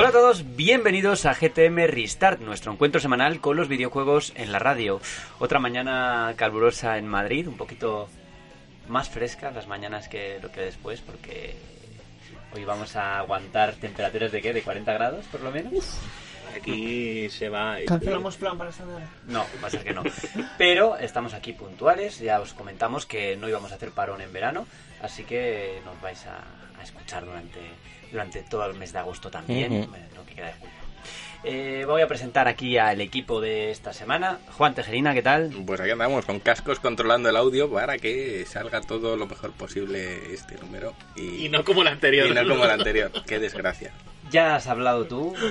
Hola a todos, bienvenidos a GTM Restart, nuestro encuentro semanal con los videojuegos en la radio. Otra mañana calurosa en Madrid, un poquito más fresca las mañanas que lo que después, porque hoy vamos a aguantar temperaturas de qué, de 40 grados por lo menos. Aquí se va. ¿Cancelamos plan para esta semana? No, va a ser que no. Pero estamos aquí puntuales, ya os comentamos que no íbamos a hacer parón en verano, así que nos vais a, a escuchar durante, durante todo el mes de agosto también, bueno, lo que queda de julio. Eh, voy a presentar aquí al equipo de esta semana. Juan Tejerina, ¿qué tal? Pues aquí andamos con cascos controlando el audio para que salga todo lo mejor posible este número y, Y no como el anterior. y no como el anterior. Qué desgracia. Ya has hablado tú.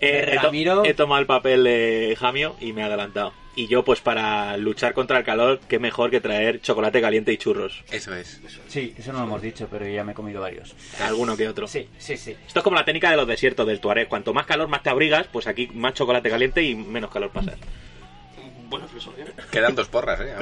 Eh, he, to- Ramiro. he tomado el papel de Jamio y me he adelantado. Y yo, pues para luchar contra el calor, qué mejor que traer chocolate caliente y churros. Eso es. Sí, eso no lo hemos dicho, pero ya me he comido varios. Alguno que otro. Sí, sí, sí. Esto es como la técnica de los desiertos del Tuareg. Cuanto más calor, más te abrigas. Pues aquí más chocolate caliente y menos calor pasa. Buena filosofía. Quedan dos porras, ¿eh?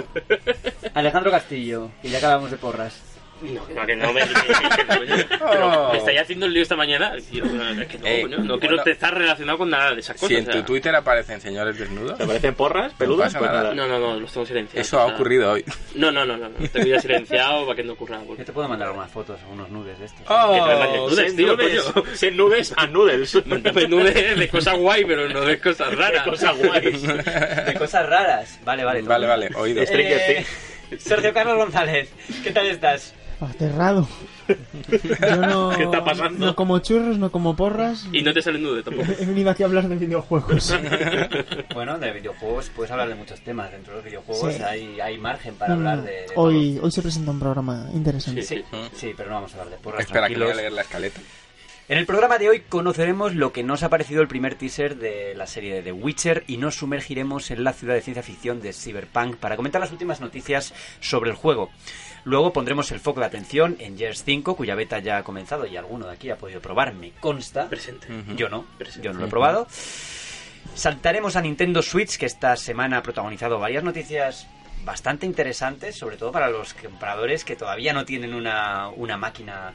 Alejandro Castillo, que ya acabamos de porras. No, no, que no me. Pero Oh. me estáis haciendo el lío esta mañana. Tío, es que no, Eh, no quiero bueno. estar relacionado con nada de esas cosas. Si en o sea. tu Twitter aparecen señores desnudos, ¿Te parecen porras, peludas? pasa Pues nada. No, no, no, los tengo silenciados. eso ha ocurrido hoy. No, no, no, no, no. Tengo ya silenciado para que no ocurra nada. Yo te puedo mandar algunas fotos, unos nudes de estos. Oh, nudes, tío, nudes, coño. send nudes a noodles. Mándame nudes de cosas guay, pero no de cosas De raras. cosas guays. De cosas raras. Vale, vale. Vale, vale, oído. Eh, Sergio Carlos González, ¿qué tal estás? Aterrado. Yo no, ¿Qué está pasando? no como churros, no como porras. Y no te salen nudes tampoco. He venido aquí a hablar de videojuegos. Bueno, de videojuegos puedes hablar de muchos temas. Dentro de los videojuegos Sí. hay, hay margen para hablar de, de hoy, hoy se presenta un programa interesante. todo. Sí, sí, pero no vamos a hablar de porras. Espera, que voy a leer la escaleta. En el programa de hoy conoceremos lo que nos ha parecido el primer teaser de la serie de The Witcher y nos sumergiremos en la ciudad de ciencia ficción de Cyberpunk para comentar las últimas noticias sobre el juego. Luego pondremos el foco de atención en Gears 5, cuya beta ya ha comenzado y alguno de aquí ha podido probar, me consta. Presente. Yo no, Presente. yo no lo he probado. Saltaremos a Nintendo Switch, que esta semana ha protagonizado varias noticias bastante interesantes, sobre todo para los compradores que todavía no tienen una, una máquina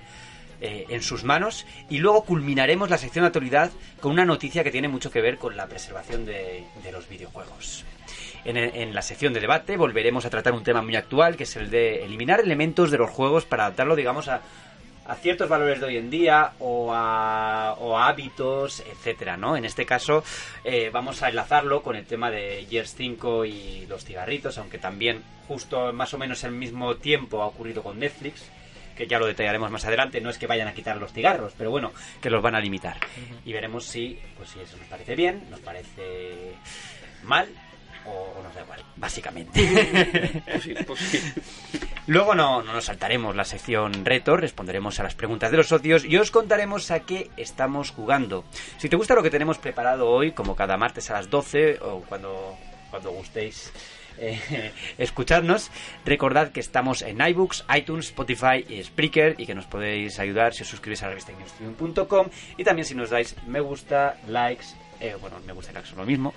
eh, en sus manos. Y luego culminaremos la sección de actualidad con una noticia que tiene mucho que ver con la preservación de, de los videojuegos. En, en la sección de debate volveremos a tratar un tema muy actual, que es el de eliminar elementos de los juegos para adaptarlo, digamos, a, a ciertos valores de hoy en día o a, o a hábitos, etcétera, ¿no? En este caso eh, vamos a enlazarlo con el tema de Gears 5 y los cigarritos, aunque también justo más o menos al mismo tiempo ha ocurrido con Netflix, que ya lo detallaremos más adelante, no es que vayan a quitar los cigarros, pero bueno, que los van a limitar. Y veremos si, pues si eso nos parece bien, nos parece mal o, nos da igual, básicamente. Pues sí, pues sí. Luego no, no nos saltaremos la sección reto, responderemos a las preguntas de los socios y os contaremos a qué estamos jugando. Si te gusta lo que tenemos preparado hoy, como cada martes a las 12 o cuando, cuando gustéis eh, escuchadnos, recordad que estamos en iBooks, iTunes, Spotify y Spreaker y que nos podéis ayudar si os suscribís a la revista gamestream.com y también si nos dais me gusta, likes, eh, bueno, me gusta y likes son lo mismo,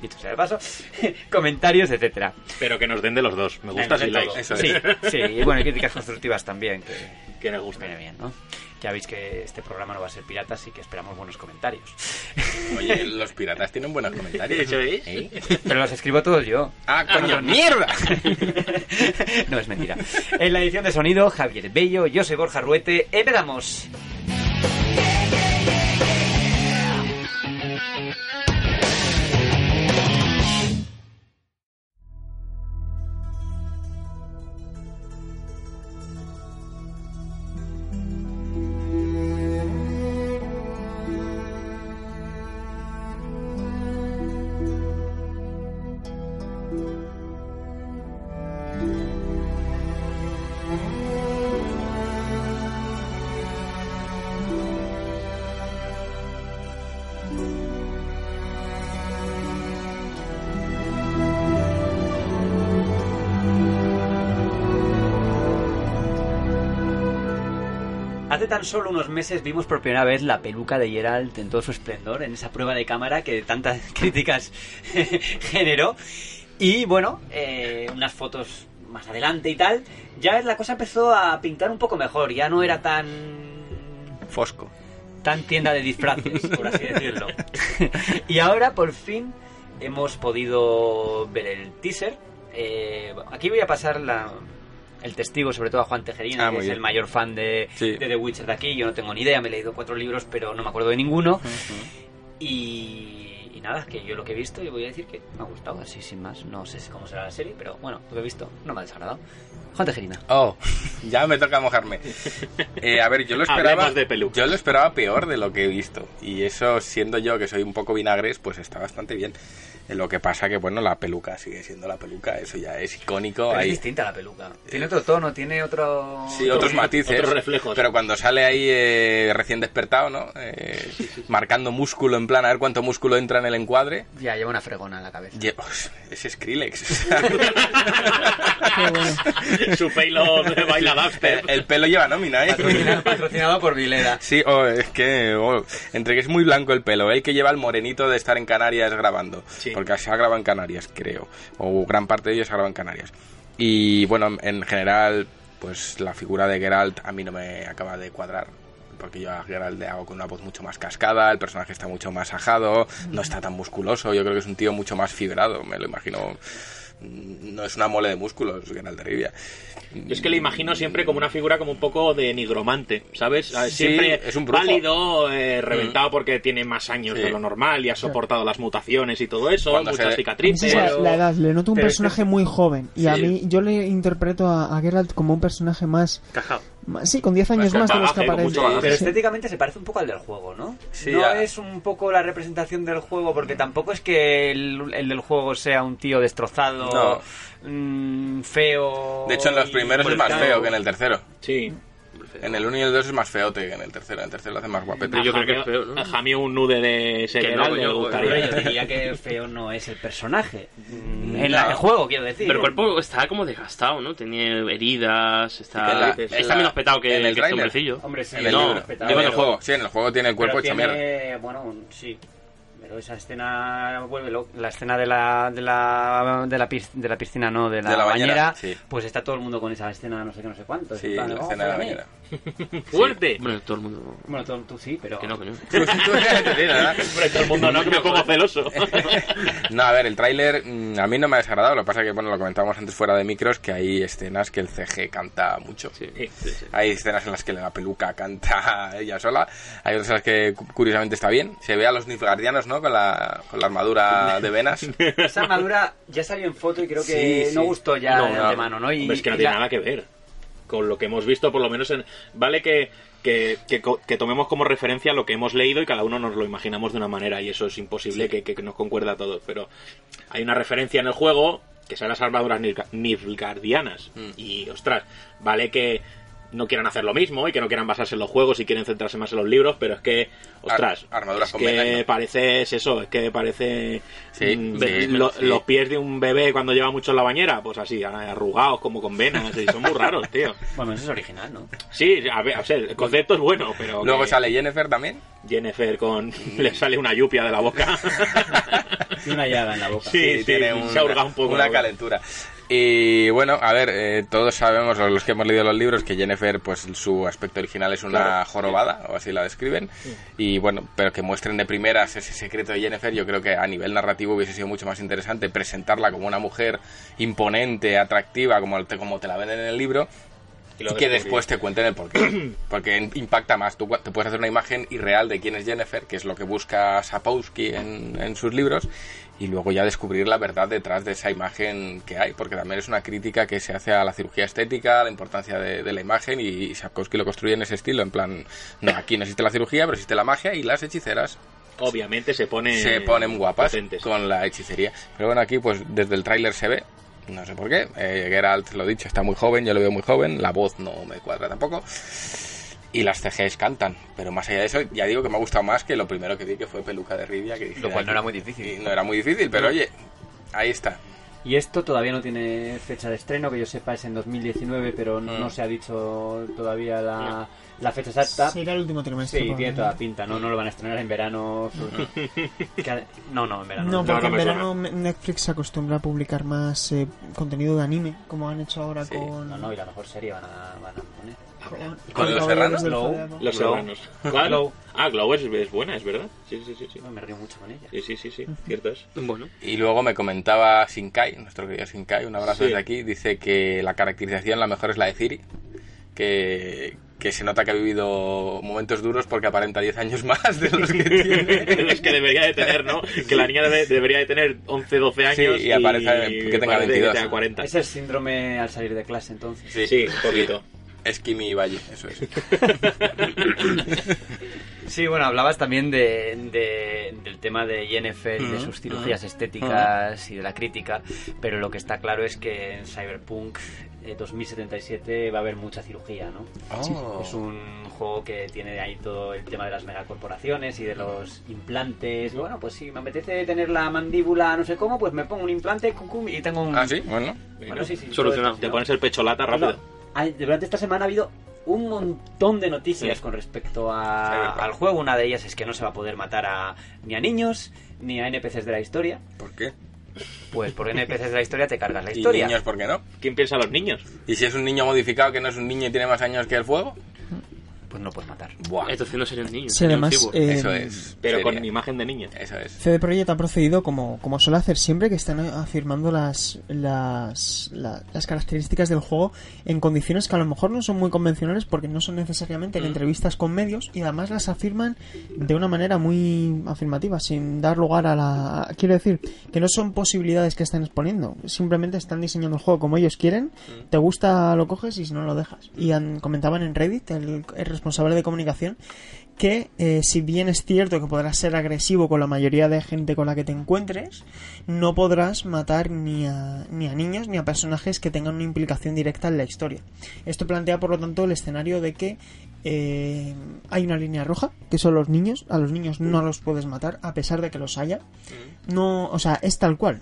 dicho sea de paso, comentarios, etcétera. Pero que nos den de los dos. Me gusta. Eso es. Sí, sí, y bueno, y críticas constructivas también, que Que nos gusta. viene bien, ¿no? Ya veis que este programa no va a ser pirata, así que esperamos buenos comentarios. Oye, los piratas tienen buenos comentarios. ¿Eso es? ¿Eh? Pero los escribo todos yo. ¡Ah, coño, mierda! no, es mentira. En la edición de sonido, Javier Bello, yo soy Borja Ruete. ¡Empezamos! Tan solo unos meses vimos por primera vez la peluca de Geralt en todo su esplendor, en esa prueba de cámara que tantas críticas generó. Y bueno, eh, unas fotos más adelante y tal, ya la cosa empezó a pintar un poco mejor, ya no era tan Fosco. tan tienda de disfraces, por así decirlo. y ahora, por fin, hemos podido ver el teaser. Eh, aquí voy a pasar la- el testigo, sobre todo a Juan Tejerina, Ah, que es bien. el mayor fan de, Sí. de The Witcher de aquí. Yo no tengo ni idea, me he leído cuatro libros, pero no me acuerdo de ninguno. Y, y nada, que yo lo que he visto, y voy a decir que me ha gustado, así sin más. No sé cómo será la serie, pero bueno, lo que he visto no me ha desagradado. Juan Tejerina. Oh, ya me toca mojarme. Eh, a ver, yo lo esperaba. De. Yo lo esperaba peor de lo que he visto. Y eso, siendo yo que soy un poco vinagres, pues está bastante bien. Eh, Lo que pasa que, bueno, la peluca sigue siendo la peluca. Eso ya es icónico. Pero es ahí- distinta la peluca. Tiene otro tono, tiene otro... Sí, otros matices. otros reflejos. Pero cuando sale ahí eh, recién despertado, ¿no? Eh, marcando músculo en plan, a ver cuánto músculo entra en el encuadre. Ya, lleva una fregona en la cabeza. lle- es Skrillex. Qué bueno. Su pelo de baila el, dubstep. el pelo lleva nómina, ¿eh? Patrocinado, patrocinado por Vileda. Sí, oh, es que oh, entre que es muy blanco el pelo, el que lleva el morenito de estar en Canarias grabando, Sí. porque se ha grabado en Canarias, creo, o gran parte de ellos se ha grabado en Canarias. Y bueno, en general, pues la figura de Geralt a mí no me acaba de cuadrar. Porque yo a Geralt le hago con una voz mucho más cascada, el personaje está mucho más ajado, no está tan musculoso, yo creo que es un tío mucho más fibrado, me lo imagino. Mm, No es una mole de músculos, Geralt de Rivia. Yo es que le imagino siempre como una figura como un poco de nigromante, ¿sabes? Ah, Sí, Siempre es un brujo. válido, eh, reventado porque tiene más años Sí. de lo normal y ha soportado las mutaciones y todo eso, Cuando muchas se- cicatrices. es la, Pero- la edad, le noto un pero personaje muy joven. Y a Sí. mí, yo le interpreto a, a Geralt como un personaje más. Cajao. más- sí, con 10 años más de los que aparece. Pero Sí. estéticamente se parece un poco al del juego, ¿no? Sí, no a- es un poco la representación del juego, porque tampoco es que el, el del juego sea un tío destrozado, mm, feo. De hecho, en los primeros es más feo que en el tercero. Sí. En el 1 y el 2 es más feote que en el tercero. En el tercero lo hace más guapete. Pero yo creo que es feo, ¿no? A un nude de Que no, le gustaría. Pero yo diría que feo no es el personaje. Mm, En No. la- el juego, quiero decir. Pero el cuerpo está como desgastado, ¿no? Tenía heridas, está, la- está menos petado que, en el que este hombrecillo. Hombre, sí, En el no, libro. respetable, digo en el juego. Sí, en el juego tiene el cuerpo pero hecho mierda. bueno, sí. Pero esa escena vuelve lo- la escena de la de la de la, pis- de la piscina no de la, De la bañera, bañera, sí. pues está todo el mundo con esa escena no sé qué no sé cuánto Sí, plan, la oh, escena de la bañera. ¡Fuerte! Bueno, todo el mundo... bueno tú, tú sí pero Que no. Tú- tú- ¿verdad? Hombre, todo el mundo no, que me pongo celoso. No, a ver, el tráiler mm, a mí no me ha desagradado. Lo que pasa es que, bueno, lo comentábamos antes fuera de micros, que hay escenas que el CG canta mucho. Sí. Sí, sí, sí. Hay escenas en las que la peluca canta ella sola. Hay otras en las que cu- curiosamente está bien. Se ve a los Nilfgaardianos, ¿no? Con la, con la armadura de venas. esa armadura ya salió en foto y creo que Sí, sí. no gustó ya No, de no. antemano no y, es que no y tiene la- nada que ver con lo que hemos visto, por lo menos en... Vale que, que, que tomemos como referencia lo que hemos leído y cada uno nos lo imaginamos de una manera y eso es imposible que, que nos concuerda a todos, pero hay una referencia en el juego que son las armaduras nilfgaardianas Mm. y, ostras, vale que no quieran hacer lo mismo y que no quieran basarse en los juegos y quieren centrarse más en los libros, pero es que, ostras, Ar- armaduras es con que parece es eso, es que parece Sí, mm, sí, lo- sí. los pies de un bebé cuando lleva mucho en la bañera, pues así, arrugados como con venas, y son muy raros, tío. bueno eso es original no Sí, a ver, a ver, el concepto es bueno, pero Luego que sale Jennifer también. Jennifer con le sale una llupia de la boca. y una llaga en la boca Sí, sí, tiene se ha hurgado un poco una calentura. Y bueno, a ver, eh, todos sabemos, los que hemos leído los libros, que Jennifer, pues su aspecto original es una Claro. jorobada, o así la describen. Y bueno, pero que muestren de primeras ese secreto de Jennifer, yo creo que a nivel narrativo hubiese sido mucho más interesante presentarla como una mujer imponente, atractiva, como te, como te la venden en el libro. Y Y, que después te cuenten el porqué. Porque impacta más. Tú te puedes hacer una imagen irreal de quién es Jennifer, que es lo que busca Sapowski en, en sus libros, y luego ya descubrir la verdad detrás de esa imagen que hay. Porque también es una crítica que se hace a la cirugía estética, a la importancia de, de la imagen, y Sapkowski lo construye en ese estilo. En plan, no, aquí no existe la cirugía, pero existe la magia y las hechiceras Obviamente se pone se ponen guapas potentes. con la hechicería. Pero bueno, aquí pues desde el tráiler se ve, no sé por qué, eh, Geralt, lo dicho, está muy joven, yo lo veo muy joven, la voz no me cuadra tampoco. Y las CGs cantan, pero más allá de eso, ya digo que me ha gustado más que lo primero que vi, que fue Peluca de Rivia. Que dije, Lo cual no "Ay, era muy difícil". no era muy difícil, pero oye, ahí está. Y esto todavía no tiene fecha de estreno, que yo sepa es en 2019, pero Mm. no se ha dicho todavía la, la fecha exacta. Será el último trimestre. Sí, tiene toda pinta, ¿no? No lo van a estrenar en verano. No, no, en verano. No, No, porque no en verano Netflix se acostumbra a publicar más eh, contenido de anime, como han hecho ahora Sí. con... No, no, y la mejor serie van a, van a poner. Con- ¿Con Los Serranos? Glow. Los. Serranos. ¿Cuál? Glow. Ah, Glow es, es buena, es verdad. Sí, sí, sí, sí. Me río mucho con ella. Sí, sí, sí, sí, cierto es. Bueno, Y luego me comentaba Shinkai, nuestro querido Shinkai, un abrazo Sí. desde aquí, dice que la caracterización la mejor es la de Ciri, que, que se nota que ha vivido momentos duros porque aparenta 10 años más de los que tiene. los que debería de tener, ¿no? Que la niña debe- debería de tener 11, 12 años Sí, y aparece que tenga parece 22. tenga 40. Ese es síndrome al salir de clase, entonces. Sí, Sí, un poquito. Es Kimi y Valle, eso es. Sí, bueno, hablabas también de, de- del tema de Jennifer y de sus cirugías estéticas y de la crítica, pero lo que está claro es que en Cyberpunk eh, 2077 va a haber mucha cirugía, ¿no? Oh. Es un juego que tiene ahí todo el tema de las megacorporaciones y de los implantes. Y bueno, pues si me apetece tener la mandíbula no sé cómo, pues me pongo un implante cucum, y tengo un... Ah, sí, bueno. Bueno, sí, sí. Solucionado. Te pones el pecho lata rápido. Hay- durante esta semana ha habido un montón de noticias Sí. con respecto a- Cyberpunk. al juego. Una de ellas es que no se va a poder matar a, ni a niños ni a NPCs de la historia. ¿Por qué? Pues por NPCs de la historia te cargas la ¿Y historia. niños por qué no? ¿Quién piensa en los niños? ¿Y si es un niño modificado que no es un niño y tiene más años que el fuego? Pues no puedes matar. Buah, entonces no serían niños. Sí, serían además, eh, eso es. Pero seria. con imagen de niño. Eso es. CD Projekt ha procedido como, como suele hacer siempre, que están afirmando las, las, la- las características del juego en condiciones que a lo mejor no son muy convencionales porque no son necesariamente en entrevistas con medios y además las afirman de una manera muy afirmativa, sin dar lugar a la... Quiero decir, que no son posibilidades que están exponiendo, simplemente están diseñando el juego como ellos quieren, te gusta lo coges y si no lo dejas. Y han- comentaban en Reddit, el, el responsable de comunicación, que eh, si bien es cierto que podrás ser agresivo con la mayoría de gente con la que te encuentres, no podrás matar ni a, ni a niños ni a personajes que tengan una implicación directa en la historia. Esto plantea, por lo tanto, el escenario de que eh, hay una línea roja, que son los niños. A los niños no los puedes matar, a pesar de que los haya. No, o sea, es tal cual.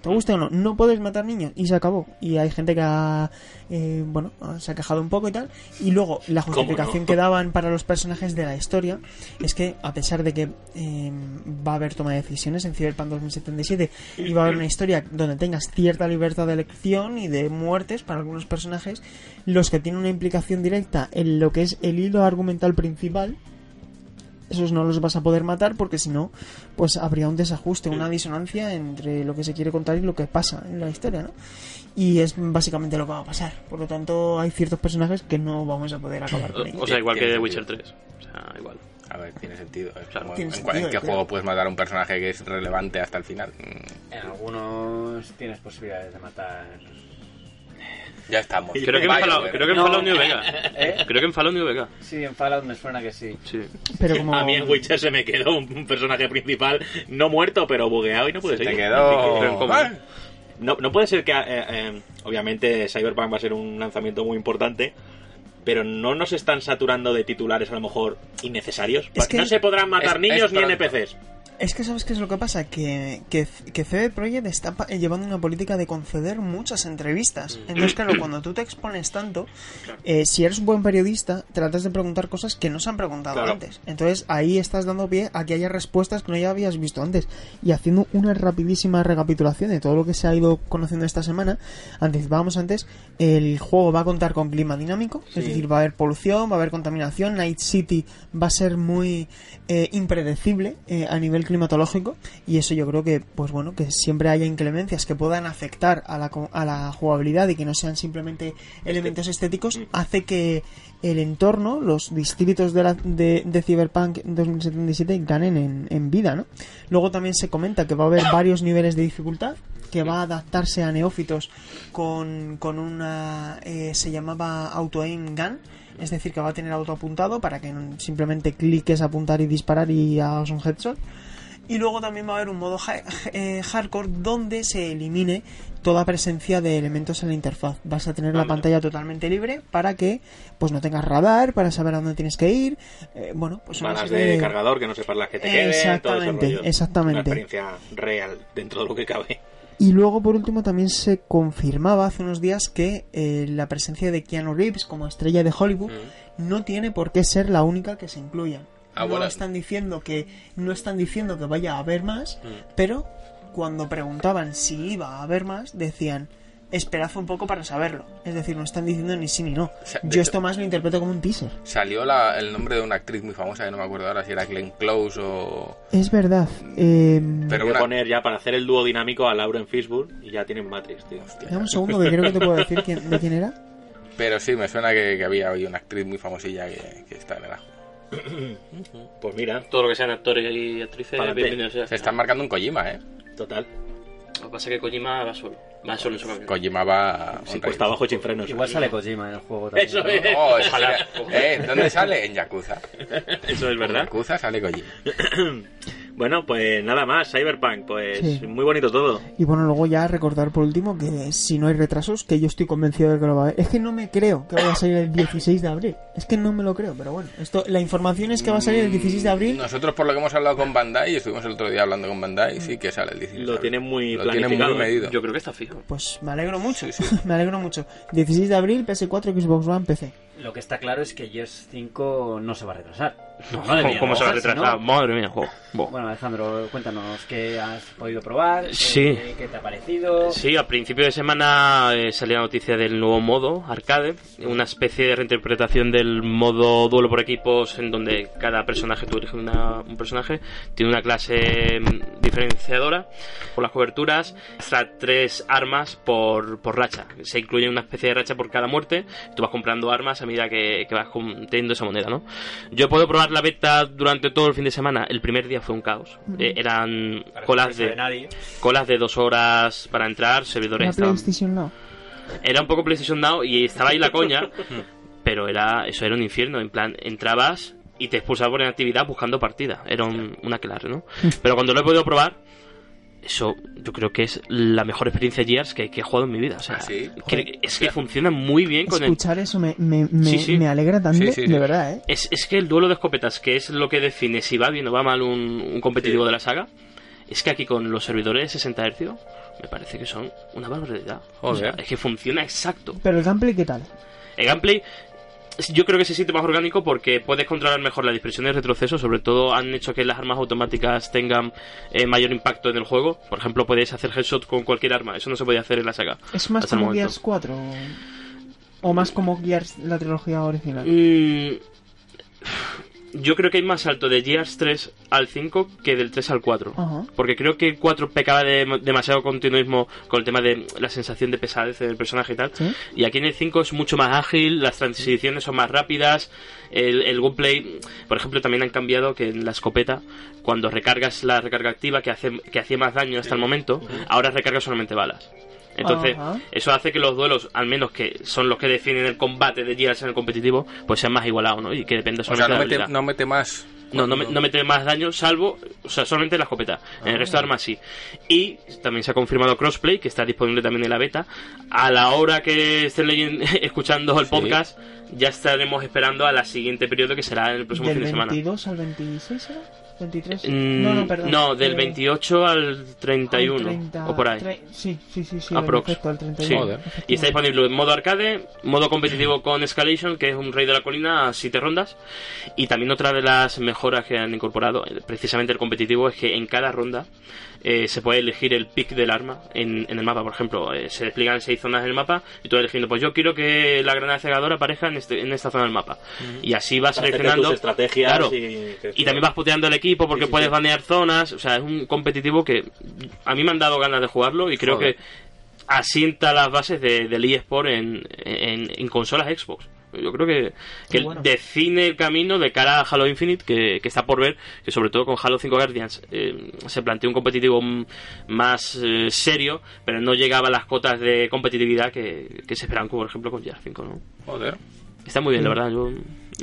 ¿Te gusta o no? No puedes matar niños y se acabó. Y hay gente que ha, eh, bueno, se ha quejado un poco y tal. Y luego la ¿Cómo justificación no? que daban para los personajes de la historia es que a pesar de que eh, va a haber toma de decisiones en Cyberpunk 2077 y va a haber una historia donde tengas cierta libertad de elección y de muertes para algunos personajes, los que tienen una implicación directa en lo que es el hilo argumental principal esos no los vas a poder matar porque si no, pues habría un desajuste, una disonancia entre lo que se quiere contar y lo que pasa en la historia, ¿no? Y es básicamente lo que va a pasar. Por lo tanto, hay ciertos personajes que no vamos a poder acabar con ellos. O sea, igual que The Witcher sentido. 3. O sea, igual. A ver, tiene sentido. Es Claro, como, tiene ¿en, sentido, cua- en qué claro. juego puedes matar a un personaje que es relevante hasta el final? En algunos tienes posibilidades de matar. Ya estamos. Creo que en Fallout, creo que en No. Fallout New Vega. ¿Eh? Creo que en Fallout New Vega. Sí, en Fallout me suena que sí. Sí. Pero como... A mí en Witcher se me quedó un personaje principal no muerto, pero bugueado y no puede Te seguir. quedó... No, no puede ser que, eh, eh, obviamente, Cyberpunk va a ser un lanzamiento muy importante, pero no nos están saturando de titulares a lo mejor innecesarios. Es que- no se podrán matar es- niños es ni. NPCs. Es que sabes qué es lo que pasa, que, que, que CD Projekt está pa- llevando una política de conceder muchas entrevistas. Entonces, claro, cuando tú te expones tanto, eh, si eres un buen periodista, tratas de preguntar cosas que no se han preguntado Claro. antes. Entonces, ahí estás dando pie a que haya respuestas que no ya habías visto antes. Y haciendo una rapidísima recapitulación de todo lo que se ha ido conociendo esta semana, anticipábamos antes, el juego va a contar con clima dinámico, es decir, va a haber polución, va a haber contaminación, Night City va a ser muy eh, impredecible eh, a nivel climatológico y eso yo creo que pues bueno que siempre haya inclemencias que puedan afectar a la, a la jugabilidad y que no sean simplemente elementos estéticos hace que el entorno los distritos de, la, de, de Cyberpunk 2077 ganen en, en vida ¿no? luego también se comenta que va a haber varios niveles de dificultad que va a adaptarse a neófitos con, con una eh, se llamaba auto aim gun es decir que va a tener auto apuntado para que simplemente cliques apuntar y disparar y hagas un headshot y luego también va a haber un modo ha- eh, hardcore donde se elimine toda presencia de elementos en la interfaz. Vas a tener la pantalla totalmente libre para que pues no tengas radar, para saber a dónde tienes que ir. Eh, bueno, pues Balas de cargador que no sepas las que te queden. Exactamente, todo exactamente. Una experiencia real dentro de lo que cabe. Y luego, por último, también se confirmaba hace unos días que eh, la presencia de Keanu Reeves como estrella de Hollywood no tiene por qué ser la única que se incluya. No están diciendo que no están diciendo que vaya a haber más, Mm. pero cuando preguntaban si iba a haber más, decían esperad un poco para saberlo. Es decir, no están diciendo ni sí ni no. sea, Yo hecho- esto más lo interpreto como un teaser. Salió la- el nombre de una actriz muy famosa que no me acuerdo ahora si era Glenn Close o. Es verdad. eh, Pero Voy a una. poner ya para hacer el dúo dinámico a Laura en Facebook y ya tienen Matrix, tío. Dame un segundo que creo que te puedo decir quién- de quién era. Pero sí, me suena que, que había hoy una actriz muy famosilla que, que está en el ajo. Pues mira, Todo lo que sean actores y actrices, Pa'lante. bienvenidos sea. Se están marcando un Kojima, ¿eh? total. Lo que pasa es que Kojima va solo. Va solo en su camión. Kojima va. Si on cuesta abajo sin frenos. Igual sale Kojima en el juego también. Eso ¿no? es. Oh, Ojalá. sería- ¿Eh? ¿Dónde sale? En Yakuza. Eso es En verdad. Yakuza sale Kojima. Bueno, pues nada más, Cyberpunk, pues Sí. muy bonito todo. Y bueno, luego ya recordar por último que si no hay retrasos, que yo estoy convencido de que lo va a haber. Es que no me creo que vaya a salir el 16 de abril. Es que no me lo creo, pero bueno. esto La información es que va a salir el 16 de abril. Nosotros, por lo que hemos hablado con Bandai, estuvimos el otro día hablando con Bandai, sí que sale el 16. Lo tienen muy Lo tienen planificado. muy medido. Yo creo que está fijo. Pues me alegro mucho. me alegro mucho. 16 de abril, PS4, Xbox One, PC. Lo que está claro es que Gears 5 no se va a retrasar. No, Madre mía, ¿Cómo se va a ojalá, si no- Madre mía. Buah. Bueno, Alejandro, cuéntanos qué has podido probar, Sí. qué te ha parecido. Sí, a principio de semana eh, salía la noticia del nuevo modo arcade, una especie de reinterpretación del modo duelo por equipos en donde cada personaje, tú eliges una- un personaje, tiene una clase mm, diferenciadora por las coberturas, hasta tres armas por, por racha. Se incluye una especie de racha por cada muerte, tú vas comprando armas a medida que, que vas teniendo esa moneda, ¿no? Yo puedo probar la beta durante todo el fin de semana, el primer día fue un caos, Eh, eran Parece colas de nadie. colas de dos horas para entrar, servidores estaban... PlayStation Now. Era un poco PlayStation Now y estaba ahí la coña, pero era eso era un infierno. En plan, entrabas y te expulsaban por inactividad buscando partida. Era un, una clase, ¿no? Pero cuando lo he podido probar, eso yo creo que es la mejor experiencia Gears que, que he jugado en mi vida. O sea, ¿Ah, sí? que- es que funciona muy bien con el... Escuchar eso me, me, me, Sí, sí. me alegra tanto, Sí, sí, sí. de verdad, ¿eh? Es, es que el duelo de escopetas, que es lo que define si va bien o va mal un, un competitivo de la saga, es que aquí con los servidores de 60 Hz me parece que son una barbaridad. O sea, es que funciona exacto. Pero el gameplay, ¿qué tal? El gameplay yo creo que se siente más orgánico porque puedes controlar mejor la dispersión y el retroceso. Sobre todo han hecho que las armas automáticas tengan eh, mayor impacto en el juego. Por ejemplo, puedes hacer headshot con cualquier arma. Eso no se podía hacer en la saga. ¿Es más como. Gears 4? ¿O, o más como Gears la trilogía original? Mm, yo creo que hay más salto de Gears 3 al 5 que del 3 al 4. Ajá. Porque creo que el 4 pecaba de demasiado continuismo con el tema de la sensación de pesadez del personaje y tal. ¿Sí? Y aquí en el 5 es mucho más ágil, las transiciones son más rápidas, el, el gameplay, por ejemplo, también han cambiado que en la escopeta, cuando recargas la recarga activa que, hace, que hacía más daño hasta el momento, ahora recarga solamente balas. Entonces, Ajá. eso hace que los duelos, al menos que son los que definen el combate de Gears en el competitivo, pues sean más igualados, ¿no? Y que dependa O sea, solamente no de la mete, habilidad. no mete más. No, no, me- no mete más daño, salvo, o sea, solamente la escopeta. En el resto de armas sí. Y también se ha confirmado crossplay, que está disponible también en la beta. A la hora que estén leyendo, escuchando el Sí. podcast, ya estaremos esperando a la siguiente periodo que será en el próximo ¿Del fin de semana. 22 al 26 será? ¿23? Mm, no, no, perdón. no, del Eh, 28 al 31 al 30, o por ahí. tre- Sí, sí, sí, sí. Aprox. Perfecto, al 31. Sí. Y está disponible en modo arcade, modo competitivo con Escalation, que es un rey de la colina a 7 rondas. Y también otra de las mejoras que han incorporado, eh, precisamente el competitivo, es que en cada ronda eh, se puede elegir el pick del arma en, en el mapa. Por ejemplo, eh, se despliegan seis zonas en el mapa y tú vas eligiendo, pues yo quiero que la granada cegadora aparezca en, este, en esta zona del mapa. Y así vas Para seleccionando. tus estrategias Claro. y, Y también vas puteando al equipo porque Sí, sí, puedes sí. banear zonas. O sea, es un competitivo que a mí me han dado ganas de jugarlo y creo Joder. que asienta las bases de, del eSport en, en, en consolas Xbox. Yo creo que, que Qué bueno. define el camino de cara a Halo Infinite, que, que está por ver, que sobre todo con Halo 5 Guardians eh, se planteó un competitivo más eh, serio, pero no llegaba a las cotas de competitividad que, que se esperan, por ejemplo, con Gears 5. ¿no? Joder. Está muy bien, la verdad. Yo,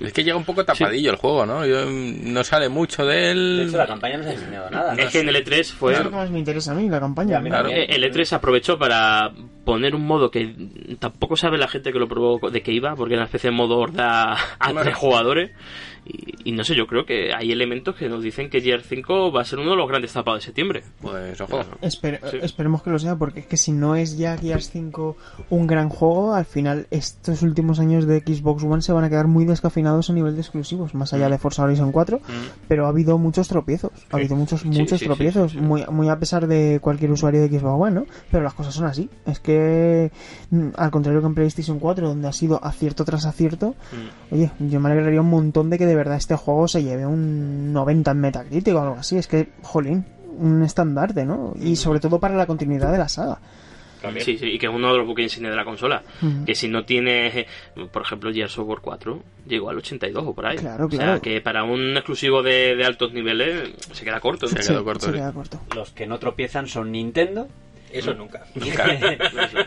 Es que llega un poco tapadillo el juego, ¿no? Yo, mm, no sale mucho de De él. hecho, la campaña no se ha enseñado nada. ¿no? es que en el E3 fue... Es lo que más me interesa a mí, la campaña. Mira, Claro. El E3 aprovechó para poner un modo que tampoco sabe la gente que lo probó de qué iba, porque era una especie de modo horda a Claro. tres jugadores. Y y no sé, yo creo que hay elementos que nos dicen que Gear 5 va a ser uno de los grandes tapados de septiembre. Pues ojo. Espere- Sí. Esperemos que lo sea, porque es que si no es ya Gears 5 un gran juego, al final estos últimos años de Xbox One se van a quedar muy descafinados a nivel de exclusivos, más allá de Forza Horizon 4, pero ha habido muchos tropiezos, ha habido muchos, muchos sí, sí, tropiezos, sí, sí. Muy, muy a pesar de cualquier usuario de Xbox One, ¿no? Pero las cosas son así, es que mm, al contrario que en PlayStation 4, donde ha sido acierto tras acierto, oye, yo me alegraría un montón de que de verdad este juego se lleve un 90 en Metacritic o algo así, es que, jolín, un estandarte, ¿no? Y sobre todo para la continuidad de la saga. También. Sí, sí, y que es uno de los buques insignia de la consola. Que si no tiene, por ejemplo, Gears of War 4 llegó al 82 o por ahí. Claro, O sea, claro. que para un exclusivo de, de altos niveles se queda corto. Se Sí, quedó corto, se sí. queda corto. Los que no tropiezan son Nintendo, Eso nunca.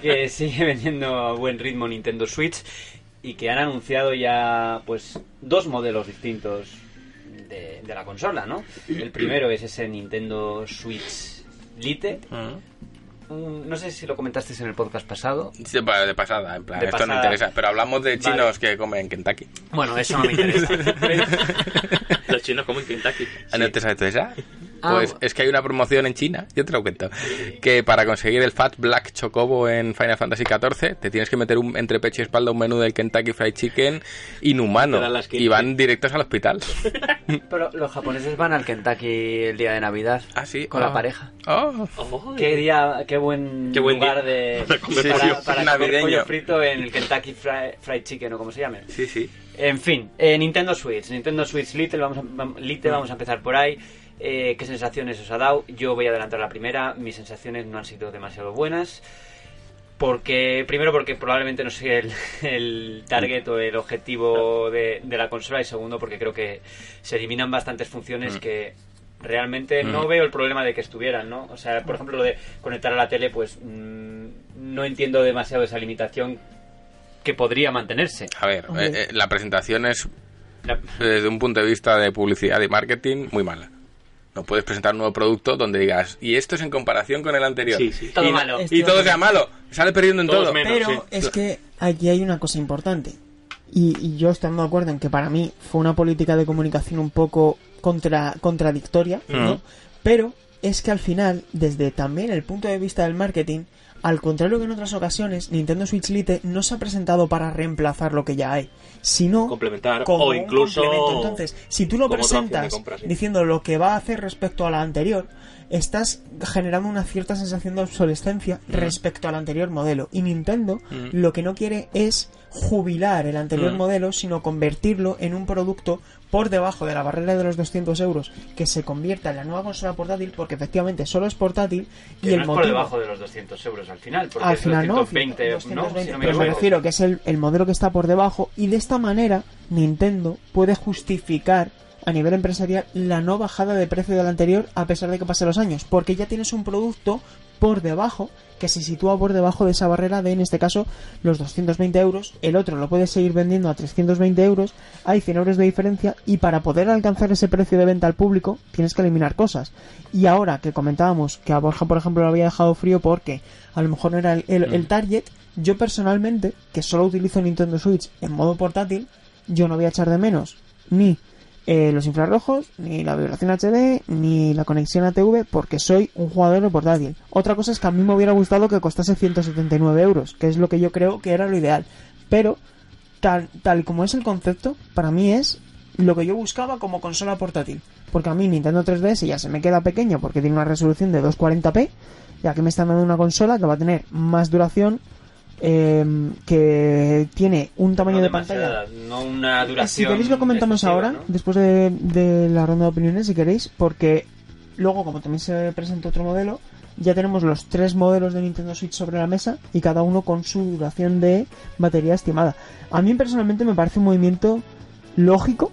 que sigue vendiendo a buen ritmo Nintendo Switch y que han anunciado ya pues dos modelos distintos de, de la consola, ¿no? El primero es ese Nintendo Switch Lite. Mm, No sé si lo comentaste en el podcast pasado. Sí, de pasada, en plan, De esto no interesa. Pero hablamos de Vale. chinos que comen Kentucky. Bueno, eso no me interesa. Los chinos como en Kentucky. Ah, ¿No te sabes tú esa? Ah, Pues bu- es que hay una promoción en China, yo te lo cuento, que para conseguir el Fat Black Chocobo en Final Fantasy XIV te tienes que meter un, entre pecho y espalda un menú del Kentucky Fried Chicken inhumano Te dan las 15. y van directos al hospital. Pero los japoneses van al Kentucky el día de Navidad Ah, sí. con Ah. la pareja. Oh. Oh, Qué día, qué buen, Qué buen lugar día de para comer para, pollo para comer navideño. pollo frito en el Kentucky Fri- Fried Chicken o como se llame. Sí, sí. En fin, eh, Nintendo Switch, Nintendo Switch Lite, vamos a, Lite, vamos a empezar por ahí. Eh, ¿Qué sensaciones os ha dado? Yo voy a adelantar la primera. Mis sensaciones no han sido demasiado buenas. Porque, primero porque probablemente no soy el, el target o el objetivo de, de la consola. Y segundo porque creo que se eliminan bastantes funciones que realmente no veo el problema de que estuvieran, ¿no? O sea, por ejemplo, lo de conectar a la tele, pues mm, no entiendo demasiado esa limitación que podría mantenerse. A ver, eh, eh, la presentación es, La- desde un punto de vista de publicidad y marketing, muy mala. No puedes presentar un nuevo producto donde digas, y esto es en comparación con el anterior. Sí, sí. Todo y, malo. Y todo sea malo. Sale perdiendo en Todos todo. menos. Pero sí. es que aquí hay una cosa importante. Y, y yo estando de acuerdo en que para mí fue una política de comunicación un poco contra, contradictoria, ¿no? Mm. Pero es que al final, desde también el punto de vista del marketing, al contrario que en otras ocasiones, Nintendo Switch Lite no se ha presentado para reemplazar lo que ya hay, sino Complementar como o incluso complemento. Entonces, si tú lo presentas compra, sí. diciendo lo que va a hacer respecto a la anterior, estás generando una cierta sensación de obsolescencia Mm. respecto al anterior modelo. Y Nintendo lo que no quiere es jubilar el anterior Mm. modelo, sino convertirlo en un producto por debajo de la barrera de los 200 euros, que se convierta en la nueva consola portátil, porque efectivamente solo es portátil y Que el no es motivo... por debajo de los 200 euros al final, porque Al es final no, 220, 220, ¿no? Si no me pero me refiero que es el, el modelo que está por debajo y de esta manera Nintendo puede justificar a nivel empresarial la no bajada de precio del anterior a pesar de que pasen los años, porque ya tienes un producto por debajo que se sitúa por debajo de esa barrera de en este caso los 220 euros, el otro lo puedes seguir vendiendo a 320 euros, hay 100 euros de diferencia y para poder alcanzar ese precio de venta al público tienes que eliminar cosas. Y ahora que comentábamos que a Borja por ejemplo lo había dejado frío porque a lo mejor no era el, el- el target, yo personalmente, que solo utilizo Nintendo Switch en modo portátil, yo no voy a echar de menos ni eh, los infrarrojos, ni la vibración HD, ni la conexión ATV, porque soy un jugador de portátil. Otra cosa es que a mí me hubiera gustado que costase 179 euros, que es lo que yo creo que era lo ideal. Pero, tal, tal como es el concepto, para mí es lo que yo buscaba como consola portátil. Porque a mí Nintendo 3DS ya se me queda pequeño porque tiene una resolución de 240p, y aquí me están dando una consola que va a tener más duración, eh, que tiene un tamaño No de pantalla No una si duración. queréis lo comentamos excesiva, ahora, ¿no? después de, de la ronda de opiniones, si queréis, porque luego, como también se presenta otro modelo, ya tenemos los tres modelos de Nintendo Switch sobre la mesa y cada uno con su duración de batería estimada. A mí personalmente me parece un movimiento lógico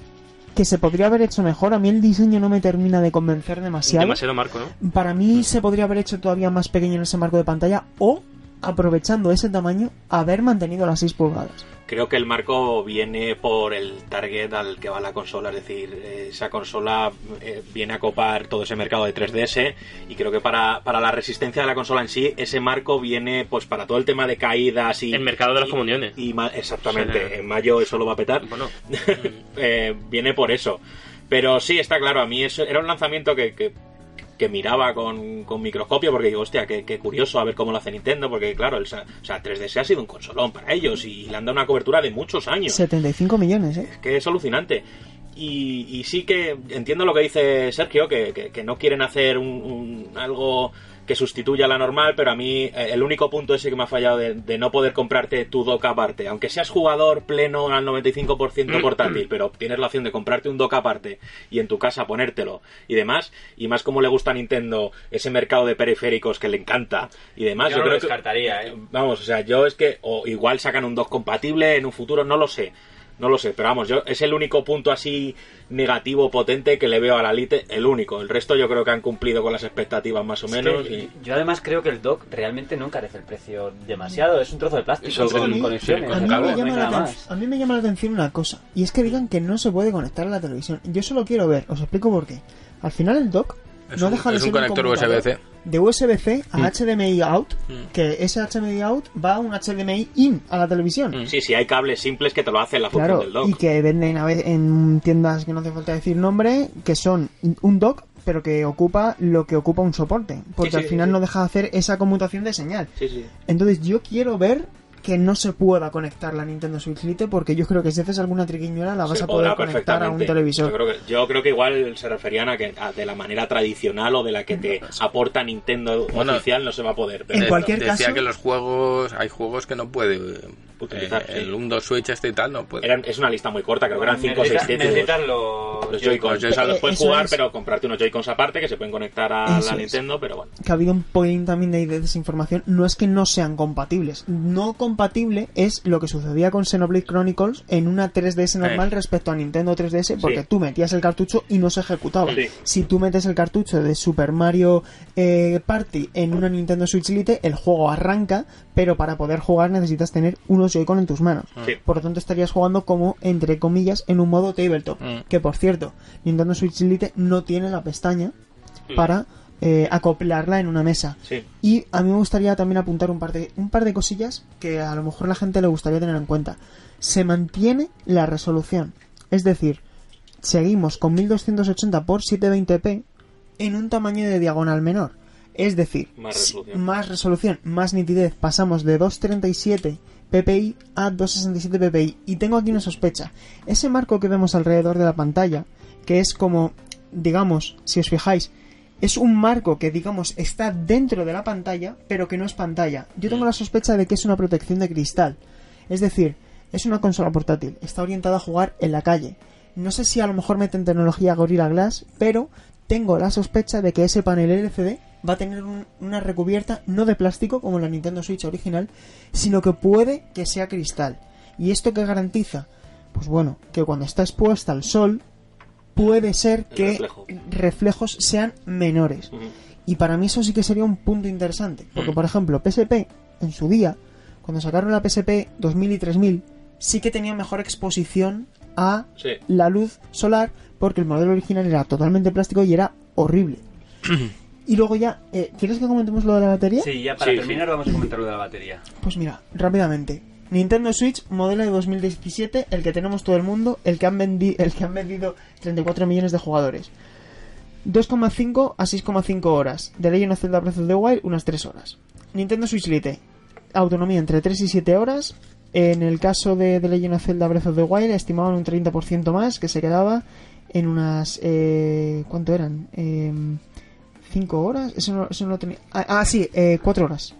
que se podría haber hecho mejor. A mí el diseño no me termina de convencer demasiado. Demasiado marco, ¿no? Para mí se podría haber hecho todavía más pequeño en ese marco de pantalla o aprovechando ese tamaño, haber mantenido las 6 pulgadas. Creo que el marco viene por el target al que va la consola, es decir, esa consola eh, viene a copar todo ese mercado de 3DS y creo que para, para la resistencia de la consola en sí, ese marco viene pues para todo el tema de caídas y... El mercado de las y- comuniones. Y, exactamente, O sea, en mayo eso lo va a petar. Bueno, Eh, viene por eso. Pero sí, está claro, a mí eso era un lanzamiento que, que, que miraba con, con microscopio porque digo, hostia, qué, qué curioso a ver cómo lo hace Nintendo, porque claro, el, o sea, 3DS ha sido un consolón para ellos y le han dado una cobertura de muchos años. 75 millones, ¿eh? Es que es alucinante. Y, y sí que entiendo lo que dice Sergio, que, que- que no quieren hacer un, un- algo que sustituya a la normal, pero a mí eh, el único punto ese que me ha fallado de, de no poder comprarte tu dock aparte, aunque seas jugador pleno al 95% portátil, pero tienes la opción de comprarte un dock aparte y en tu casa ponértelo y demás, y más como le gusta a Nintendo ese mercado de periféricos que le encanta y demás, Yo yo, no lo que descartaría, ¿eh? Vamos, o sea, yo es que o igual sacan un dock compatible en un futuro, no lo sé. No lo sé, pero vamos, yo es el único punto así negativo potente que le veo a la Lite, el único. El resto yo creo que han cumplido con las expectativas más o Es que menos. y- Yo además creo que el dock realmente no encarece el precio demasiado. Es un trozo de plástico con a mí- conexiones. A mí, me llama la más. a mí me llama la atención una cosa, y es que digan que no se puede conectar a la televisión. Yo solo quiero ver, os explico por qué. Al final el dock no un- deja de es ser un conector USB-C. De USB-C a Mm. HDMI out, Mm. que ese HDMI out va a un HDMI in a la televisión. Mm. Sí, sí, hay cables simples que te lo hacen la Claro, del dock. y que venden a veces en tiendas que no hace falta decir nombre, que son un dock, pero que ocupa lo que ocupa un soporte, porque Sí, sí, al final sí. no deja de hacer esa conmutación de señal. Sí, sí. Entonces yo quiero ver que no se pueda conectar la Nintendo Switch Lite, porque yo creo que si haces alguna triquiñuela la vas Se a poder conectar a un televisor. Yo creo, que, yo creo que igual se referían a que a- de la manera tradicional o de la que te aporta Nintendo Bueno, oficial no se va a poder. pero en cualquier decía caso- que los juegos, hay juegos que no puede Utilizar, eh, sí. el 1 Switch este y tal no puede. eran- es una lista muy corta, creo que eran 5 o 6 Necesitas- títulos. los, Los Joy-Cons, sea, los Eh, puedes eso jugar, es. pero comprarte unos Joy-Cons aparte que se pueden conectar a Eso la es. Nintendo, pero bueno. que ha habido un poquín también de desinformación, no es que no sean compatibles. No compatible es lo que sucedía con Xenoblade Chronicles en una 3DS normal Eh. respecto a Nintendo 3DS, porque Sí. tú metías el cartucho y no se ejecutaba. Sí. Si tú metes el cartucho de Super Mario eh, Party en una Nintendo Switch Lite, el juego arranca, pero para poder jugar necesitas tener unos Joy-Con en tus manos. Sí. Por lo tanto, estarías jugando como, entre comillas, en un modo tabletop. Mm. Que por cierto, Nintendo Switch Lite no tiene la pestaña para eh, acoplarla en una mesa. Sí. Y a mí me gustaría también apuntar un par de, un par de cosillas que a lo mejor la gente le gustaría tener en cuenta. Se mantiene la resolución. Es decir, seguimos con 1280 x 720p en un tamaño de diagonal menor. Es decir, Más resolución. más resolución, más nitidez. Pasamos de 237 ppi a 267 ppi. Y tengo aquí una sospecha. Ese marco que vemos alrededor de la pantalla, que es como, digamos, si os fijáis, es un marco que, digamos, está dentro de la pantalla, pero que no es pantalla. Yo tengo la sospecha de que es una protección de cristal. Es decir, es una consola portátil, está orientada a jugar en la calle. No sé si a lo mejor meten tecnología Gorilla Glass, pero tengo la sospecha de que ese panel LCD va a tener un- una recubierta no de plástico como la Nintendo Switch original, sino que puede que sea cristal. ¿Y esto qué garantiza? Pues bueno, que cuando está expuesta al sol, puede ser que reflejo. reflejos sean menores. Y para mí eso sí que sería un punto interesante. Porque, por ejemplo, PSP, en su día, cuando sacaron la PSP 2000 y 3000, sí que tenía mejor exposición a Sí. la luz solar, porque el modelo original era totalmente plástico y era horrible. y luego ya, eh, ¿quieres que comentemos lo de la batería? Sí, ya para Sí, terminar vamos a comentar lo de la batería. Pues mira, rápidamente. Nintendo Switch, modelo de 2017, el que tenemos todo el mundo, el que han, vendi- el que han vendido 34 millones de jugadores. 2,5 a 6,5 horas. De Legend of Zelda Breath of the Wild, unas 3 horas. Nintendo Switch Lite, autonomía entre 3 y 7 horas. En el caso de The Legend of Zelda Breath of the Wild, estimaban un 30% más, que se quedaba en unas... Eh, ¿Cuánto eran? Eh, ¿5 horas? Eso no, eso no lo tenía... Ah, ah, sí, 4 horas.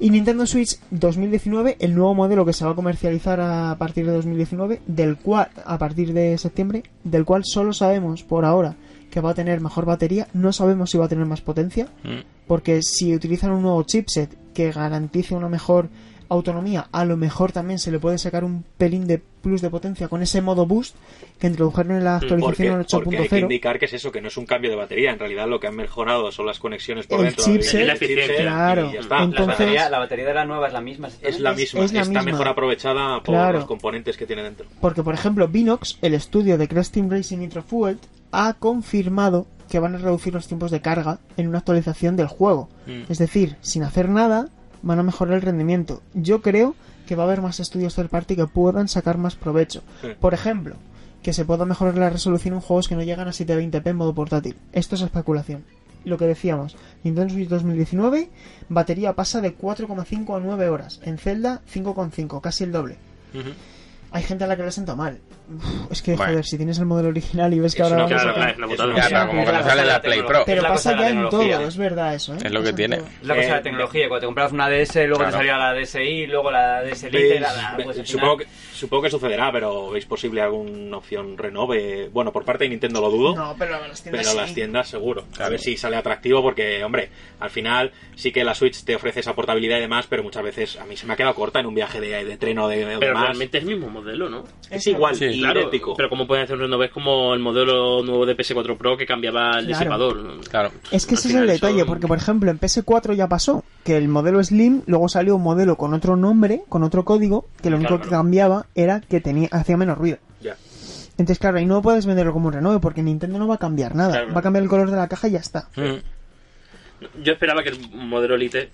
Y Nintendo Switch 2019, el nuevo modelo que se va a comercializar a partir de 2019, del cual, a partir de septiembre, del cual solo sabemos por ahora que va a tener mejor batería, no sabemos si va a tener más potencia, Mm. porque si utilizan un nuevo chipset que garantice una mejor autonomía, a lo mejor también se le puede sacar un pelín de plus de potencia con ese modo boost que introdujeron en la Porque, actualización porque hay que 8.0. indicar que es eso, que no es un cambio de batería. En realidad lo que han mejorado son las conexiones por El dentro. chipset, el la eficiencia, claro. y ya está. La, Entonces- batería, la batería de la nueva es la misma. es la misma, es la está misma. mejor aprovechada por Claro. los componentes que tiene dentro. Porque, por ejemplo, Vinox, el estudio de Crash Team Racing Nitro Fueled, ha confirmado que van a reducir los tiempos de carga en una actualización del juego. Mm. Es decir, sin hacer nada, van a mejorar el rendimiento. Yo creo que va a haber más estudios third party que puedan sacar más provecho. Sí. Por ejemplo, que se pueda mejorar la resolución en juegos que no llegan a 720p en modo portátil. Esto es especulación. Lo que decíamos, Nintendo Switch 2019, batería pasa de 4,5 a 9 horas. En Zelda, 5,5, casi el doble. Hay gente a la que le sienta mal. Uf, es que, Bueno. joder, si tienes el modelo original y ves que Es ahora a Claro, es una Es putada. una- Ya, O sea, pero como cuando claro, sale la la Play. Pro. Pero Es pasa ya en todo, es verdad eso, ¿eh? Es lo que tiene. todo. La cosa de la tecnología, cuando te comprabas una DS, luego Claro. te salía la DSi, luego la DS Lite, la, pues supongo, que, supongo que sucederá, pero ¿veis posible alguna opción renove? Bueno, por parte de Nintendo lo dudo. No, pero las tiendas Pero sí. las tiendas seguro. A Claro. ver si sale atractivo porque, hombre, al final sí que la Switch te ofrece esa portabilidad y demás, pero muchas veces a mí se me ha quedado corta en un viaje de, de tren o de, de Pero demás. realmente es el mismo modelo, ¿no? Es igual, Sí. Claro, idéntico. pero como pueden hacer un renove es como el modelo nuevo de PS4 Pro que cambiaba el Claro. disipador. Claro. Es que Al ese es el detalle, porque por ejemplo en PS4 ya pasó que el modelo Slim, luego salió un modelo con otro nombre, con otro código, que lo único Claro, que claro. cambiaba era que tenía hacía menos ruido. Ya. Entonces, claro, ahí no puedes venderlo como un renove porque Nintendo no va a cambiar nada. Claro. Va a cambiar el color de la caja y ya está. Mm. Yo esperaba que el modelo Elite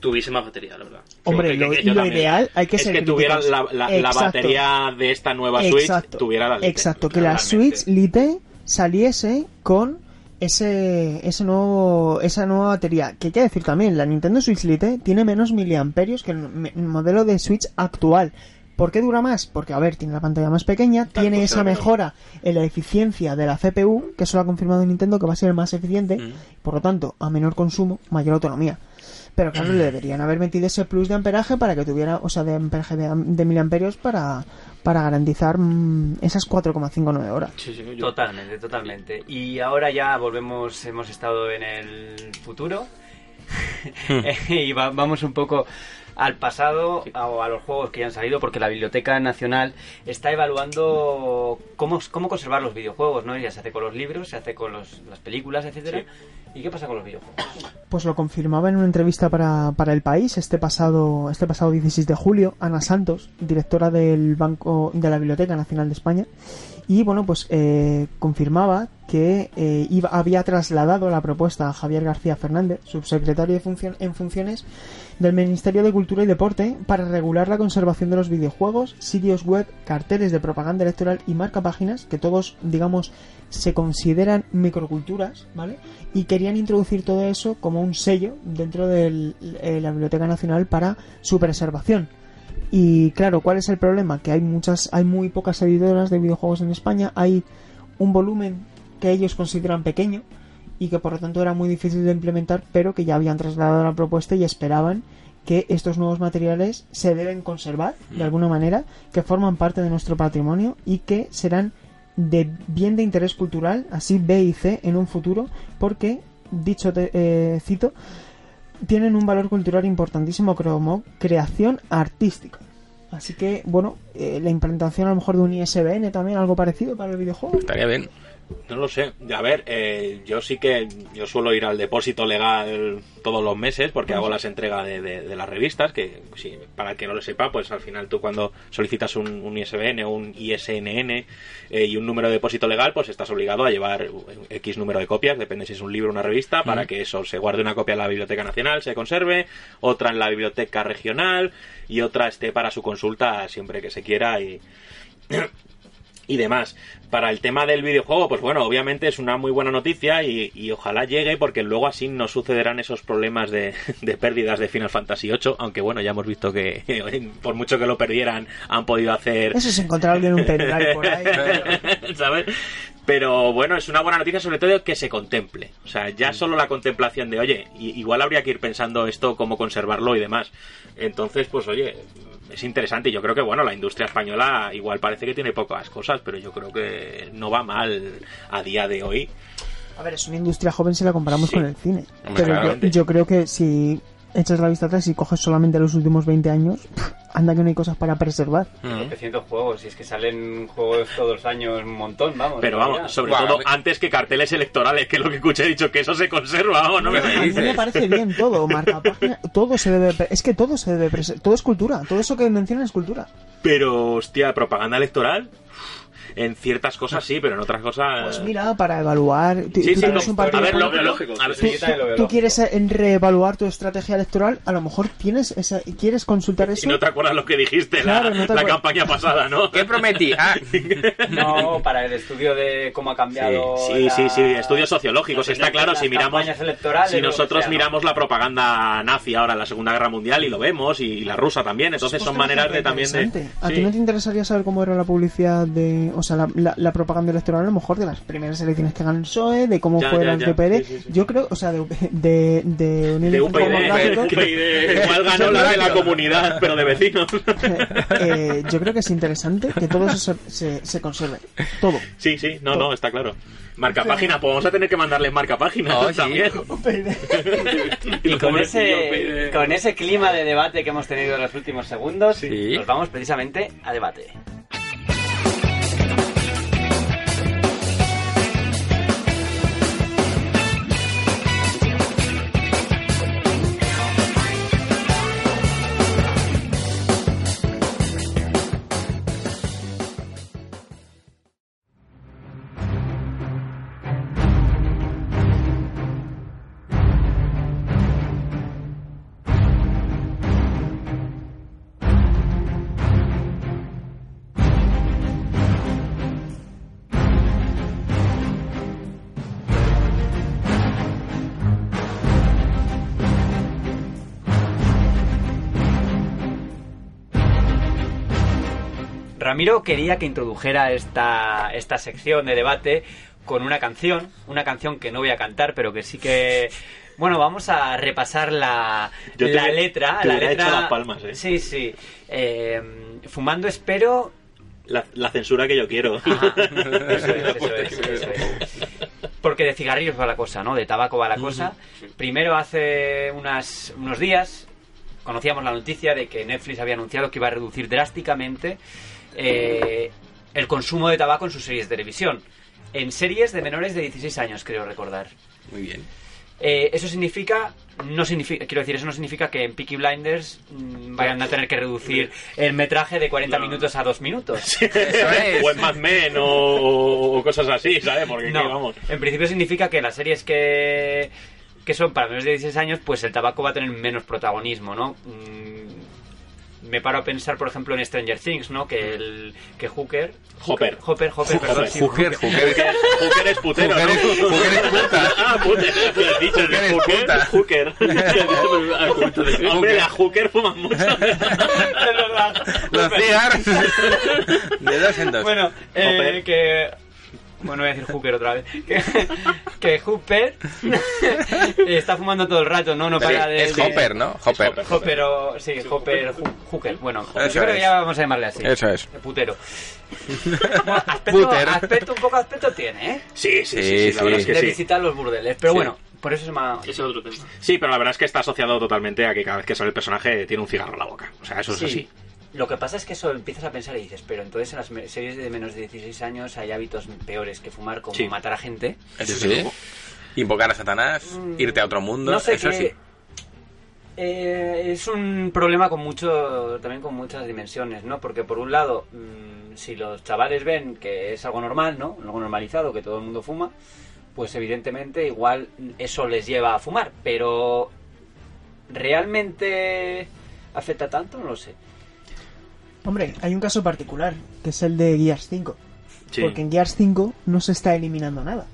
tuviese más batería, la verdad. Hombre, lo, que- que yo lo también. ideal hay que es ser que tuviera la, batería de esta nueva Switch, Exacto. tuviera la Lite. Exacto, que la. Switch Lite saliese con ese, ese nuevo, esa nueva batería. Que hay que decir también, la Nintendo Switch Lite tiene menos miliamperios que el, modelo de Switch actual. ¿Por qué dura más? Porque, a ver, tiene la pantalla más pequeña, tiene esa mejora en la eficiencia de la CPU, que eso lo ha confirmado Nintendo, que va a ser más eficiente, Mm. por lo tanto, a menor consumo, mayor autonomía. Pero claro, le deberían haber metido ese plus de amperaje para que tuviera, o sea, de amperaje de, de miliamperios para, para garantizar mm, esas 4,59 horas. Sí, sí, yo- Totalmente, totalmente. Y ahora ya volvemos, hemos estado en el futuro y va- vamos un poco al pasado a- o a los juegos que ya han salido porque la Biblioteca Nacional está evaluando cómo, cómo conservar los videojuegos, ¿no? Ya se hace con los libros, se hace con los- las películas, etcétera. ¿Y qué pasa con los videojuegos? Pues lo confirmaba en una entrevista para, para El País este pasado, este pasado 16 de julio, Ana Santos, directora del Banco de la Biblioteca Nacional de España, y bueno, pues eh, confirmaba que eh, iba, había trasladado la propuesta a Javier García Fernández, subsecretario de funcion- en funciones del Ministerio de Cultura y Deporte, para regular la conservación de los videojuegos, sitios web, carteles de propaganda electoral y marcapáginas, que todos, digamos, se consideran microculturas, ¿vale? Y querían introducir todo eso como un sello dentro de la Biblioteca Nacional para su preservación. Y claro, ¿cuál es el problema? Que hay muchas, hay muy pocas editoras de videojuegos en España, hay un volumen que ellos consideran pequeño y que por lo tanto era muy difícil de implementar, pero que ya habían trasladado la propuesta y esperaban que estos nuevos materiales se deben conservar de alguna manera, que forman parte de nuestro patrimonio y que serán de bien de interés cultural, así B y C en un futuro, porque, dicho te- eh, cito, tienen un valor cultural importantísimo como creación artística. Así que, bueno, eh, la implantación a lo mejor de un ISBN también, algo parecido para el videojuego. Estaría bien. No lo sé. A ver, eh, yo sí que yo suelo ir al depósito legal todos los meses porque hago las entregas de, de- de las revistas, que sí, para el que no lo sepa, pues al final tú cuando solicitas un, un ISBN o un ISNN eh, y un número de depósito legal, pues estás obligado a llevar X número de copias, depende si es un libro o una revista, para que eso se guarde una copia en la Biblioteca Nacional, se conserve, otra en la Biblioteca Regional y otra esté para su consulta siempre que se quiera y y demás. Para el tema del videojuego, pues bueno, obviamente es una muy buena noticia y, y ojalá llegue porque luego así no sucederán esos problemas de, de pérdidas de Final Fantasy VIII, aunque bueno, ya hemos visto que por mucho que lo perdieran han podido hacer... Eso es encontrar alguien un pendrive por ahí. ¿sabes? Pero bueno, es una buena noticia sobre todo que se contemple. O sea, ya solo la contemplación de, oye, igual habría que ir pensando esto, cómo conservarlo y demás. Entonces, pues oye, es interesante. y Yo creo que, bueno, la industria española igual parece que tiene pocas cosas, pero yo creo que no va mal a día de hoy. A ver, es una industria joven si la comparamos Sí. con el cine. Hombre, Pero yo, creo que si echas la vista atrás y coges solamente los últimos 20 años, pff, anda que no hay cosas para preservar. Mm. 700 juegos, y es que salen juegos todos los años un montón, vamos. Pero ya. vamos, sobre Bueno, todo antes que carteles electorales, que es lo que escuché, he dicho que eso se conserva, vamos, no me ¿Qué me A mí me parece bien todo, marca página, todo se debe, es que todo se debe, prese- todo es cultura, todo eso que mencionan es cultura. Pero, hostia, propaganda electoral, en ciertas cosas sí, pero en otras cosas... Pues mira, para evaluar, tú, Sí, tú sí, tienes no, un partido a ver, lo- lógico. A ver, tú, sí, también lo tú quieres eh, reevaluar tu estrategia electoral, a lo mejor tienes esa, quieres consultar Y eso. no te acuerdas lo que dijiste Claro, la, no la campaña pasada, ¿no? ¿Qué prometí? Ah, No, para el estudio de cómo ha cambiado. Sí, la- sí, sí, estudios sociológicos, las está claro, si miramos, si nosotros sea, ¿no? miramos la propaganda nazi ahora en la Segunda Guerra Mundial y lo vemos, y la rusa también, entonces son Pues, por maneras de también de... ¿A Sí. ti no te interesaría saber cómo era la publicidad de, o sea, la, la- la propaganda electoral a lo mejor de las primeras elecciones que ganó el PSOE, de cómo Ya, fue ya, el. PPD? Sí, sí, sí. Yo creo, o sea, de, de, de Unión De UPyD, igual ganó la de la comunidad, pero de vecinos. eh, yo creo que es interesante que todo eso se, se, se conserve. Todo. Sí, sí, no, no, está claro. Marca página, pues vamos a tener que mandarles marca página Oh, sí. también. Y con ese, con ese clima de debate que hemos tenido en los últimos segundos, Sí. nos vamos precisamente a debate. Ramiro quería que introdujera esta, esta sección de debate con una canción, una canción que no voy a cantar, pero que sí que... Bueno, vamos a repasar la, Yo la letra. te la letra hecho las palmas, ¿eh? Sí, sí. Eh, fumando espero... La, la censura que yo quiero. Ajá. Eso es, eso es, eso es. Porque de cigarrillos va la cosa, ¿no? De tabaco va la cosa. Primero, hace unas, unos días, conocíamos la noticia de que Netflix había anunciado que iba a reducir drásticamente eh, el consumo de tabaco en sus series de televisión. En series de menores de 16 años, creo recordar. muy bien. Eh, eso significa, no significa, quiero decir, eso no significa que en Peaky Blinders mm, vayan a tener que reducir el metraje de 40 No. minutos a 2 minutos. Eso es. o en Mad Men o, o- o cosas así, ¿sabes? Porque No, aquí vamos. en principio significa que las series que, que son para menores de 16 años, pues el tabaco va a tener menos protagonismo, ¿no? Mm, me paro a pensar, por ejemplo, en Stranger Things, ¿no? Que el que Hooker... Hooper, Hooper, Hooker, perdón, sí, Hooker, Hooker. Hooker, es putero, Hooker ¿no? es- Hooker es puta. Ah, puta, has dicho, Hooker es puta. Hooker. Hombre, la Hooker fuman mucho. Es verdad. Los cigarros. De dos en dos. Bueno, eh, que... Bueno, voy a decir Hooker otra vez. Que, que Hooper está fumando todo el rato, ¿no? No Sí, para de... es de- Hopper, ¿no? Hopper. Hopper. Hopper o... Sí, Hopper, Hooker. Bueno, Eso yo creo que ya vamos a llamarle así. Eso es. Putero. Bueno, aspecto, Putero. aspecto, un poco aspecto tiene, ¿eh? Sí, sí, sí, Sí, sí, la verdad sí. es que de sí. visitar los burdeles. Pero Sí. bueno, por eso es otro tema. Sí, pero la verdad es que está asociado totalmente a que cada vez que sale el personaje tiene un cigarro en la boca. O sea, eso es Sí. así. Lo que pasa es que eso empiezas a pensar y dices, pero entonces en las series de menos de 16 años hay hábitos peores que fumar, como Sí. matar a gente. Eso sí. Invocar a Satanás, irte a otro mundo. Mm. No sé eso sí. Eh, es un problema con mucho también con muchas dimensiones no porque por un lado mm, si los chavales ven que es algo normal no algo normalizado que todo el mundo fuma pues evidentemente igual eso les lleva a fumar pero realmente afecta tanto no lo sé Hombre, hay un caso particular, que es el de Gears 5. Sí. Porque en Gears 5 no se está eliminando nada.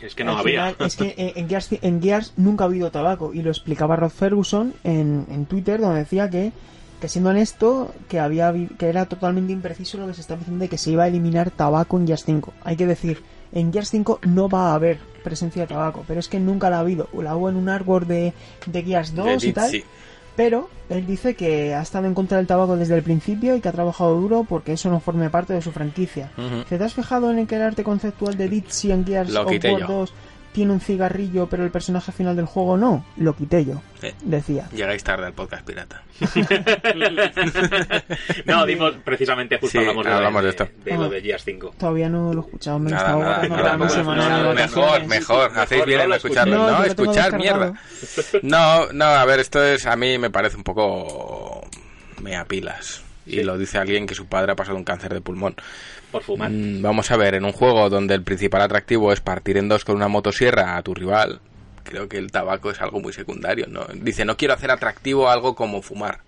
Es que no Al había. final, es que en, Gears, en Gears nunca ha habido tabaco. Y lo explicaba Rod Ferguson en, en Twitter, donde decía que, que siendo honesto, que, había, que era totalmente impreciso lo que se estaba diciendo de que se iba a eliminar tabaco en Gears 5. Hay que decir, en Gears 5 no va a haber presencia de tabaco, pero es que nunca la ha habido. La hubo en un artwork de, de Gears 2 De y tal. Ditsy. Pero él dice que ha estado en contra del tabaco desde el principio y que ha trabajado duro porque eso no forme parte de su franquicia. ¿Te has fijado en el que el arte conceptual de Ditsy en Gears of War yo. 2 tiene un cigarrillo pero el personaje final del juego no, lo quité yo, Eh, decía. Llegáis tarde al podcast pirata. no, dimos precisamente justo Sí, hablamos, de, hablamos de, de esto. de lo de Gears 5. Todavía no lo he escuchado, me Nada, nada, nada, no, de mejor, mejor. Hacéis bien no en lo escucharlo. ¿no? No, Escuchar mierda. No, no, a ver, esto es a mí me parece un poco mea pilas. Y lo dice alguien que su padre ha pasado un cáncer de pulmón. Por fumar. Mm, Vamos a ver, en un juego donde el principal atractivo es partir en dos con una motosierra a tu rival, creo que el tabaco es algo muy secundario, ¿no? Dice, no quiero hacer atractivo algo como fumar.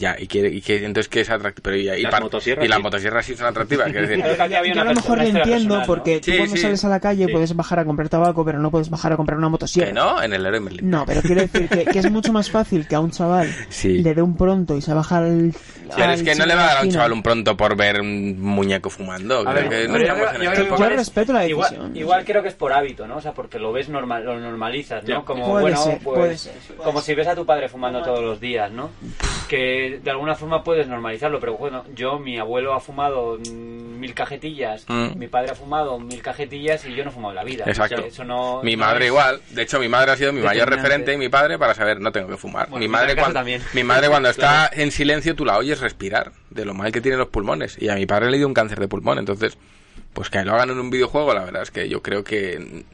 Ya, y quiere, y que entonces qué es atractivo, pero y, y Las motosierras, y las sí. motosierras sí son atractivas, quiero decir. Que Yo a lo mejor lo entiendo personal, ¿no? porque tú Sí, cuando sí. sales a la calle Sí. puedes bajar a comprar tabaco, pero no puedes bajar a comprar una motosierra. Que no, en el héroe Merlin. No, pero quiero decir que, que es mucho más fácil que a un chaval Sí. le dé un pronto y se baja al. Pero al es que no le va a dar a un chaval un pronto por ver un muñeco fumando. A Creo ver, que no yo yo que Yo igual respeto la igual- decisión. Igual, creo que es por hábito, ¿no? O sea, porque lo ves normal, lo normalizas, ¿no? Como, bueno, pues, como si ves a tu padre fumando todos los días, ¿no? Que de alguna forma puedes normalizarlo, pero bueno, yo, mi abuelo ha fumado mil cajetillas, Mm. mi padre ha fumado mil cajetillas y yo no he fumado en la vida. Exacto. O sea, eso no, mi no madre es- igual. De hecho, mi madre ha sido mi mayor referente y mi padre para saber no tengo que fumar. Bueno, mi madre caso cuando también. mi madre cuando está en silencio tú la oyes respirar de lo mal que tiene los pulmones y a mi padre le dio un cáncer de pulmón, entonces pues que lo hagan en un videojuego, la verdad es que yo creo que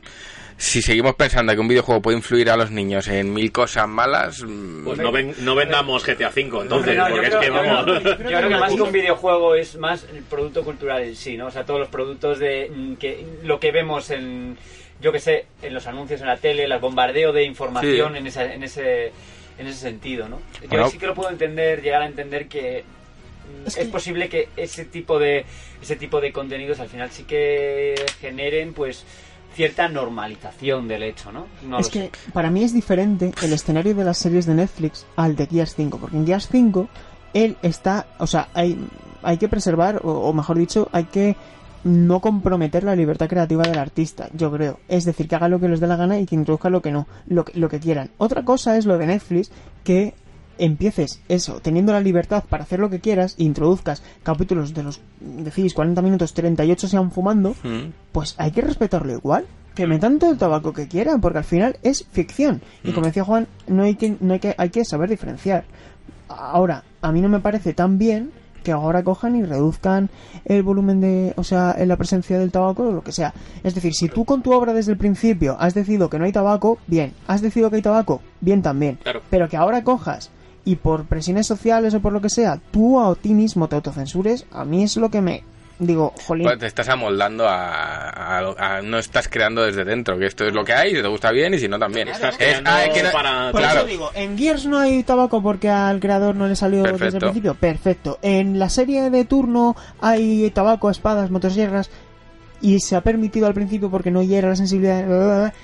si seguimos pensando que un videojuego puede influir a los niños en mil cosas malas, mm, Pues no, ven- no vendamos GTA 5, entonces, No, yo porque creo- es que yo creo- vamos. Yo creo que más que un videojuego es más el producto cultural en sí, ¿no? O sea, todos los productos de mm, que lo que vemos en, yo que sé, en los anuncios en la tele, el bombardeo de información Sí. en, esa- en ese en ese sentido, ¿no? Yo Bueno. sí que lo puedo entender, llegar a entender que mm, Es es, que- posible que ese tipo de ese tipo de contenidos al final sí que generen, pues cierta normalización del hecho, ¿no? No es lo que sé. para mí es diferente el escenario de las series de Netflix al de Gears 5, porque en Gears 5 él está, o sea, hay, hay que preservar, o, o mejor dicho, hay que no comprometer la libertad creativa del artista, yo creo. Es decir, que haga lo que les dé la gana y que introduzca lo que no, lo que, lo que quieran. Otra cosa es lo de Netflix, que empieces eso, teniendo la libertad para hacer lo que quieras, e introduzcas capítulos de los, decís, 40 minutos, 38 sean fumando, mm, pues hay que respetarlo igual. Que metan todo el tabaco que quieran, porque al final es ficción. Y como decía Juan, no hay que, no hay que, hay que saber diferenciar. Ahora, a mí no me parece tan bien que ahora cojan y reduzcan el volumen de, o sea, en la presencia del tabaco o lo que sea. Es decir, si tú con tu obra desde el principio has decidido que no hay tabaco, bien. Has decidido que hay tabaco, bien también. Claro. Pero que ahora cojas y por presiones sociales o por lo que sea, tú a ti mismo te autocensures, a mí es lo que me digo, jolín. pues te estás amoldando a, a- a- no estás creando desde dentro, que esto es lo que hay, si te gusta bien y si no también. Estás Es- creando ah, que no- para- Por claro. eso digo, en Gears no hay tabaco porque al creador no le salió desde el Perfecto. principio. Perfecto. En la serie de turno hay tabaco, espadas, motosierras y se ha permitido al principio porque no hiera la sensibilidad. bla, bla, bla.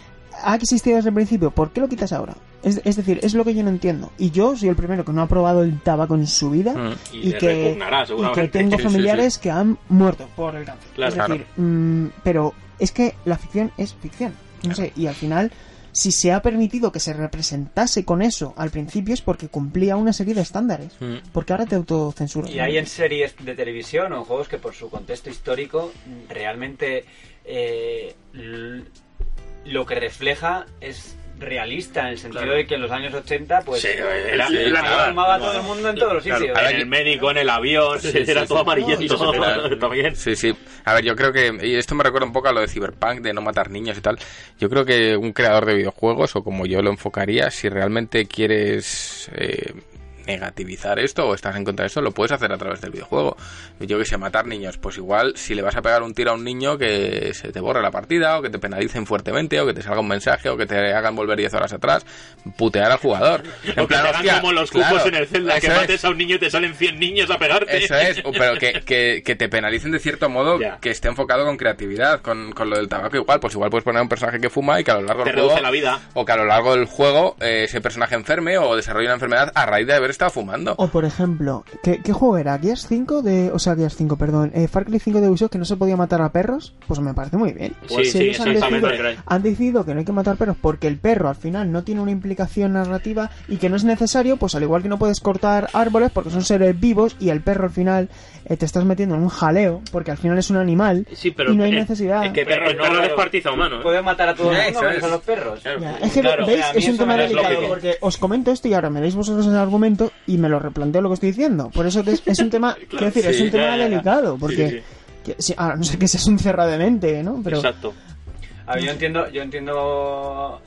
Ha existido desde el principio. ¿Por qué lo quitas ahora? Es, es decir, es lo que yo no entiendo. Y yo soy el primero que no ha probado el tabaco en su vida. Mm. Y que, y que tengo Sí, sí, familiares que han muerto por el cáncer. Claro. es decir, mm, pero es que la ficción es ficción. No sé, y al final, si se ha permitido que se representase con eso al principio es porque cumplía una serie de estándares. Mm. Porque ahora te autocensuras. Y hay en series de televisión o en juegos que por su contexto histórico realmente eh, lo que refleja es realista en el sentido Claro. de que en los años 80 pues Sí, era- sí, todo el mundo en todos los Claro, sitios. en el médico, en el avión, Sí, era sí, todo sí. amarillento. No, también. Sí, sí. A ver, yo creo que, y esto me recuerda un poco a lo de Cyberpunk, de no matar niños y tal. Yo creo que un creador de videojuegos, o como yo lo enfocaría, si realmente quieres eh, negativizar esto o estás en contra de esto, lo puedes hacer a través del videojuego. Yo que sé, matar niños, pues igual si le vas a pegar un tiro a un niño que se te borre la partida o que te penalicen fuertemente o que te salga un mensaje o que te hagan volver 10 horas atrás, putear al jugador. En O que plan, te hagan hostia, como los claro, cupos en el Zelda, que es. mates a un niño y te salen 100 niños a pegarte. Eso es, pero que, que, que te penalicen de cierto modo, que esté enfocado con creatividad, con, con lo del tabaco igual, pues igual puedes poner un personaje que fuma y que a lo largo Te del juego, reduce la vida. o que a lo largo del juego eh, ese personaje enferme o desarrolle una enfermedad a raíz de haber estado fumando. O por ejemplo, ¿qué, qué juego era? ¿Gears 5 de... O sea, Gears 5, perdón. Eh, Far Cry 5 de Ubisoft que no se podía matar a perros. Pues me parece muy bien. Sí, Si sí, ellos han exactamente. decidido, han decidido que no hay que matar perros porque el perro al final no tiene una implicación narrativa y que no es necesario, pues al igual que no puedes cortar árboles porque son seres vivos y el perro al final te estás metiendo en un jaleo porque al final es un animal Sí, pero y no hay eh, necesidad. es que Pero el no, perro descuartiza a humano, ¿eh? Pueden matar a todo el Ya, mundo eso menos es. a los perros. Ya, es que Claro, veis, es un tema delicado lógico. porque os comento esto y ahora me dais vosotros el argumento y me lo replanteo lo que estoy diciendo. Por eso que es, es un tema, quiero decir, es un tema ya, ya, ya. delicado porque Sí, sí. que- sí, ahora no sé que seas un cerrado de mente, ¿no? Pero Exacto. A ver, yo entiendo, yo entiendo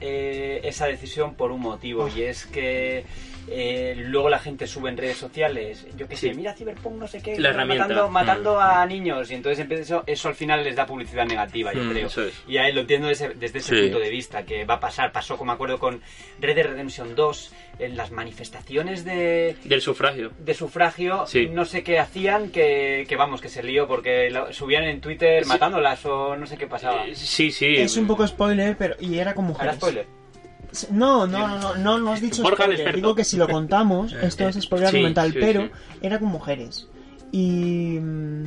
eh, esa decisión por un motivo y es que eh, luego la gente sube en redes sociales, yo que sé, Sí. mira Cyberpunk no sé qué, La está herramienta. matando, matando a niños y entonces empieza eso, eso al final les da publicidad negativa, yo Mm, creo. eso es. Y ahí lo entiendo desde, desde ese Sí. punto de vista, que va a pasar, pasó como me acuerdo con Red Dead Redemption 2, en las manifestaciones de, Del sufragio. de sufragio, Sí. no sé qué hacían, que, que vamos, que se lió porque lo- subían en Twitter Sí. matándolas o no sé qué pasaba. Eh, Sí, sí. es un poco spoiler, pero y era con ¿Era mujeres. spoiler? No, no, no, no, no, no has dicho spoiler. experto. Digo que si lo contamos, esto es spoiler Sí, argumental, sí, pero sí. era con mujeres. Y mm,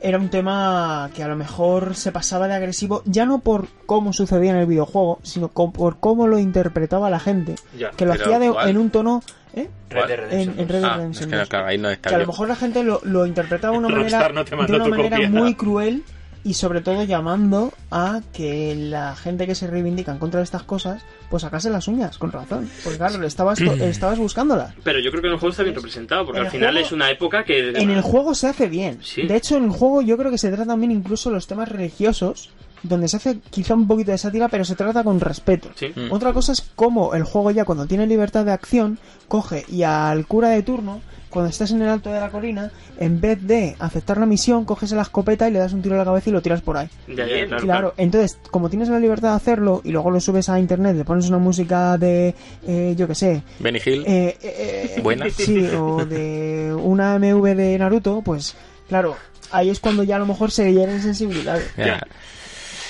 era un tema que a lo mejor se pasaba de agresivo, ya no por cómo sucedía en el videojuego, sino por cómo lo interpretaba la gente. Ya. Que lo hacía de- en un tono... ¿eh? Red Dead Redemption En, en Red Ah, es Redemption que no, 2. claro, ahí no está que a lo mejor la gente lo, lo interpretaba de una manera, de una manera muy cruel y sobre todo llamando a que la gente que se reivindica en contra de estas cosas pues sacase las uñas, con razón. Porque claro, le estabas, estabas buscándolas. Pero yo creo que en el juego está bien representado, porque En al final juego- es una época que... En el juego se hace bien. Sí. De hecho, en el juego yo creo que se trata también incluso los temas religiosos, donde se hace quizá un poquito de sátira, pero se trata con respeto. Sí. Mm. Otra cosa es cómo el juego ya cuando tiene libertad de acción coge y al cura de turno, cuando estás en el alto de la colina, en vez de aceptar la misión, coges la escopeta y le das un tiro a la cabeza y lo tiras por ahí. Ya, ya, Bien. claro, Claro, entonces, como tienes la libertad de hacerlo y luego lo subes a internet, le pones una música de, eh, yo que sé, Benny Hill. eh, eh, eh, Buena. Sí, o de una MV de Naruto, pues claro, ahí es cuando ya a lo mejor se hieren sensibilidades. Ya.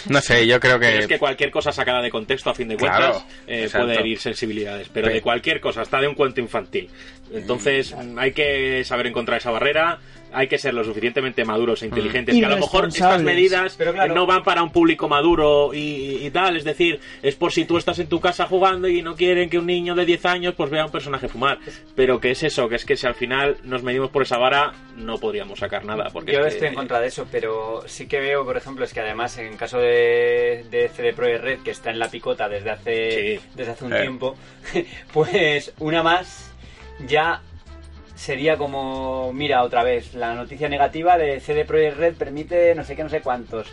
No sé, yo creo Pero que... es que cualquier cosa sacada de contexto, a fin de Claro, cuentas, eh, puede herir sensibilidades. Pero Pero- de cualquier cosa, hasta de un cuento infantil. Entonces, mm, hay que saber encontrar esa barrera. Hay que ser lo suficientemente maduros e inteligentes. Y Que a lo mejor estas medidas Pero claro- eh, no van para un público maduro y, y tal. Es decir, es por si tú estás en tu casa jugando y no quieren que un niño de 10 años pues vea a un personaje fumar. Pero que es eso, que es que si al final nos medimos por esa vara, no podríamos sacar nada. Porque Yo es que- estoy en contra de eso, pero sí que veo, por ejemplo, es que además en caso de, de CD Pro y Red, que está en la picota desde hace, Sí. desde hace un Eh. tiempo, pues una más ya sería como, mira, otra vez, la noticia negativa de CD Projekt Red permite no sé qué, no sé cuántos.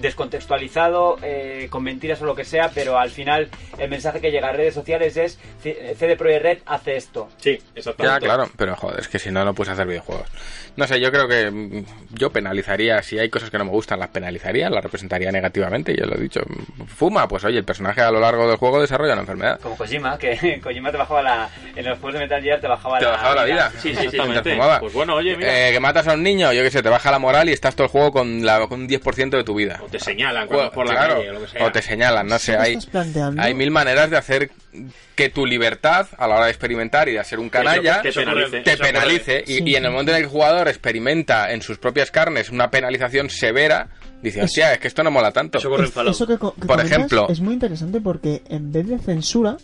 Descontextualizado, eh, con mentiras o lo que sea, pero al final el mensaje que llega a redes sociales es C- CD Projekt Red hace esto. Sí, Ya, exactamente. claro, pero joder, es que si no, no puedes hacer videojuegos. No sé, yo creo que mm, yo penalizaría, si hay cosas que no me gustan, las penalizaría, las representaría negativamente, yo lo he dicho. Fuma, pues oye, el personaje a lo largo del juego desarrolla una enfermedad. Como Kojima, que Kojima te bajaba la. En los juegos de Metal Gear te bajaba Te la. bajaba la vida. Sí, sí, sí. Pues bueno, oye, mira. Eh, que matas a un niño, yo qué sé, te baja la moral y estás todo el juego con, la, con un 10% de tu vida. O te señalan cuando por la Claro, calle o lo que sea. o te señalan, no sé, ¿Qué hay, hay mil maneras de hacer que tu libertad a la hora de experimentar y de ser un canalla penalice. te penalice y, Sí. y en el momento en el que el jugador experimenta en sus propias carnes una penalización severa, dice, hostia, es que esto no mola tanto. Eso Es- eso que, Por ejemplo- es muy interesante porque en vez de censura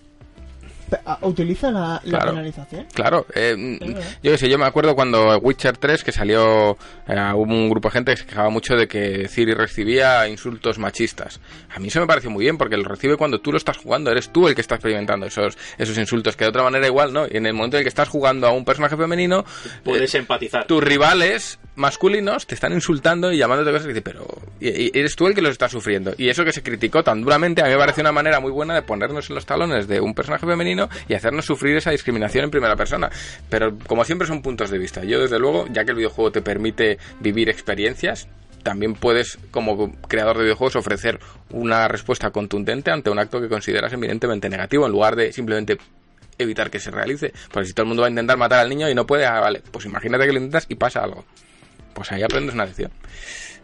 utiliza la, la Claro. penalización. Claro, eh, verdad. yo sé, yo me acuerdo cuando Witcher 3 que salió, eh, hubo un grupo de gente que se quejaba mucho de que Ciri recibía insultos machistas. A mí eso me pareció muy bien porque lo recibe cuando tú lo estás jugando, eres tú el que está experimentando esos, esos insultos, que de otra manera igual, ¿no? Y en el momento en el que estás jugando a un personaje femenino, Puedes eh, empatizar. tus rivales masculinos te están insultando y llamándote cosas y dices, pero eres tú el que los está sufriendo. Y eso que se criticó tan duramente, a mí me pareció una manera muy buena de ponernos en los talones de un personaje femenino y hacernos sufrir esa discriminación en primera persona. Pero como siempre son puntos de vista. Yo desde luego, ya que el videojuego te permite vivir experiencias, también puedes, como creador de videojuegos, ofrecer una respuesta contundente ante un acto que consideras eminentemente negativo, en lugar de simplemente evitar que se realice. Porque si todo el mundo va a intentar matar al niño y no puede, ah, vale, pues imagínate que lo intentas y pasa algo. Pues ahí aprendes una lección.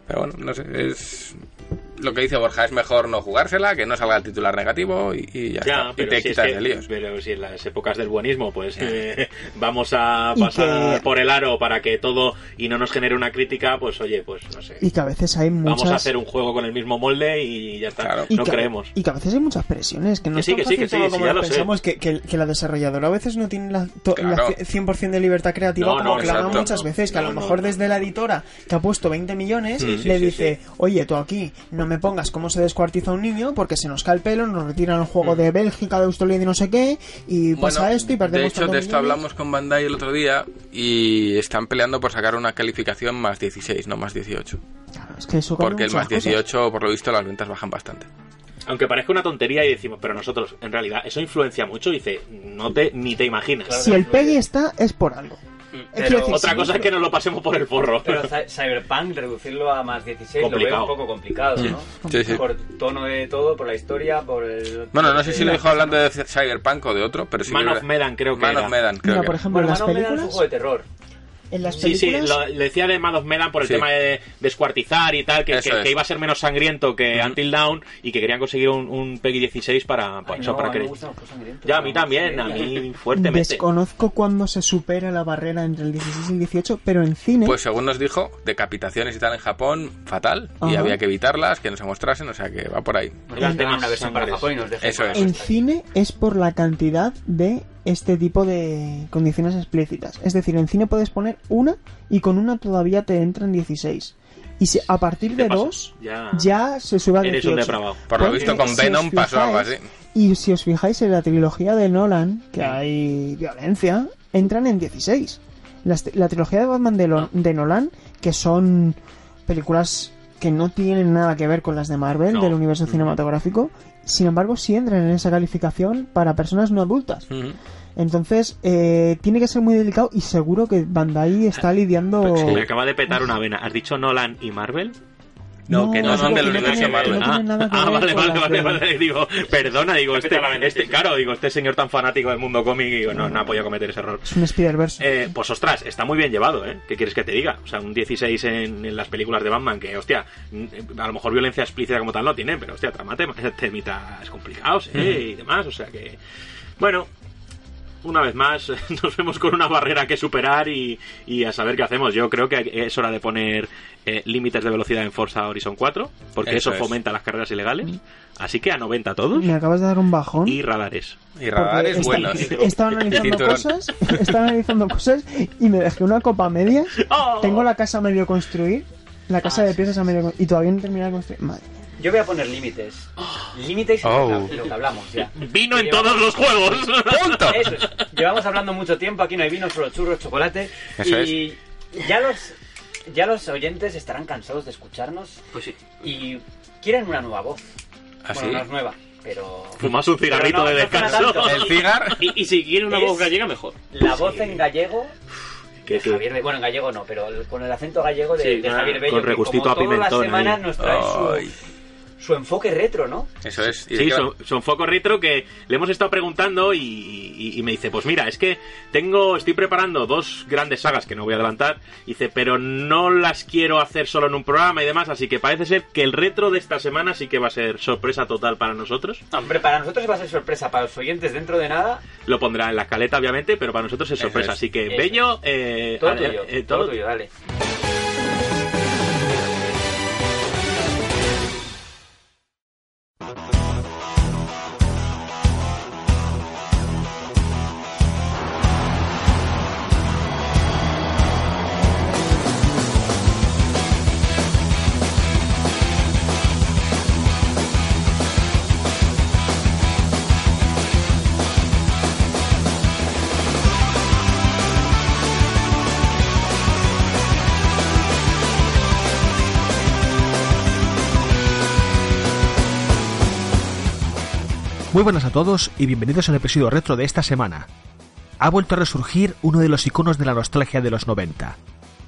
Pero bueno, no sé, es... lo que dice Borja, es mejor no jugársela, que no salga el titular negativo y, y ya, Ya, está. Y te si es quitas que- de líos. pero si en las épocas del buenismo, pues eh, vamos a pasar que- por el aro para que todo y no nos genere una crítica, pues oye, pues no sé. Y que a veces hay muchas... Vamos a hacer un juego con el mismo molde y ya está. Claro. y No que, creemos. Y que a veces hay muchas presiones, que no Que es sí, que sí, que sí, ya lo lo sé. pensamos, que, que, que la desarrolladora a veces no tiene la, to- la Claro. c- 100% de libertad creativa No, como no, muchas veces, que a lo no, mejor no. desde la editora que ha puesto 20 millones le sí, dice, oye, tú aquí no me pongas cómo se descuartiza un niño porque se nos cae el pelo, nos retiran el juego de Bélgica, de Australia y de no sé qué, y pasa Bueno, esto y perdemos de hecho, de esto hablamos con Bandai el otro día y están peleando por sacar una calificación más 16, no más 18. Claro, es que eso Porque el más cosas. 18, por lo visto, las ventas bajan bastante. Aunque parezca una tontería y decimos, pero nosotros, en realidad, eso influencia mucho. Dice, no te ni te imaginas. Claro. Si el PEGI está, es por algo. Pero decir, Otra cosa es que nos lo pasemos por el forro. Pero Cy- Cyberpunk, reducirlo a más 16 lo veo un poco complicado, ¿no? Sí, sí. Por tono de todo, por la historia, por el... Bueno, no sé si lo dijo hablando de Cyberpunk o de otro, pero sí Man que- of Medan creo que Man era. of Medan, creo Mira, que por ejemplo, en Bueno, las Mano Me da un películas... juego de terror. En las Sí, sí, lo- decía de Mad of Medan por el Sí. tema de descuartizar y tal, que, Eso que- es. que iba a ser menos sangriento que Until Dawn y que querían conseguir un, un PEGI 16 para, para Ay, eso, no, para que... me sangrientos, Ya, a mí también, a mí fuertemente. Desconozco cuándo se supera la barrera entre el 16 y el 18, pero en cine... Pues según nos dijo, decapitaciones y tal en Japón, fatal. Y había que evitarlas, que no se mostrasen, o sea que va por ahí. Nos dan temas una versión para sangres. Japón y nos dejan Eso para es. en cine es por la cantidad de este tipo de condiciones explícitas. Es decir, en cine puedes poner una y con una todavía te entran 16. Y si, a partir ¿Qué de dos Ya. ya se sube a 18. Eres un depravado. Por lo visto con si Venom pasó algo así. Y si os fijáis en la trilogía de Nolan, que hay violencia, entran en 16. Las- La, trilogía de Batman de, Lo- de Nolan, que son películas que no tienen nada que ver con las de Marvel, No. del universo cinematográfico, sin embargo sí entran en esa calificación para personas no adultas. Entonces, eh, tiene que ser muy delicado y seguro que Bandai está lidiando... Pues Me acaba de petar una vena. ¿Has dicho Nolan y Marvel? No, que no son del universo tiene- Marvel. no Ah, tiene ah, vale, vale, vale, vale. Digo, perdona, digo, este, este, claro, digo, este señor tan fanático del mundo cómic, digo, no, no ha podido cometer ese error. Es un Spider-Verse. Eh, pues ostras, está muy bien llevado, ¿eh? ¿Qué quieres que te diga? O sea, un 16 en, en las películas de Batman, que, hostia, mm, a lo mejor violencia explícita como tal no tienen, pero, hostia, trama tem- temitas complicados, ¿eh? Y demás, o sea que... Bueno, una vez más, nos vemos con una barrera que superar y, y a saber qué hacemos. Yo creo que es hora de poner eh, límites de velocidad en Forza Horizon 4, porque eso, Eso es. fomenta las carreras ilegales. Así que a 90 todos Me acabas de dar un bajón. y radares. Y radares esta- buenos. Estaba analizando cosas, estaba analizando cosas y me dejé una copa media. ¡Oh! Tengo la casa a medio construir, la casa de piezas a medio construir y todavía no he terminado de construir. Madre. Yo voy a poner límites. Límites y Oh. lo, que- lo que hablamos ya. Vino en Llevamos- todos los juegos. ¡Punto! Eso es. Llevamos hablando mucho tiempo, aquí no hay vino, solo churros, chocolate. Eso y ya los ya los oyentes estarán cansados de escucharnos Pues sí. y quieren una nueva voz. ¿Ah, bueno, no es nueva, pero Fumas un cigarrito no, de descanso. El cigar. Y, y si quiere una Es- voz gallega, mejor. la voz en gallego Que- que- Javier bueno, en gallego no, pero el- con el acento gallego de, Sí, de ah, Javier Bello, con que regustito como a todas las pimentón semanas ahí. nos trae Ay. su, su enfoque retro, ¿no? Eso es. ¿Y de Sí, son, son foco retro que le hemos estado preguntando y, y- y me dice, pues mira, es que tengo, estoy preparando dos grandes sagas que no voy a adelantar, dice, pero no las quiero hacer solo en un programa y demás, así que parece ser que el retro de esta semana sí que va a ser sorpresa total para nosotros. Hombre, para nosotros va a ser sorpresa, para los oyentes dentro de nada, Lo pondrá en la escaleta, obviamente, pero para nosotros es sorpresa, es. así que Bello, eh, todo tuyo, eh, todo todo- tuyo, dale. Muy buenas a todos y bienvenidos al episodio retro de esta semana. Ha vuelto a resurgir uno de los iconos de la nostalgia de los 90.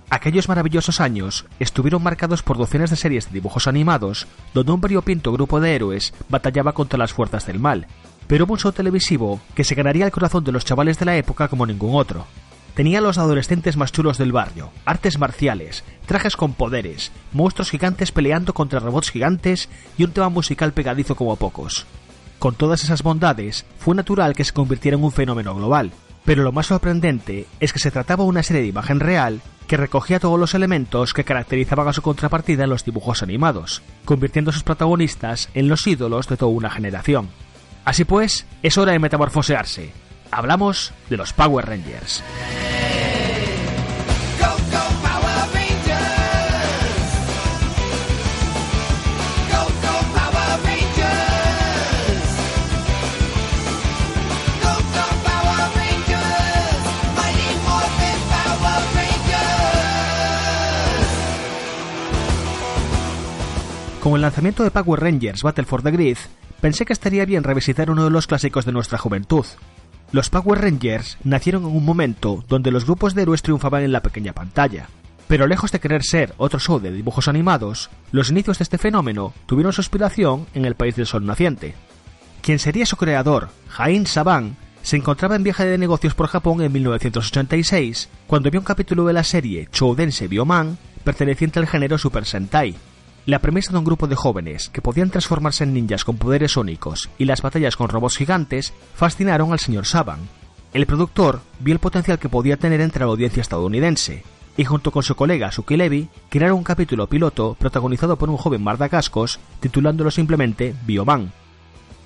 Aquellos maravillosos años estuvieron marcados por docenas de series de dibujos animados donde un variopinto grupo de héroes batallaba contra las fuerzas del mal, pero hubo un show televisivo que se ganaría el corazón de los chavales de la época como ningún otro. tenía a los adolescentes más chulos del barrio, artes marciales, trajes con poderes, monstruos gigantes peleando contra robots gigantes y un tema musical pegadizo como pocos. Con todas esas bondades, fue natural que se convirtiera en un fenómeno global, pero lo más sorprendente es que se trataba de una serie de imagen real que recogía todos los elementos que caracterizaban a su contrapartida en los dibujos animados, convirtiendo a sus protagonistas en los ídolos de toda una generación. Así pues, es hora de metamorfosearse. Hablamos de los Power Rangers. Con el lanzamiento de Power Rangers Battle for the Grid, pensé que estaría bien revisitar uno de los clásicos de nuestra juventud. Los Power Rangers nacieron en un momento donde los grupos de héroes triunfaban en la pequeña pantalla. Pero lejos de querer ser otro show de dibujos animados, los inicios de este fenómeno tuvieron su inspiración en el país del sol naciente. Quien sería su creador, Jain Saban, se encontraba en viaje de negocios por Japón en 1986 cuando vio un capítulo de la serie Choudense Bioman perteneciente al género Super Sentai, la premisa de un grupo de jóvenes que podían transformarse en ninjas con poderes sónicos y las batallas con robots gigantes fascinaron al señor Saban. El productor vio el potencial que podía tener entre la audiencia estadounidense y junto con su colega Suki Levy crearon un capítulo piloto protagonizado por un joven mardacascos titulándolo simplemente Bioman.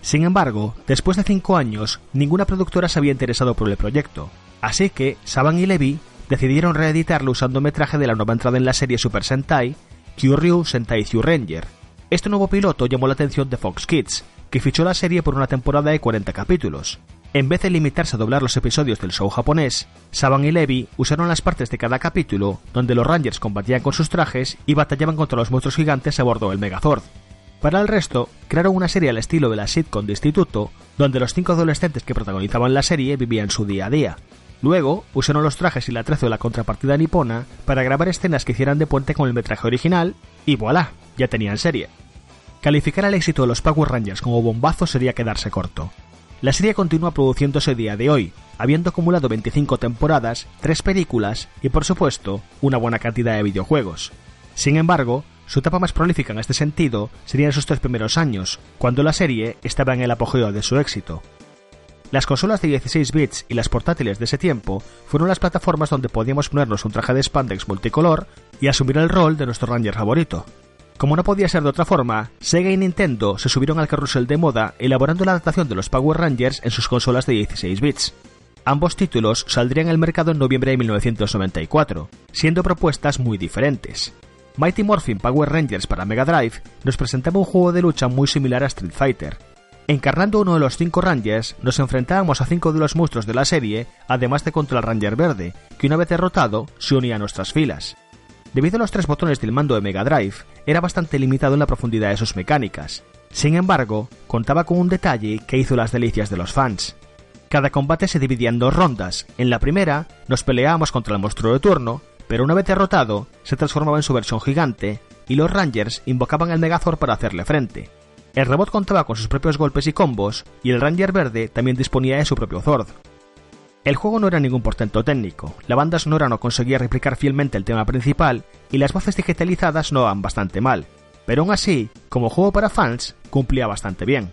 Sin embargo, después de cinco años, ninguna productora se había interesado por el proyecto, así que Saban y Levy decidieron reeditarlo usando metraje de la nueva entrada en la serie Super Sentai Kyuryu Sentai Ranger. Este nuevo piloto llamó la atención de Fox Kids, que fichó la serie por una temporada de 40 capítulos. En vez de limitarse a doblar los episodios del show japonés, Saban y Levi usaron las partes de cada capítulo donde los Rangers combatían con sus trajes y batallaban contra los monstruos gigantes a bordo del Megazord. Para el resto, crearon una serie al estilo de la sitcom de instituto, donde los cinco adolescentes que protagonizaban la serie vivían su día a día. Luego, usaron los trajes y la atrezo de la contrapartida nipona para grabar escenas que hicieran de puente con el metraje original, y voilà, ya tenían serie. Calificar el éxito de los Power Rangers como bombazo sería quedarse corto. La serie continúa produciéndose día de hoy, habiendo acumulado 25 temporadas, 3 películas y por supuesto una buena cantidad de videojuegos. Sin embargo, su etapa más prolífica en este sentido sería en sus tres primeros años, cuando la serie estaba en el apogeo de su éxito. Las consolas de 16 bits y las portátiles de ese tiempo fueron las plataformas donde podíamos ponernos un traje de spandex multicolor y asumir el rol de nuestro Ranger favorito. Como no podía ser de otra forma, Sega y Nintendo se subieron al carrusel de moda elaborando la adaptación de los Power Rangers en sus consolas de 16 bits. Ambos títulos saldrían al mercado en noviembre de 1994, siendo propuestas muy diferentes. Mighty Morphin Power Rangers para Mega Drive nos presentaba un juego de lucha muy similar a Street Fighter, Encarnando uno de los cinco Rangers, nos enfrentábamos a cinco de los monstruos de la serie, además de contra el Ranger Verde, que una vez derrotado, se unía a nuestras filas. Debido a los tres botones del mando de Mega Drive, era bastante limitado en la profundidad de sus mecánicas. Sin embargo, contaba con un detalle que hizo las delicias de los fans. Cada combate se dividía en dos rondas. En la primera, nos peleábamos contra el monstruo de turno, pero una vez derrotado, se transformaba en su versión gigante, y los Rangers invocaban el Megazord para hacerle frente. El robot contaba con sus propios golpes y combos, y el Ranger verde también disponía de su propio Zord. El juego no era ningún portento técnico, la banda sonora no conseguía replicar fielmente el tema principal, y las voces digitalizadas no van bastante mal, pero aún así, como juego para fans, cumplía bastante bien.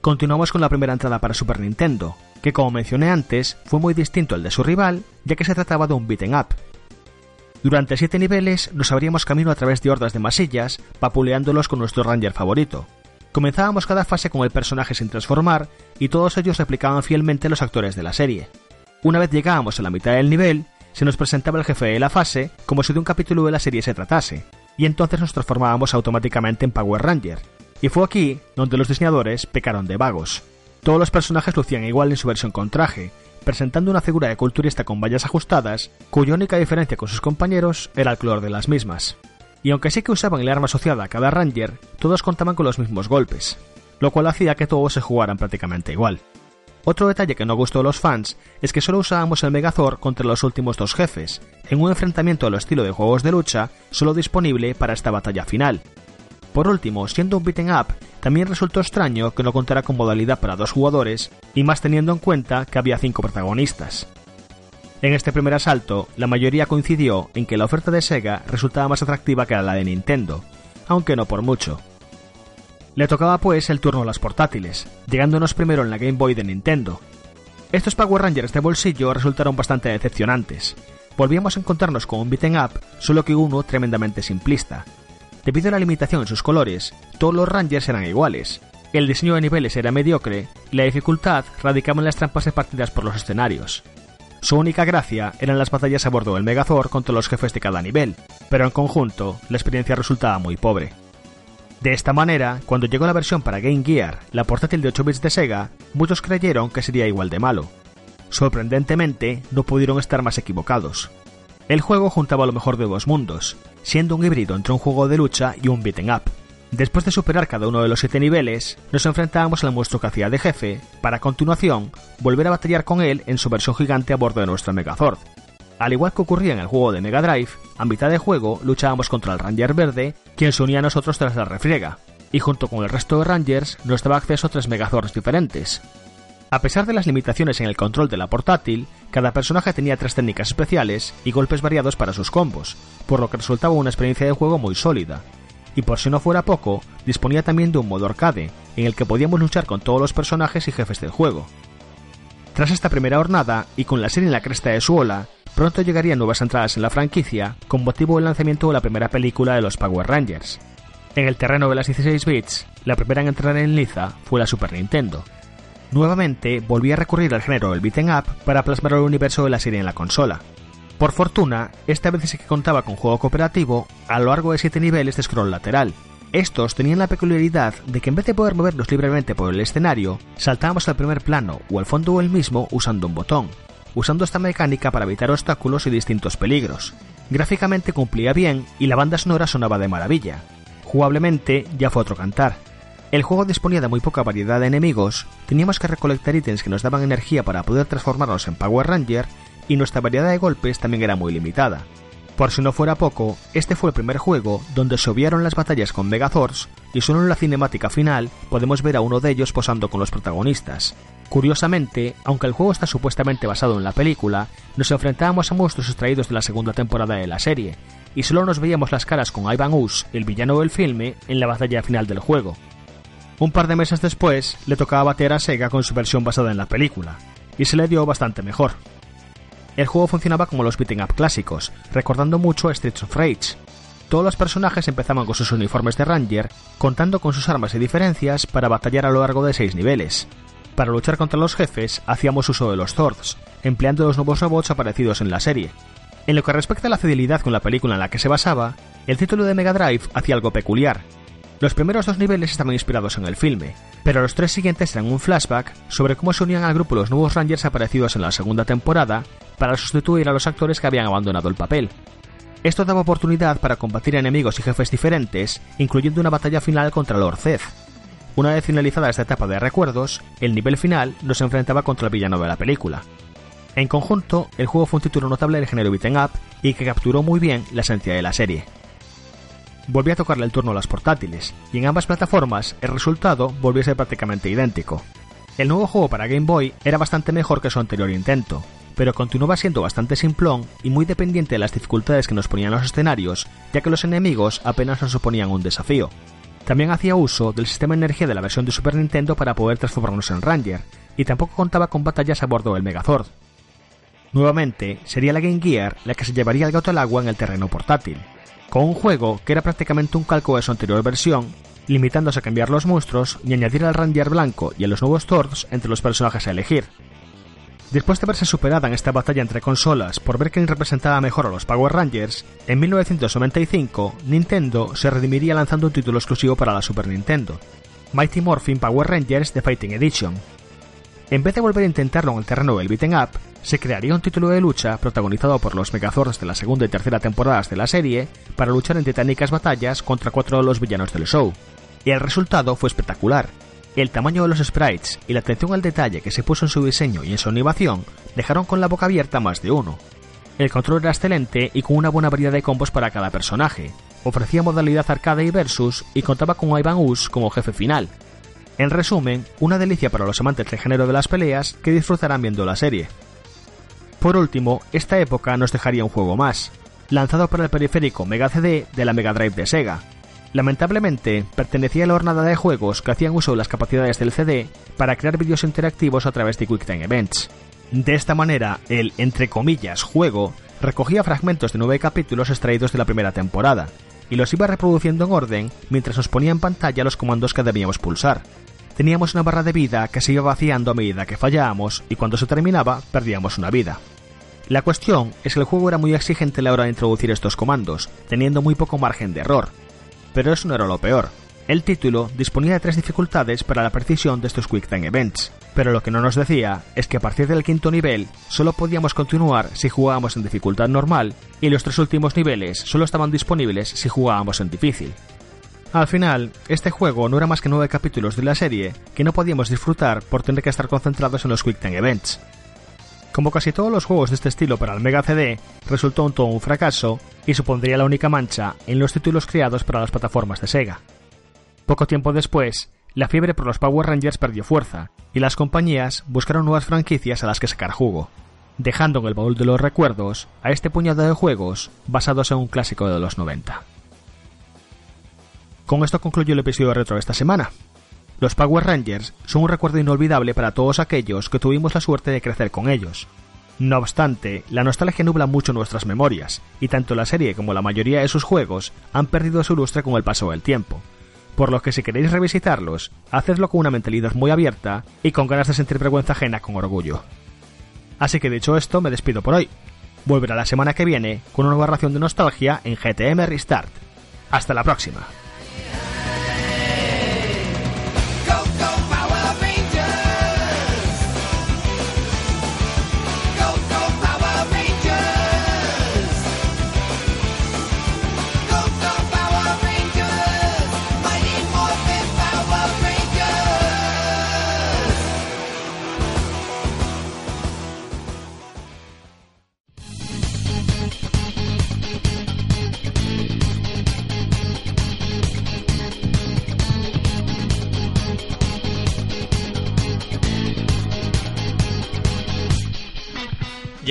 Continuamos con la primera entrada para Super Nintendo, que como mencioné antes, fue muy distinto al de su rival, ya que se trataba de un beat'em up, durante siete niveles nos abríamos camino a través de hordas de masillas, papuleándolos con nuestro ranger favorito. Comenzábamos cada fase con el personaje sin transformar y todos ellos replicaban fielmente los actores de la serie. Una vez llegábamos a la mitad del nivel, se nos presentaba el jefe de la fase como si de un capítulo de la serie se tratase, y entonces nos transformábamos automáticamente en Power Ranger. Y fue aquí donde los diseñadores pecaron de vagos. Todos los personajes lucían igual en su versión con traje, presentando una figura de culturista con vallas ajustadas, cuya única diferencia con sus compañeros era el color de las mismas. Y aunque sí que usaban el arma asociada a cada Ranger, todos contaban con los mismos golpes, lo cual hacía que todos se jugaran prácticamente igual. Otro detalle que no gustó a los fans es que solo usábamos el Megazord contra los últimos dos jefes, en un enfrentamiento a lo estilo de juegos de lucha solo disponible para esta batalla final, por último, siendo un beaten up, también resultó extraño que no contara con modalidad para dos jugadores, y más teniendo en cuenta que había cinco protagonistas. En este primer asalto, la mayoría coincidió en que la oferta de Sega resultaba más atractiva que la de Nintendo, aunque no por mucho. Le tocaba pues el turno a las portátiles, llegándonos primero en la Game Boy de Nintendo. Estos Power Rangers de bolsillo resultaron bastante decepcionantes. Volvíamos a encontrarnos con un beat'em up, solo que uno tremendamente simplista. Debido a la limitación en sus colores, todos los Rangers eran iguales, el diseño de niveles era mediocre y la dificultad radicaba en las trampas repartidas por los escenarios. Su única gracia eran las batallas a bordo del Megazord contra los jefes de cada nivel, pero en conjunto la experiencia resultaba muy pobre. De esta manera, cuando llegó la versión para Game Gear, la portátil de 8 bits de Sega, muchos creyeron que sería igual de malo. Sorprendentemente, no pudieron estar más equivocados. El juego juntaba lo mejor de dos mundos, siendo un híbrido entre un juego de lucha y un beat'em up. Después de superar cada uno de los siete niveles, nos enfrentábamos al monstruo que hacía de jefe, para a continuación volver a batallar con él en su versión gigante a bordo de nuestro Megazord. Al igual que ocurría en el juego de Mega Drive, a mitad de juego luchábamos contra el Ranger verde, quien se unía a nosotros tras la refriega, y junto con el resto de Rangers nos daba acceso a tres Megazords diferentes. A pesar de las limitaciones en el control de la portátil, cada personaje tenía tres técnicas especiales y golpes variados para sus combos, por lo que resultaba una experiencia de juego muy sólida, y por si no fuera poco, disponía también de un modo arcade, en el que podíamos luchar con todos los personajes y jefes del juego. Tras esta primera jornada, y con la serie en la cresta de su ola, pronto llegarían nuevas entradas en la franquicia con motivo del lanzamiento de la primera película de los Power Rangers. En el terreno de las 16 bits, la primera en entrar en liza fue la Super Nintendo. Nuevamente volví a recurrir al género del beat'em up para plasmar el universo de la serie en la consola, por fortuna, esta vez sí que contaba con juego cooperativo a lo largo de 7 niveles de scroll lateral. Estos tenían la peculiaridad de que en vez de poder movernos libremente por el escenario, saltábamos al primer plano o al fondo del mismo usando un botón, usando esta mecánica para evitar obstáculos y distintos peligros. Gráficamente cumplía bien y la banda sonora sonaba de maravilla. Jugablemente ya fue otro cantar. El juego disponía de muy poca variedad de enemigos, teníamos que recolectar ítems que nos daban energía para poder transformarnos en Power Ranger y nuestra variedad de golpes también era muy limitada. Por si no fuera poco, este fue el primer juego donde se obviaron las batallas con Megazords y solo en la cinemática final podemos ver a uno de ellos posando con los protagonistas. Curiosamente, aunque el juego está supuestamente basado en la película, nos enfrentábamos a monstruos extraídos de la segunda temporada de la serie, y solo nos veíamos las caras con Ivan Us, el villano del filme, en la batalla final del juego. Un par de meses después, le tocaba bater a Sega con su versión basada en la película, y se le dio bastante mejor. El juego funcionaba como los beating up clásicos, recordando mucho a Streets of Rage. Todos los personajes empezaban con sus uniformes de Ranger, contando con sus armas y diferencias para batallar a lo largo de 6 niveles. Para luchar contra los jefes, hacíamos uso de los Zords, empleando los nuevos robots aparecidos en la serie. En lo que respecta a la fidelidad con la película en la que se basaba, el título de Mega Drive hacía algo peculiar, los primeros dos niveles estaban inspirados en el filme, pero los tres siguientes eran un flashback sobre cómo se unían al grupo los nuevos Rangers aparecidos en la segunda temporada para sustituir a los actores que habían abandonado el papel. Esto daba oportunidad para combatir enemigos y jefes diferentes, incluyendo una batalla final contra Lord Zed. Una vez finalizada esta etapa de recuerdos, el nivel final nos enfrentaba contra el villano de la película. En conjunto, el juego fue un título notable del género beat'em up y que capturó muy bien la esencia de la serie volvió a tocarle el turno a las portátiles, y en ambas plataformas el resultado volvió a ser prácticamente idéntico. El nuevo juego para Game Boy era bastante mejor que su anterior intento, pero continuaba siendo bastante simplón y muy dependiente de las dificultades que nos ponían los escenarios, ya que los enemigos apenas nos suponían un desafío. También hacía uso del sistema de energía de la versión de Super Nintendo para poder transformarnos en Ranger, y tampoco contaba con batallas a bordo del Megazord. Nuevamente, sería la Game Gear la que se llevaría el gato al agua en el terreno portátil, con un juego que era prácticamente un calco de su anterior versión, limitándose a cambiar los monstruos y añadir al Ranger blanco y a los nuevos Thors entre los personajes a elegir. Después de verse superada en esta batalla entre consolas por ver quién representaba mejor a los Power Rangers, en 1995 Nintendo se redimiría lanzando un título exclusivo para la Super Nintendo, Mighty Morphin Power Rangers The Fighting Edition. En vez de volver a intentarlo en el terreno del beat'em up, se crearía un título de lucha protagonizado por los Megazords de la segunda y tercera temporadas de la serie para luchar en titánicas batallas contra cuatro de los villanos del show. Y el resultado fue espectacular. El tamaño de los sprites y la atención al detalle que se puso en su diseño y en su animación dejaron con la boca abierta más de uno. El control era excelente y con una buena variedad de combos para cada personaje. Ofrecía modalidad arcade y versus y contaba con Ivan Us como jefe final. En resumen, una delicia para los amantes del género de las peleas que disfrutarán viendo la serie. Por último, esta época nos dejaría un juego más, lanzado para el periférico Mega CD de la Mega Drive de Sega. Lamentablemente, pertenecía a la hornada de juegos que hacían uso de las capacidades del CD para crear vídeos interactivos a través de QuickTime Events. De esta manera, el, entre comillas, juego recogía fragmentos de nueve capítulos extraídos de la primera temporada, y los iba reproduciendo en orden mientras nos ponía en pantalla los comandos que debíamos pulsar. Teníamos una barra de vida que se iba vaciando a medida que fallábamos y cuando se terminaba perdíamos una vida. La cuestión es que el juego era muy exigente a la hora de introducir estos comandos, teniendo muy poco margen de error. Pero eso no era lo peor. El título disponía de tres dificultades para la precisión de estos QuickTime Events, pero lo que no nos decía es que a partir del quinto nivel solo podíamos continuar si jugábamos en dificultad normal y los tres últimos niveles solo estaban disponibles si jugábamos en difícil. Al final, este juego no era más que nueve capítulos de la serie que no podíamos disfrutar por tener que estar concentrados en los QuickTime Events. Como casi todos los juegos de este estilo para el Mega CD, resultó un todo un fracaso y supondría la única mancha en los títulos creados para las plataformas de Sega. Poco tiempo después, la fiebre por los Power Rangers perdió fuerza y las compañías buscaron nuevas franquicias a las que sacar jugo, dejando en el baúl de los recuerdos a este puñado de juegos basados en un clásico de los 90. Con esto concluyo el episodio retro de esta semana. Los Power Rangers son un recuerdo inolvidable para todos aquellos que tuvimos la suerte de crecer con ellos. No obstante, la nostalgia nubla mucho nuestras memorias, y tanto la serie como la mayoría de sus juegos han perdido su lustre con el paso del tiempo. Por lo que si queréis revisitarlos, hacedlo con una mentalidad muy abierta y con ganas de sentir vergüenza ajena con orgullo. Así que dicho esto, me despido por hoy. Volverá la semana que viene con una nueva ración de nostalgia en GTM Restart. Hasta la próxima.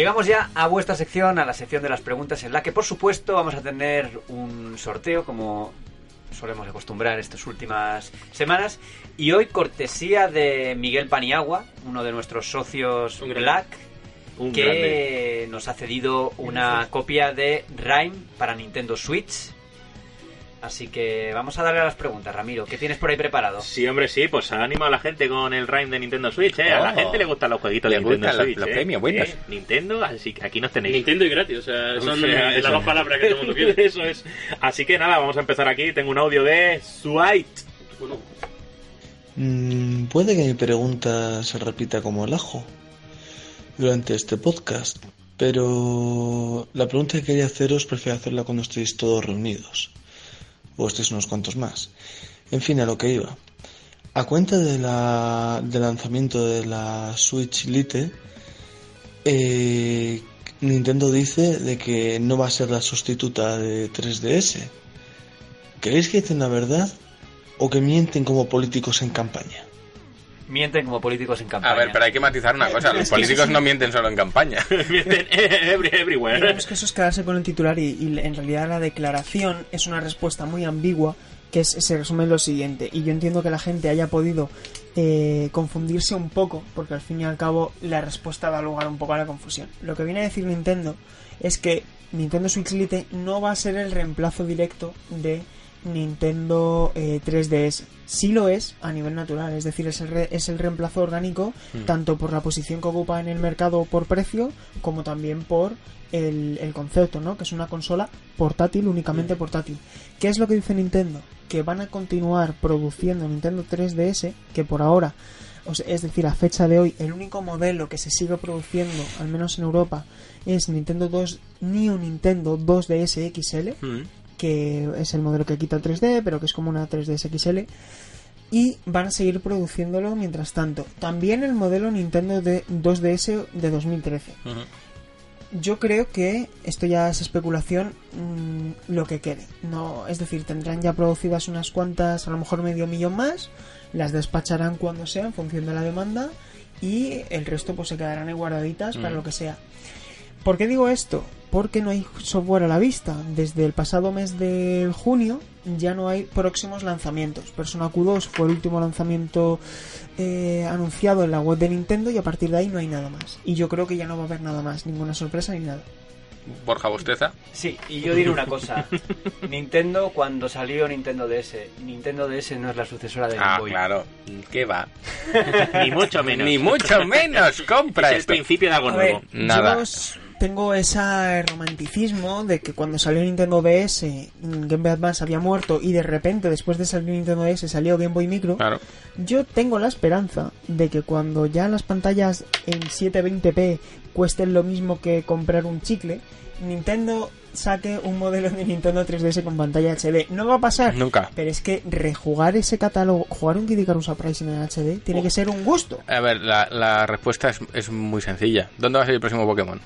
Llegamos ya a vuestra sección, a la sección de las preguntas, en la que por supuesto vamos a tener un sorteo como solemos acostumbrar estas últimas semanas. Y hoy cortesía de Miguel Paniagua, uno de nuestros socios Un. Black, Un que grande. nos ha cedido una copia de Rhyme para Nintendo Switch. Así que vamos a darle a las preguntas, Ramiro. ¿Qué tienes por ahí preparado? Sí, hombre, sí, pues ha animado a la gente con el Rhyme de Nintendo Switch, ¿eh? A la Oh. gente le gustan los jueguitos de Nintendo Switch, los ¿eh? premios buenos. ¿Eh? Nintendo, así que aquí nos tenéis. Nintendo y gratis, o sea, son las dos palabras que todo el mundo quiere. Eso es. Así que nada, vamos a empezar aquí. Tengo un audio de Swite. Bueno, Mm, puede que mi pregunta se repita como el ajo durante este podcast, pero la pregunta que quería haceros prefiero hacerla cuando estéis todos reunidos, estéis unos cuantos más. En fin, a lo que iba. A cuenta de la, del lanzamiento de la Switch Lite, eh, Nintendo dice de que no va a ser la sustituta de 3DS. ¿Creéis que dicen la verdad o que mienten como políticos en campaña? Mienten como políticos en campaña. A ver, pero hay que matizar una cosa. Los políticos sí. no mienten solo en campaña. Mienten every- everywhere. Digamos que eso es quedarse con el titular y, y en realidad la declaración es una respuesta muy ambigua que es- se resume en lo siguiente. Y yo entiendo que la gente haya podido eh, confundirse un poco, porque al fin y al cabo la respuesta da lugar un poco a la confusión. Lo que viene a decir Nintendo es que Nintendo Switch Lite no va a ser el reemplazo directo de Nintendo eh, 3DS. Sí lo es a nivel natural, es decir, es el, re- es el reemplazo orgánico tanto por la posición que ocupa en el mercado por precio como también por el, el concepto, ¿no? Que es una consola portátil, únicamente portátil. ¿Qué es lo que dice Nintendo? Que van a continuar produciendo Nintendo 3DS, que por ahora, o sea, es decir, a fecha de hoy, el único modelo que se sigue produciendo, al menos en Europa, es Nintendo 2, New Nintendo 2DS XL, Mm. Que es el modelo que quita 3D, pero que es como una 3DS XL. Y van a seguir produciéndolo mientras tanto. También el modelo Nintendo de 2DS de 2013. Yo creo que esto ya es especulación mm, lo que quede. No, es decir, tendrán ya producidas unas cuantas, a lo mejor medio millón más, las despacharán cuando sea en función de la demanda y el resto pues se quedarán ahí guardaditas para Mm. lo que sea. ¿Por qué digo esto? Porque no hay software a la vista. Desde el pasado mes de junio ya no hay próximos lanzamientos. Persona Q2 fue el último lanzamiento eh, anunciado en la web de Nintendo y a partir de ahí no hay nada más. Y yo creo que ya no va a haber nada más, ninguna sorpresa ni nada. Borja Bosteza. Sí, y yo diré una cosa. Nintendo, cuando salió Nintendo DS, Nintendo DS no es la sucesora de Game Ah, Boy. claro. ¿Qué va? Ni mucho menos. Ni mucho menos. Compra Es el esto. principio de algo A ver, nuevo. Nada. Tengo ese romanticismo de que cuando salió Nintendo DS, mm, Game Boy Advance había muerto y de repente después de salir Nintendo DS salió Game Boy Micro. Claro. Yo tengo la esperanza de que cuando ya las pantallas en 720p cuesten lo mismo que comprar un chicle, Nintendo saque un modelo de Nintendo 3DS con pantalla HD. No va a pasar. Nunca. Pero es que rejugar ese catálogo, jugar un Kid Icarus Uprising en HD, tiene que ser un gusto. A ver, la, la respuesta es, es muy sencilla. ¿Dónde va a salir el próximo Pokémon?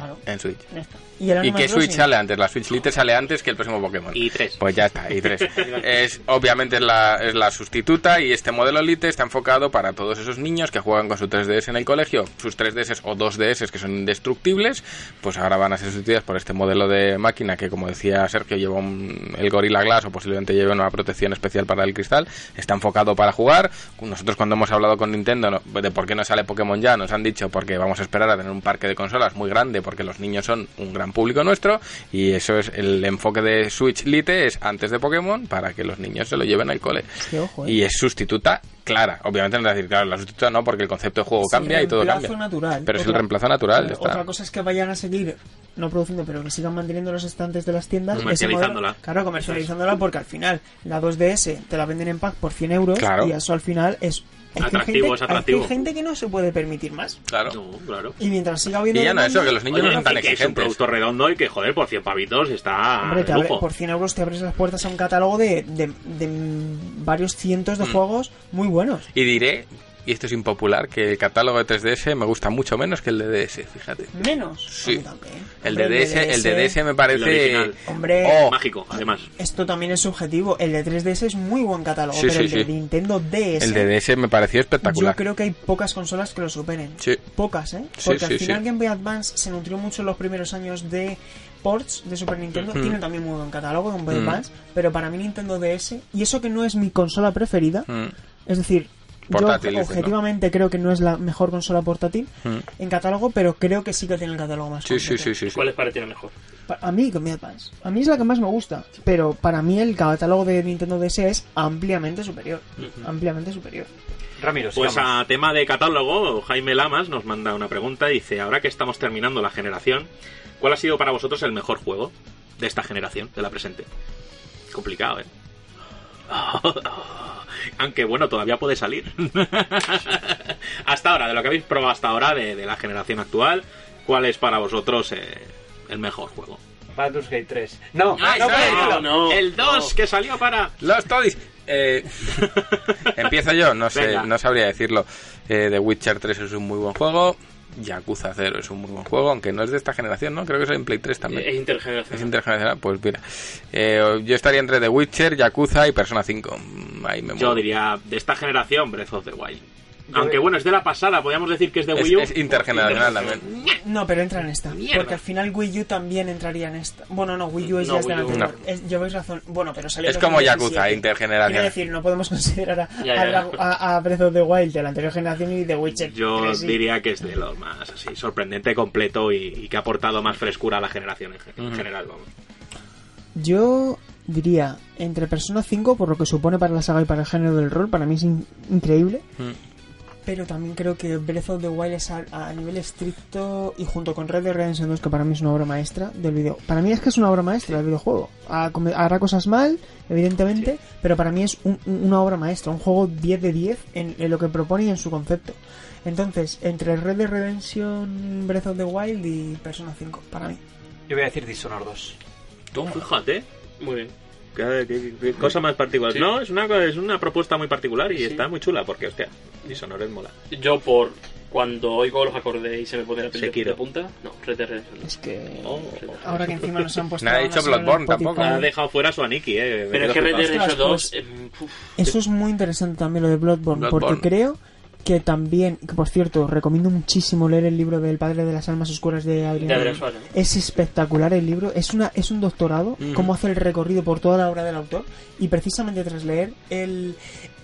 Claro. En Switch. ya está. ¿Y, el ¿Y qué Switch sale antes? La Switch Lite sale antes que el próximo Pokémon. Y tres. Pues ya está, y tres. es, obviamente es la, es la sustituta y este modelo Lite está enfocado para todos esos niños que juegan con su 3DS en el colegio. Sus 3DS o 2DS que son indestructibles, pues ahora van a ser sustituidas por este modelo de máquina que, como decía Sergio, lleva un- el Gorilla Glass o posiblemente lleve una protección especial para el cristal. Está enfocado para jugar. Nosotros cuando hemos hablado con Nintendo no- de por qué no sale Pokémon ya, nos han dicho porque vamos a esperar a tener un parque de consolas muy grande porque los niños son un gran público nuestro y eso es el enfoque de Switch Lite es antes de Pokémon para que los niños se lo lleven al cole. Ojo, ¿eh? Y es sustituta clara. Obviamente no es decir, claro, la sustituta no porque el concepto de juego Sí, cambia y todo reemplazo cambia. natural. Pero es el reemplazo natural, Otra está. cosa es que vayan a seguir, no produciendo, pero que sigan manteniendo los estantes de las tiendas. Comercializándola. modelo- claro, comercializándola porque al final la 2DS te la venden en pack por 100 euros Claro. y eso al final es... que Atractivo, gente- es atractivo. Hay gente que no se puede permitir más. Claro. No, claro. Y mientras siga habiendo... Y ya no demanda, eso, que los niños no Oye, son tan que es un exigentes. producto redondo y que, joder, por 100 pavitos está Hombre, te abre- por 100 euros te abres las puertas a un catálogo de, de- de, mm, varios cientos Mm. de juegos muy buenos. Y diré, y esto es impopular, que el catálogo de 3DS me gusta mucho menos que el de DS, fíjate. Menos. Sí. El de Hombre, DS, el de DS me parece... Hombre, Oh, Mágico, además. esto también es subjetivo. El de 3DS es muy buen catálogo, Sí, pero sí, el de sí. Nintendo DS... el de DS me pareció espectacular. Yo creo que hay pocas consolas que lo superen. Sí. Pocas, ¿eh? Porque sí, al final sí. Game Boy Advance se nutrió mucho en los primeros años de ports de Super Nintendo. Tiene también muy buen catálogo Game Boy Mm. Advance. Pero para mí Nintendo DS, y eso que no es mi consola preferida, Mm. es decir... Portátil, yo dices, ¿no? objetivamente creo que no es la mejor consola portátil Mm. en catálogo, pero creo que sí que tiene el catálogo más Sí, sí, sí, sí, sí. ¿Cuál les parece mejor? Pa- A mí Game Boy Advance. A mí es la que más me gusta, pero para mí el catálogo de Nintendo DS es ampliamente superior. Ampliamente superior. Ramiro, Pues sigamos. a tema de catálogo, Jaime Lamas nos manda una pregunta. Dice, ahora que estamos terminando la generación, ¿cuál ha sido para vosotros el mejor juego de esta generación, de la presente? Complicado, ¿eh? Aunque bueno, todavía puede salir. hasta ahora, de lo que habéis probado hasta ahora de, de la generación actual, ¿cuál es para vosotros eh, el mejor juego? Baldur's Gate 3. No, ¡Ah, no, puedes decirlo. no, el 2 que salió para... Los Toys. Eh, empiezo yo, no sé, Venga. no sabría decirlo. Eh, The Witcher 3 es un muy buen juego. Yakuza 0 es un muy buen juego, aunque no es de esta generación, ¿no? Creo que es en Play 3 también. Es intergeneracional. Es intergeneracional, pues mira. Eh, yo estaría entre The Witcher, Yakuza y Persona 5. Mm, Ahí me Yo diría, de esta generación, Breath of the Wild. Aunque bueno, es de la pasada, podríamos decir que es de Es, Wii U. es intergeneracional también. No, pero entra en esta. Mierda. Porque al final Wii U también entraría en esta. Bueno, no, Wii U es No, ya es de la anterior. Es- lleváis razón. Bueno, pero salió Es como 2017. Yakuza, intergeneracional. Quiero decir, no podemos considerar a, Ya, ya. a a- a Breath of the Wild de la anterior generación y de Witcher. Yo 3, sí. diría que es de los más así, sorprendente, completo y, y que ha aportado más frescura a la generación en, ge- en general, vamos. Yo diría entre Persona 5, por lo que supone para la saga y para el género del rol, para mí es in- increíble. Mm. Pero también creo que Breath of the Wild es a, a nivel estricto y junto con Red Dead Redemption 2, que para mí es una obra maestra del video. Para mí es que es una obra maestra del videojuego. Hará cosas mal, evidentemente, pero para mí es un- un- una obra maestra, un juego 10 de 10 en, en lo que propone y en su concepto. Entonces, entre Red Dead Redemption, Breath of the Wild y Persona 5, para mí. Yo voy a decir Dishonored 2. Tú, fíjate, Muy bien. Qué, qué- qué cosa más particular. Sí. No, es una, es una propuesta muy particular y Sí. está muy chula porque, hostia, Dishonored mola. Yo por cuando oigo los acordes y se me pone la piel de- punta, no, Red Dead Redemption. Es que Oh. ahora que encima nos han puesto... Nadie ha dicho Bloodborne tampoco. Ha dejado fuera su Aniki, eh. Pero es que Red. Dead Redemption Ostras, 2... Eso es muy interesante también lo de Bloodborne, Bloodborne. porque creo que también, que por cierto, recomiendo muchísimo leer el libro del Padre de las Almas Oscuras de Adrián. De Suárez. Es espectacular el libro, es una es un doctorado, cómo hace el recorrido por toda la obra del autor y precisamente tras leer el,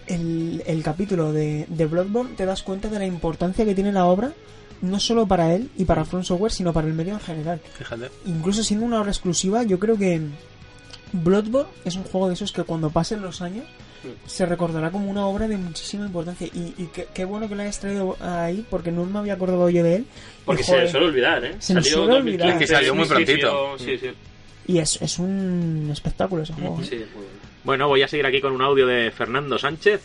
el, el capítulo de, de Bloodborne te das cuenta de la importancia que tiene la obra no solo para él y para From Software, sino para el medio en general. Fíjate. Incluso siendo una obra exclusiva, yo creo que Bloodborne es un juego de esos que cuando pasen los años se recordará como una obra de muchísima importancia. Y, y qué, qué bueno que lo hayas traído ahí, porque no me había acordado yo de él. Porque Y, se suele olvidar, ¿eh? Se Salió suele 2015, olvidar. Que salió muy sí, sí, prontito. Sí, sí. Y es, es un espectáculo ese juego. ¿eh? sí. Bueno, voy a seguir aquí con un audio de Fernando Sánchez.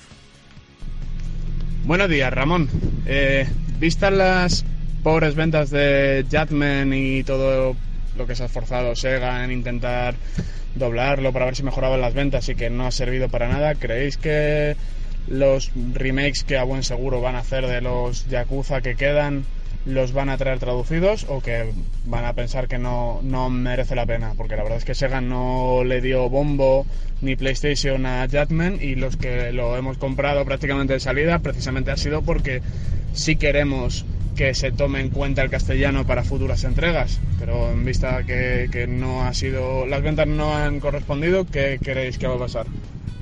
Buenos días, Ramón. Eh, vistas las pobres ventas de Jadman y todo lo que se ha esforzado Sega en intentar doblarlo para ver si mejoraban las ventas y que no ha servido para nada, ¿creéis que los remakes que a buen seguro van a hacer de los Yakuza que quedan los van a traer traducidos o que van a pensar que no, no merece la pena? Porque la verdad es que Sega no le dio bombo ni PlayStation a Jadman y los que lo hemos comprado prácticamente de salida precisamente ha sido porque sí queremos que se tome en cuenta el castellano para futuras entregas, pero en vista que, que no ha sido, las ventas no han correspondido, ¿qué queréis que va a pasar?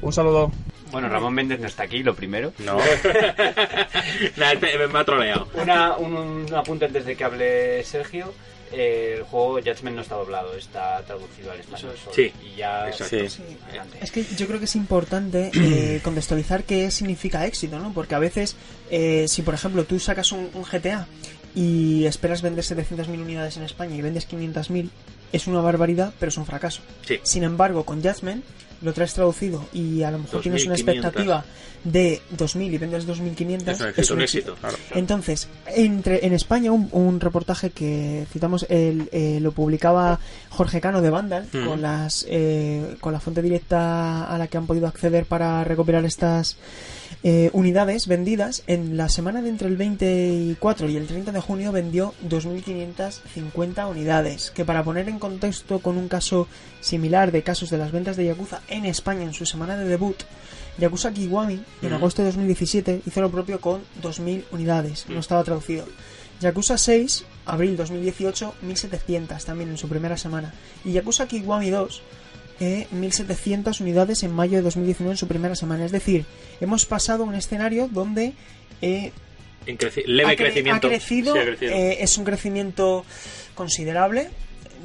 Un saludo. Bueno, Ramón Méndez no está aquí, lo primero. No. Nah, este me ha troleado. Una, un, un apunte antes de que hable Sergio. Eh, el juego Judgment no está doblado, está traducido al español solo. Sí, y ya exacto. Sí. adelante. Es que yo creo que es importante eh, contextualizar qué significa éxito, ¿no? Porque a veces, eh, si por ejemplo tú sacas un, un GTA y esperas vender 700.000 unidades en España y vendes 500.000, es una barbaridad, pero es un fracaso. Sí. Sin embargo, con Judgment lo traes traducido y a lo mejor tienes una 2.500. expectativa de 2.000 y vendes 2.500, Es un Es un éxito, claro. entonces, entre, en España un, un reportaje que citamos, el, eh, lo publicaba Jorge Cano de Vandal, Mm. con las eh, con la fuente directa a la que han podido acceder para recopilar estas eh, unidades vendidas. En la semana de entre el 24 y el 30 de junio vendió 2.550 unidades, que para poner en contexto con un caso similar de casos de las ventas de Yakuza en España en su semana de debut, Yakuza Kiwami en Mm. agosto de 2017 hizo lo propio con 2.000 unidades, no estaba traducido. Yakuza 6, abril 2018, 1.700 también en su primera semana. Y Yakuza Kiwami 2, eh, 1.700 unidades en mayo de 2019 en su primera semana. Es decir, hemos pasado un escenario donde eh, En creci- leve ha, cre- crecimiento. ha crecido, Sí, ha crecido. eh, es un crecimiento considerable,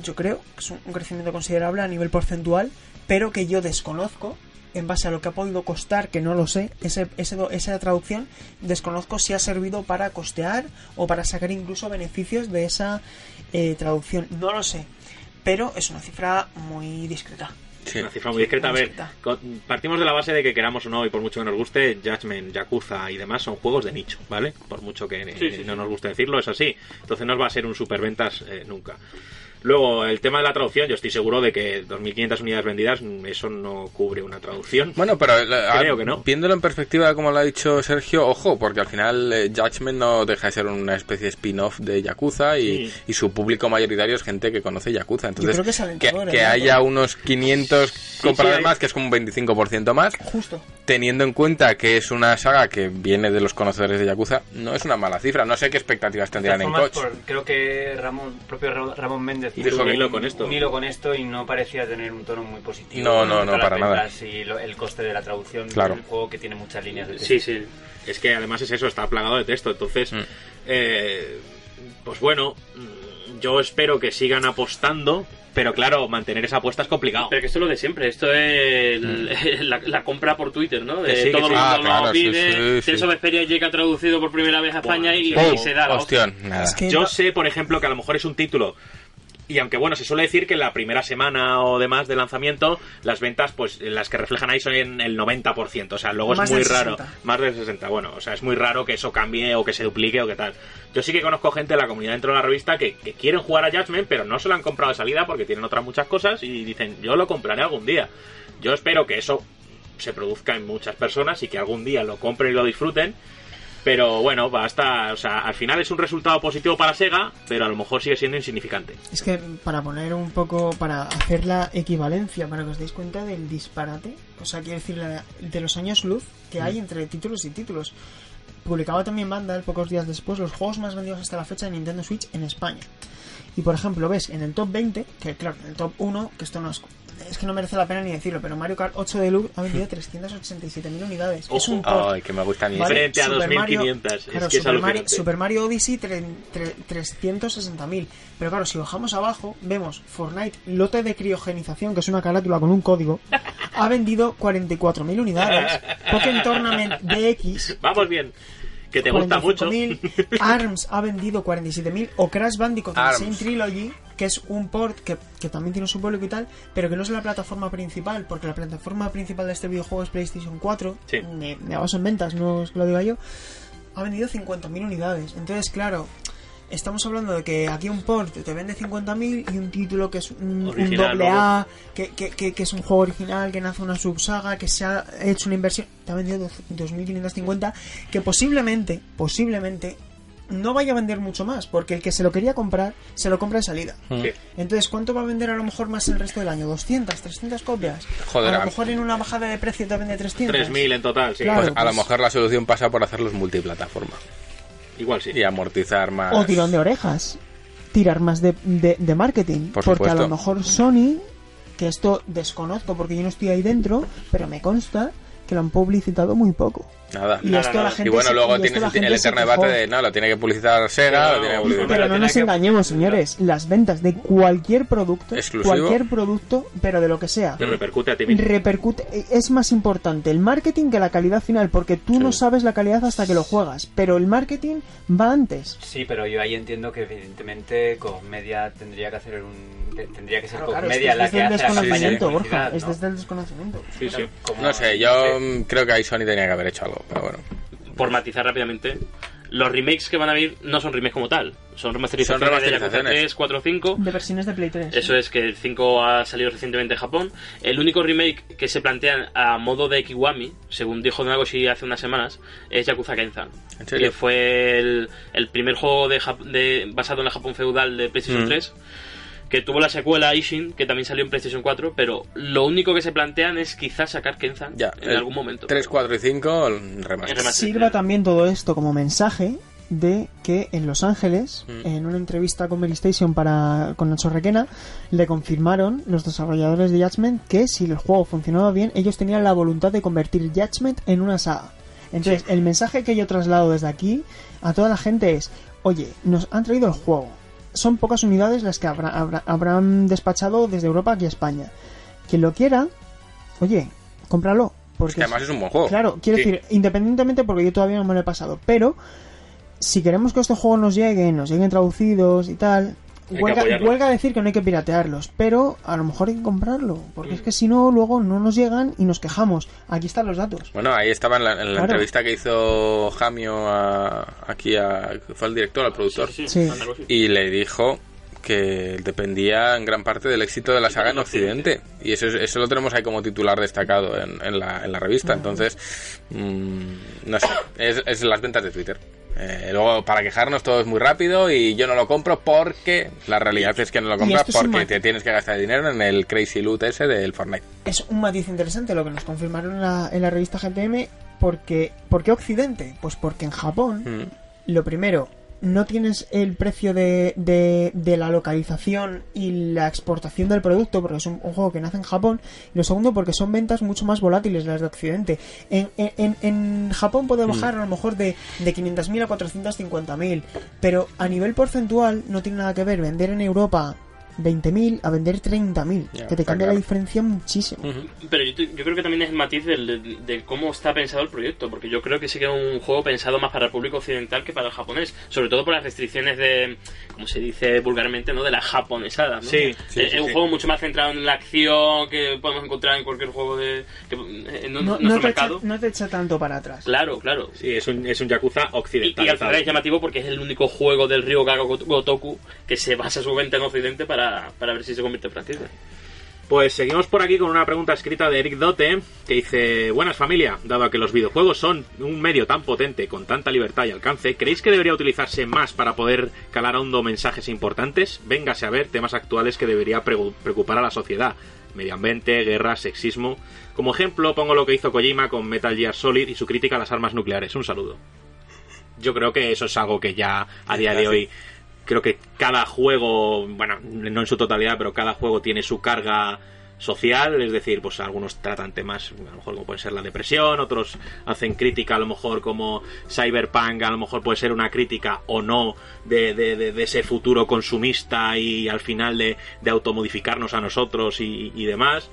yo creo que es un crecimiento considerable a nivel porcentual, pero que yo desconozco en base a lo que ha podido costar, que no lo sé, ese, ese do- esa traducción, desconozco si ha servido para costear o para sacar incluso beneficios de esa eh, traducción. No lo sé, pero es una cifra muy discreta. Sí. Una cifra muy discreta. A ver, discreta. partimos de la base de que queramos o no, y por mucho que nos guste, Judgment, Yakuza y demás son juegos de nicho, ¿vale? Por mucho que eh, sí, no sí. nos guste decirlo, es así. Entonces no va a ser un superventas eh, nunca. Luego, el tema de la traducción, yo estoy seguro de que 2.500 unidades vendidas, eso no cubre una traducción. Bueno, pero eh, Creo que no. viéndolo en perspectiva, como lo ha dicho Sergio, ojo, porque al final eh, Judgment no deja de ser una especie de spin-off de Yakuza y, Sí. y su público mayoritario es gente que conoce Yakuza. Entonces, creo que es alentador, que ¿eh? haya unos 500 compradores hay- más, que es como un 25% más, Justo. teniendo en cuenta que es una saga que viene de los conocedores de Yakuza, no es una mala cifra. No sé qué expectativas tendrían en coach. por- creo que Ramón, propio Ra- Ramón Méndez Dijo hizo un un hilo con esto. un hilo con esto y no parecía tener un tono muy positivo. No, no, no, para nada. Y lo- el coste de la traducción Claro. del juego que tiene muchas líneas de texto. Sí, sí. Es que además es eso, está plagado de texto. Entonces, Mm. eh, pues bueno, mm, yo espero que sigan apostando, pero claro, mantener esa apuesta es complicado. Pero que esto es lo de siempre, esto es el- la, la compra por Twitter, ¿no? De sí, que todo el sí. mundo Ah, lo claro, pide, sí, of Vesperia llega traducido por primera vez a España y, Buah, y se da la hostia. Nada. Es que Yo no- sé, por ejemplo, que a lo mejor es un título. Y aunque bueno, se suele decir que en la primera semana o demás de lanzamiento, las ventas, pues las que reflejan ahí son en el 90%. O sea, luego Más es muy raro. 60. Más del 60. Bueno, o sea, es muy raro que eso cambie o que se duplique o que tal. Yo sí que conozco gente de la comunidad dentro de la revista que, que quieren jugar a Judgment, pero no se lo han comprado de salida porque tienen otras muchas cosas y dicen, yo lo compraré algún día. Yo espero que eso se produzca en muchas personas y que algún día lo compren y lo disfruten. Pero bueno, basta, o sea, al final es un resultado positivo para Sega, pero a lo mejor sigue siendo insignificante. Es que para poner un poco, para hacer la equivalencia, para que os deis cuenta del disparate, o sea, quiero decir, la- de los años luz que hay entre títulos y títulos. publicaba también Vandal pocos días después los juegos más vendidos hasta la fecha de Nintendo Switch en España. Y por ejemplo, ves en el top 20, que claro, en el top 1, que esto no es, es que no merece la pena ni decirlo, pero Mario Kart 8 Deluxe ha vendido 387.000 unidades. Es un port. Ay, que me gusta a mí. Vale, Frente a Super 2500, es claro, es Super, Mario. Super Mario Odyssey tre- tre- 360.000. Pero claro, si bajamos abajo, vemos Fortnite lote de criogenización, que es una carátula con un código, ha vendido 44.000 unidades. Pokémon Tournament DX Vamos bien. Que te gusta mucho. 45.000, ARMS ha vendido 47.000 o Crash Bandicoot. Insane Trilogy, que es un port que, que también tiene su público y tal, pero que no es la plataforma principal, porque la plataforma principal de este videojuego es PlayStation 4, Sí. me, me baso en ventas, no es que lo diga yo, ha vendido 50.000 unidades. Entonces, claro, estamos hablando de que aquí un port te vende 50.000 y un título que es un, un doble A, que, que, que, que es un juego original, que nace una subsaga, que se ha hecho una inversión, te ha vendido 2.550, que posiblemente, posiblemente, no vaya a vender mucho más, porque el que se lo quería comprar, se lo compra de salida. Sí. Entonces, ¿cuánto va a vender a lo mejor más el resto del año? ¿200, 300 copias? Joder, a lo mejor en una bajada de precio te vende 300. 3000 en total, sí. Claro. Pues a lo pues- mejor la solución pasa por hacerlos multiplataforma Igual sí. y amortizar más. O tirón de orejas. Tirar más de, de, de marketing. Por porque a lo mejor Sony, que esto desconozco porque yo no estoy ahí dentro, pero me consta que lo han publicitado muy poco. Nada. Y Nada, esto nada. la gente Y bueno, se- luego la el, el eterno debate de no, lo tiene que publicitar Sega, No, lo tiene que no, publicitar. Pero no Tiene nos que- engañemos, señores. Las ventas de cualquier producto, Exclusivo. cualquier producto, pero de lo que sea, Te repercute a ti mismo. repercute. Es más importante el marketing que la calidad final, porque tú no sabes la calidad hasta que lo juegas, pero el marketing va antes. Sí, pero yo ahí entiendo que evidentemente Media tendría que hacer un te- tendría que ser Claro, claro, es que Media es la desde que el hace la campaña de Borja. Es ¿no? desde el desconocimiento. Sí, sí. Como- No sé, yo mm, creo que ahí Sony tenía que haber hecho algo, pero bueno. Por matizar rápidamente, los remakes que van a venir no son remakes como tal, son remasterizaciones, Son de Yakuza remasterizaciones. 3, 4, 5. De versiones de Play 3. Eso es que el 5 ha salido recientemente en Japón. El único remake que se plantean a modo de Kiwami, según dijo Nagoshi hace unas semanas, es Yakuza Kenzan. ¿En serio? Que fue el, el primer juego de, de- basado en el Japón feudal de PlayStation Mm. 3. Que tuvo la secuela Ishin, que también salió en PlayStation 4, pero lo único que se plantean es quizás sacar Kenzan Ya, en algún momento. 3, 4 y 5, el El remaster. remaster. Sirva también todo esto como mensaje de que en Los Ángeles, Mm. en una entrevista con Mary Station para, con Nacho Requena, le confirmaron los desarrolladores de Judgment que si el juego funcionaba bien, ellos tenían la voluntad de convertir Judgment en una saga. Entonces, el mensaje que yo traslado desde aquí a toda la gente es, oye, nos han traído el juego. Son pocas unidades las que habrá- habrá- habrán despachado desde Europa aquí a España. Quien lo quiera, oye, cómpralo. Porque Es que además es un buen juego. Claro, quiero Sí. decir, independientemente porque yo todavía no me lo he pasado, pero si queremos que estos juegos nos lleguen, nos lleguen traducidos y tal, huelga, huelga decir que no hay que piratearlos, pero a lo mejor hay que comprarlo, porque es que si no, luego no nos llegan y nos quejamos. Aquí están los datos. Bueno, ahí estaba en la, en la Claro. entrevista que hizo Jamio a- aquí a, fue el director, al productor, Sí, Sí. Nagoshi. y le dijo que dependía en gran parte del éxito de la saga en Occidente. Y eso, es- eso lo tenemos ahí como titular destacado en, en la, en la revista. Entonces, mm, no sé, es, es las ventas de Twitter. Eh, luego, para quejarnos todo es muy rápido y yo no lo compro porque la realidad es que no lo compras porque te tienes que gastar dinero en el Crazy Loot ese del Fortnite. Es un matiz interesante lo que nos confirmaron en la, en la revista GTM, porque ¿por qué Occidente? Pues porque en Japón Mm. Lo primero, no tienes el precio de, de, de la localización y la exportación del producto, porque es un, un juego que nace en Japón. Y lo segundo, porque son ventas mucho más volátiles las de Occidente. En, en, en Japón puede bajar a lo mejor de, de 500.000 a 450.000, pero a nivel porcentual no tiene nada que ver vender en Europa 20.000 a vender 30.000, Ya, que te cambia la diferencia muchísimo. Pero yo, te- yo creo que también es el matiz del- de, de cómo está pensado el proyecto, porque yo creo que sí que es un juego pensado más para el público occidental que para el japonés, sobre todo por las restricciones de, como se dice vulgarmente, ¿no? de la japonesada. ¿no? Sí, sí, es sí, es un sí. juego mucho más centrado en la acción que podemos encontrar en cualquier juego de que, en No, nuestro no te echa, mercado. no te echa tanto para atrás. Claro, claro. Sí, es un, es un Yakuza occidental. y al final es llamativo porque es el único juego del Río Gotoku que se basa su venta en Occidente para, para ver si se convierte en franquicia. Pues seguimos por aquí con una pregunta escrita de Eric Dote que dice, buenas familia, dado que los videojuegos son un medio tan potente, con tanta libertad y alcance, ¿creéis que debería utilizarse más para poder calar hondo mensajes importantes? Véngase a ver temas actuales que debería preocupar a la sociedad. Medio ambiente, guerra, sexismo. Como ejemplo pongo lo que hizo Kojima con Metal Gear Solid y su crítica a las armas nucleares. Un saludo. yo creo que eso es algo que ya a día de hoy creo que cada juego, bueno, no en su totalidad, pero cada juego tiene su carga social, es decir, pues algunos tratan temas, a lo mejor como puede ser la depresión, otros hacen crítica, a lo mejor como Cyberpunk, a lo mejor puede ser una crítica o no de, de- de- de ese futuro consumista y al final de, de automodificarnos a nosotros y, y demás.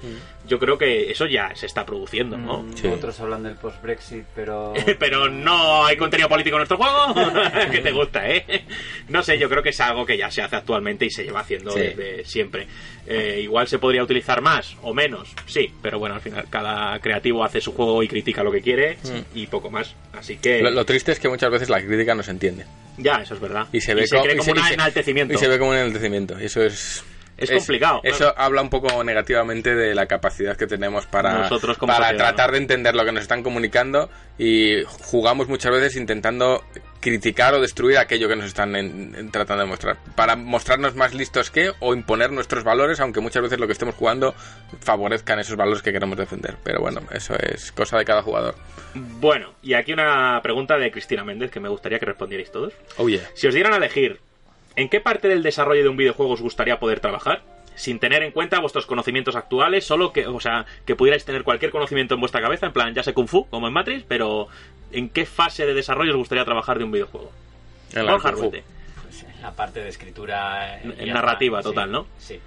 Yo creo que eso ya se está produciendo, ¿no? Mm, Sí. Otros hablan del post-Brexit, pero... Pero no hay contenido político en nuestro juego. que te gusta, ¿eh? No sé, yo creo que es algo que ya se hace actualmente y se lleva haciendo Sí. desde siempre. Eh, igual se podría utilizar más o menos, sí, pero bueno, al final cada creativo hace su juego y critica lo que quiere y poco más. Así que Lo, lo triste es que muchas veces la crítica no se entiende. ya, eso es verdad. Y se ve se co- cree y como se- un y se- enaltecimiento. Y se ve como un enaltecimiento. Y eso es. Es complicado, Eso claro. habla un poco negativamente de la capacidad que tenemos para, Nosotros como para sociedad, tratar ¿no? de entender lo que nos están comunicando y jugamos muchas veces intentando criticar o destruir aquello que nos están en- en tratando de mostrar. Para mostrarnos más listos que o imponer nuestros valores, aunque muchas veces lo que estemos jugando favorezcan esos valores que queremos defender. Pero bueno, eso es cosa de cada jugador. Bueno, y aquí una pregunta de Cristina Méndez que me gustaría que respondierais todos. Oh yeah. Si os dieran a elegir, ¿en qué parte del desarrollo de un videojuego os gustaría poder trabajar? Sin tener en cuenta vuestros conocimientos actuales, solo que, o sea, que pudierais tener cualquier conocimiento en vuestra cabeza, en plan, ya sé Kung Fu, como en Matrix, pero ¿en qué fase de desarrollo os gustaría trabajar de un videojuego? En la. Pues, en la parte de escritura... En narrativa está, total, sí, ¿no? Sí.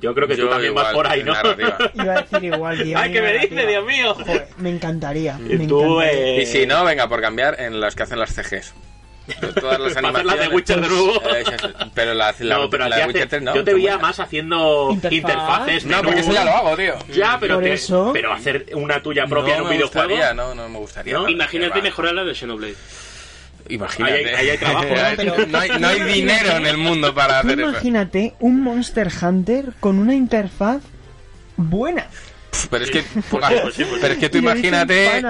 Yo creo que tú Yo también vas por ahí, ¿no? Iba a decir igual, guion ¡Ay, y qué me dice. Dios mío! Joder, me encantaría. Y me tú, encantaría. eh, Y si no, venga, por cambiar en las que hacen las CGs. Todas las animaciones. las de Witcher de nuevo. Eh, pero la, la, no, pero la de Witcher 3 no. yo te veía más haciendo Interfaz. interfaces. No, porque eso ya lo hago, tío. Ya, pero, te- eso- pero hacer una tuya propia no en un me videojuego. gustaría, no, no me gustaría. ¿No? Imagínate mejorar la de Xenoblade. Imagínate. Ahí hay- ahí hay trabajo, ¿no? Hay- Pero- no, hay, no hay dinero en el mundo para hacer eso. imagínate un Monster Hunter con una interfaz buena. Pero es que, pero es que tú imagínate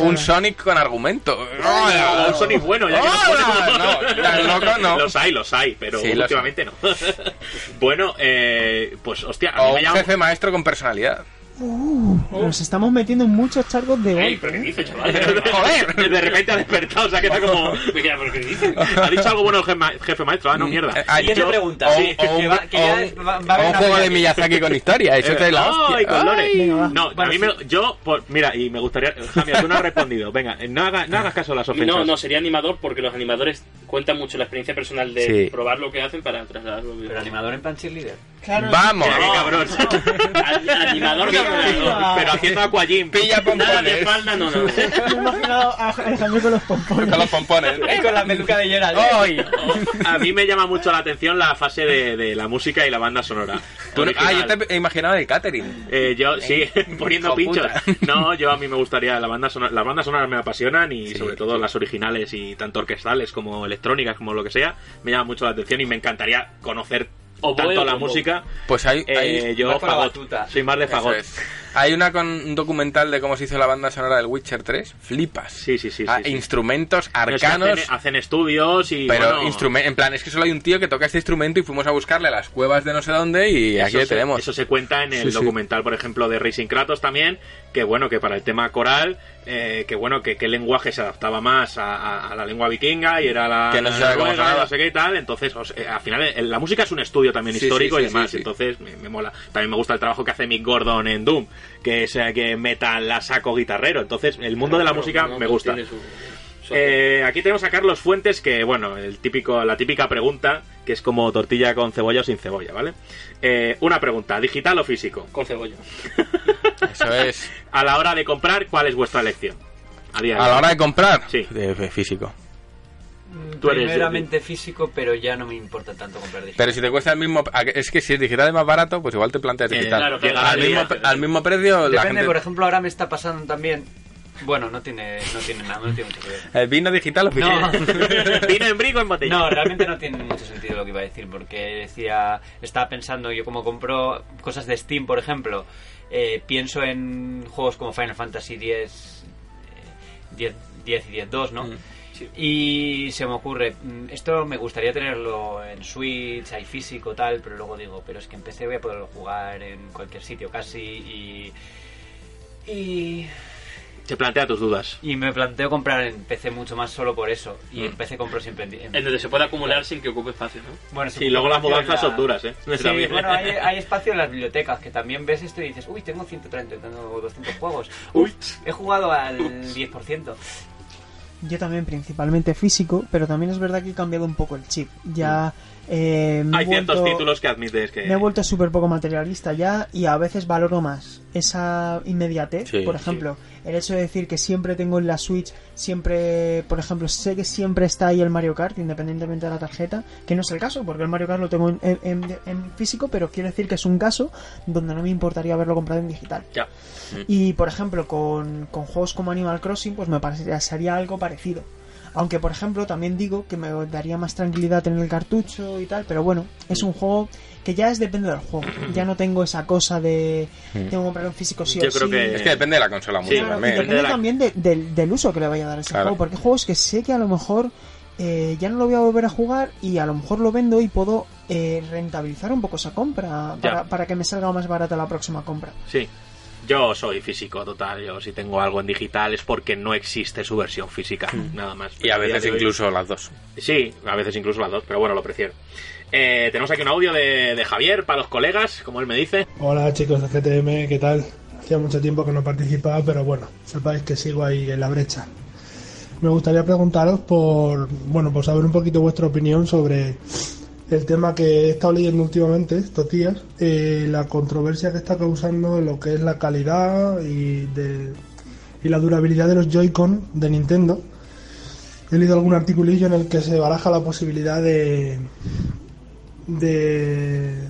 un. Sonic con argumento. O un Sonic bueno, No, no. Los hay, los hay, pero últimamente no. bueno, eh, pues hostia, a mí me un llama... jefe maestro con personalidad. Nos estamos metiendo en muchos charcos de Ey, golpe. ¿pero qué ¿eh? dices, chaval? Joder, de repente ha despertado, o sea que está como... Me queda, ¿pero qué dices? Ha dicho algo bueno el jefe, ma- jefe maestro, ah, no, mierda. Eh, ¿Y qué Yo- pregunta? O, Sí, o un, que va- que ya o un- va- va a haber o un una juego de. Miyazaki con historia. Eso es la ¡Ay, hostia. con Lore! No, a mí me, yo, por- mira, y me gustaría, Jamia, tú no has respondido. Venga, no, haga- no hagas caso a las ofensas. No, no, sería animador porque los animadores cuentan mucho la experiencia personal de Sí. probar lo que hacen para trasladarlo. Pero animador en plan cheerleader. Claro, Vamos. Mira, qué cabrón. Animador de. Pero haciendo aquajim. Pilla Nada de pompones. falda, no, no. Me he imaginado a con los pompones. Con los pompones. con la peluca de Gerald. ¡Ay! A mí me llama mucho la atención la fase de, de la música y la banda sonora. Tú no- ah, yo te he imaginado el catering. Eh, yo, sí, poniendo pinchos. puta. No, yo a mí me gustaría, la banda sonora, las bandas sonoras me apasionan y Sí, sobre todo las originales y tanto orquestales como electrónicas como lo que sea, me llama mucho la atención y me encantaría conocer Oboe tanto o la música. Pues hay, Eh, yo fagot, soy más de fagot. es. Hay una con un documental de cómo se hizo la banda sonora del Witcher 3. Flipas. Sí, sí, sí. Ah, sí, sí. Instrumentos Es que arcanos. hacen, hacen estudios y Pero bueno, en plan, es que solo hay un tío que toca este instrumento y fuimos a buscarle a las cuevas de no sé dónde y aquí eso se- tenemos. Eso se cuenta en el Sí, sí. documental, por ejemplo, de Racing Kratos también, que bueno, que para el tema coral, eh, que bueno, que, que el lenguaje se adaptaba más a, a- a la lengua vikinga y era la, Que no se sabe no sé qué y tal, entonces o sea, al final la música es un estudio también Sí, histórico sí, y demás, sí, sí. entonces me, me mola. También me gusta el trabajo que hace Mick Gordon en Doom, que es eh, que meta la saco guitarrero, entonces el mundo de la música No, me no, gusta. Eh, aquí tenemos a Carlos Fuentes, que bueno, el típico, la típica pregunta, que es como tortilla con cebolla o sin cebolla, ¿vale? Eh, una pregunta, ¿digital o físico? Con cebolla. Eso es. A la hora de comprar, ¿cuál es vuestra elección? A, día de A la hora de comprar, Sí. de, de físico. Tú eres- Primeramente físico, pero ya no me importa tanto comprar digital. Pero si te cuesta el mismo. Es que si es digital es más barato, pues igual te planteas Eh, digital. claro, claro. Llegar al, mismo, día. al mismo precio, la Depende, gente. por ejemplo, ahora me está pasando también... Bueno, no tiene, no tiene nada, no tiene mucho que ver. ¿El vino digital o? No. Vino en brico en botella. No, realmente no tiene mucho sentido lo que iba a decir, porque decía, estaba pensando, yo como compro cosas de Steam, por ejemplo, eh, pienso en juegos como Final Fantasy X, eh, 10, 10 y 10-2, ¿no? Mm. Y se me ocurre, mm, esto me gustaría tenerlo en Switch, hay físico, tal, pero luego digo, pero es que en PC voy a poderlo jugar en cualquier sitio casi y... Y... Se plantea tus dudas. Y me planteo comprar en PC mucho más solo por eso. Y en PC compro siempre en... en- En donde se puede acumular sin que ocupe espacio, ¿no? Bueno, Sí, luego las mudanzas la- son duras, ¿eh? Sí, También. bueno, hay, hay espacio en las bibliotecas, que también ves esto y dices, uy, tengo 130, tengo 200 juegos. Uy. He jugado al 10%. Yo también, principalmente físico, pero también es verdad que he cambiado un poco el chip. Ya eh, me he Hay ciertos vuelto- títulos que admites que... Me he vuelto súper poco materialista ya y a veces valoro más esa inmediatez. Sí, por ejemplo, el hecho de decir que siempre tengo en la Switch, siempre, por ejemplo, sé que siempre está ahí el Mario Kart, independientemente de la tarjeta, que no es el caso, porque el Mario Kart lo tengo en, en- en físico, pero quiero decir que es un caso donde no me importaría haberlo comprado en digital. Ya. Y por ejemplo, con, con juegos como Animal Crossing, pues me parecería sería algo parecido. Aunque, por ejemplo, también digo que me daría más tranquilidad tener el cartucho y tal, pero bueno, es un juego que ya es depende del juego. Ya no tengo esa cosa de tengo que comprar un físico sí Yo o creo sí. que- Es que depende de la consola mucho Sí, Claro, y también. depende de la- también de- del, del uso que le vaya a dar a ese Claro. juego, porque hay juegos que sé que a lo mejor eh, ya no lo voy a volver a jugar y a lo mejor lo vendo y puedo eh, rentabilizar un poco esa compra para, para que me salga más barata la próxima compra. Sí. Yo soy físico total. Yo si tengo algo en digital es porque no existe su versión física. Nada más. Y a veces hoy- incluso las dos. Sí, a veces incluso las dos, pero bueno, lo prefiero. Eh, tenemos aquí un audio de, de Javier para los colegas, como él me dice. Hola chicos de GTM, ¿qué tal? Hacía mucho tiempo que no participaba, pero bueno, sepáis que sigo ahí en la brecha. Me gustaría preguntaros por, bueno, por saber un poquito vuestra opinión sobre el tema que he estado leyendo últimamente estos días, eh, la controversia que está causando lo que es la calidad y, de, y la durabilidad de los Joy-Con de Nintendo. He leído algún articulillo en el que se baraja la posibilidad de, de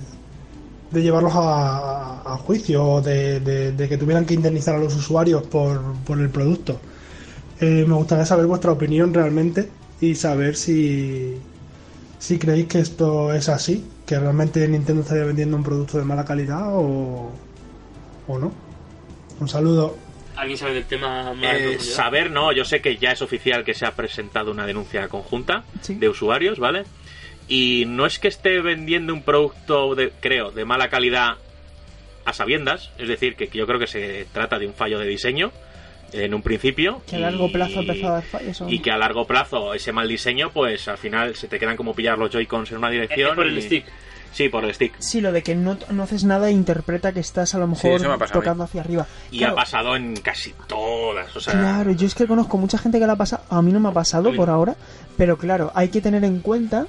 de llevarlos a, a juicio o de, de- de que tuvieran que indemnizar a los usuarios por, por el producto. Eh, me gustaría saber vuestra opinión realmente y saber si, si creéis que esto es así, que realmente Nintendo estaría vendiendo un producto de mala calidad o, o no. Un saludo. ¿Alguien sabe del tema más Eh, saber, no, yo sé que ya es oficial que se ha presentado una denuncia conjunta Sí. de usuarios, ¿vale? Y no es que esté vendiendo un producto, de, creo, de mala calidad a sabiendas, es decir, que yo creo que se trata de un fallo de diseño en un principio. Que a y- largo plazo ha empezado a dar. Y que a largo plazo ese mal diseño, pues al final se te quedan como pillar los Joy-Cons en una dirección. Es por el y- stick. Sí, por el stick. Sí, lo de que no, no haces nada e interpreta que estás a lo mejor me tocando hacia arriba. Y Claro, ha pasado en casi todas. O sea, Claro, yo es que conozco mucha gente que la ha pasado. A mí no me ha pasado por ahora, pero claro, hay que tener en cuenta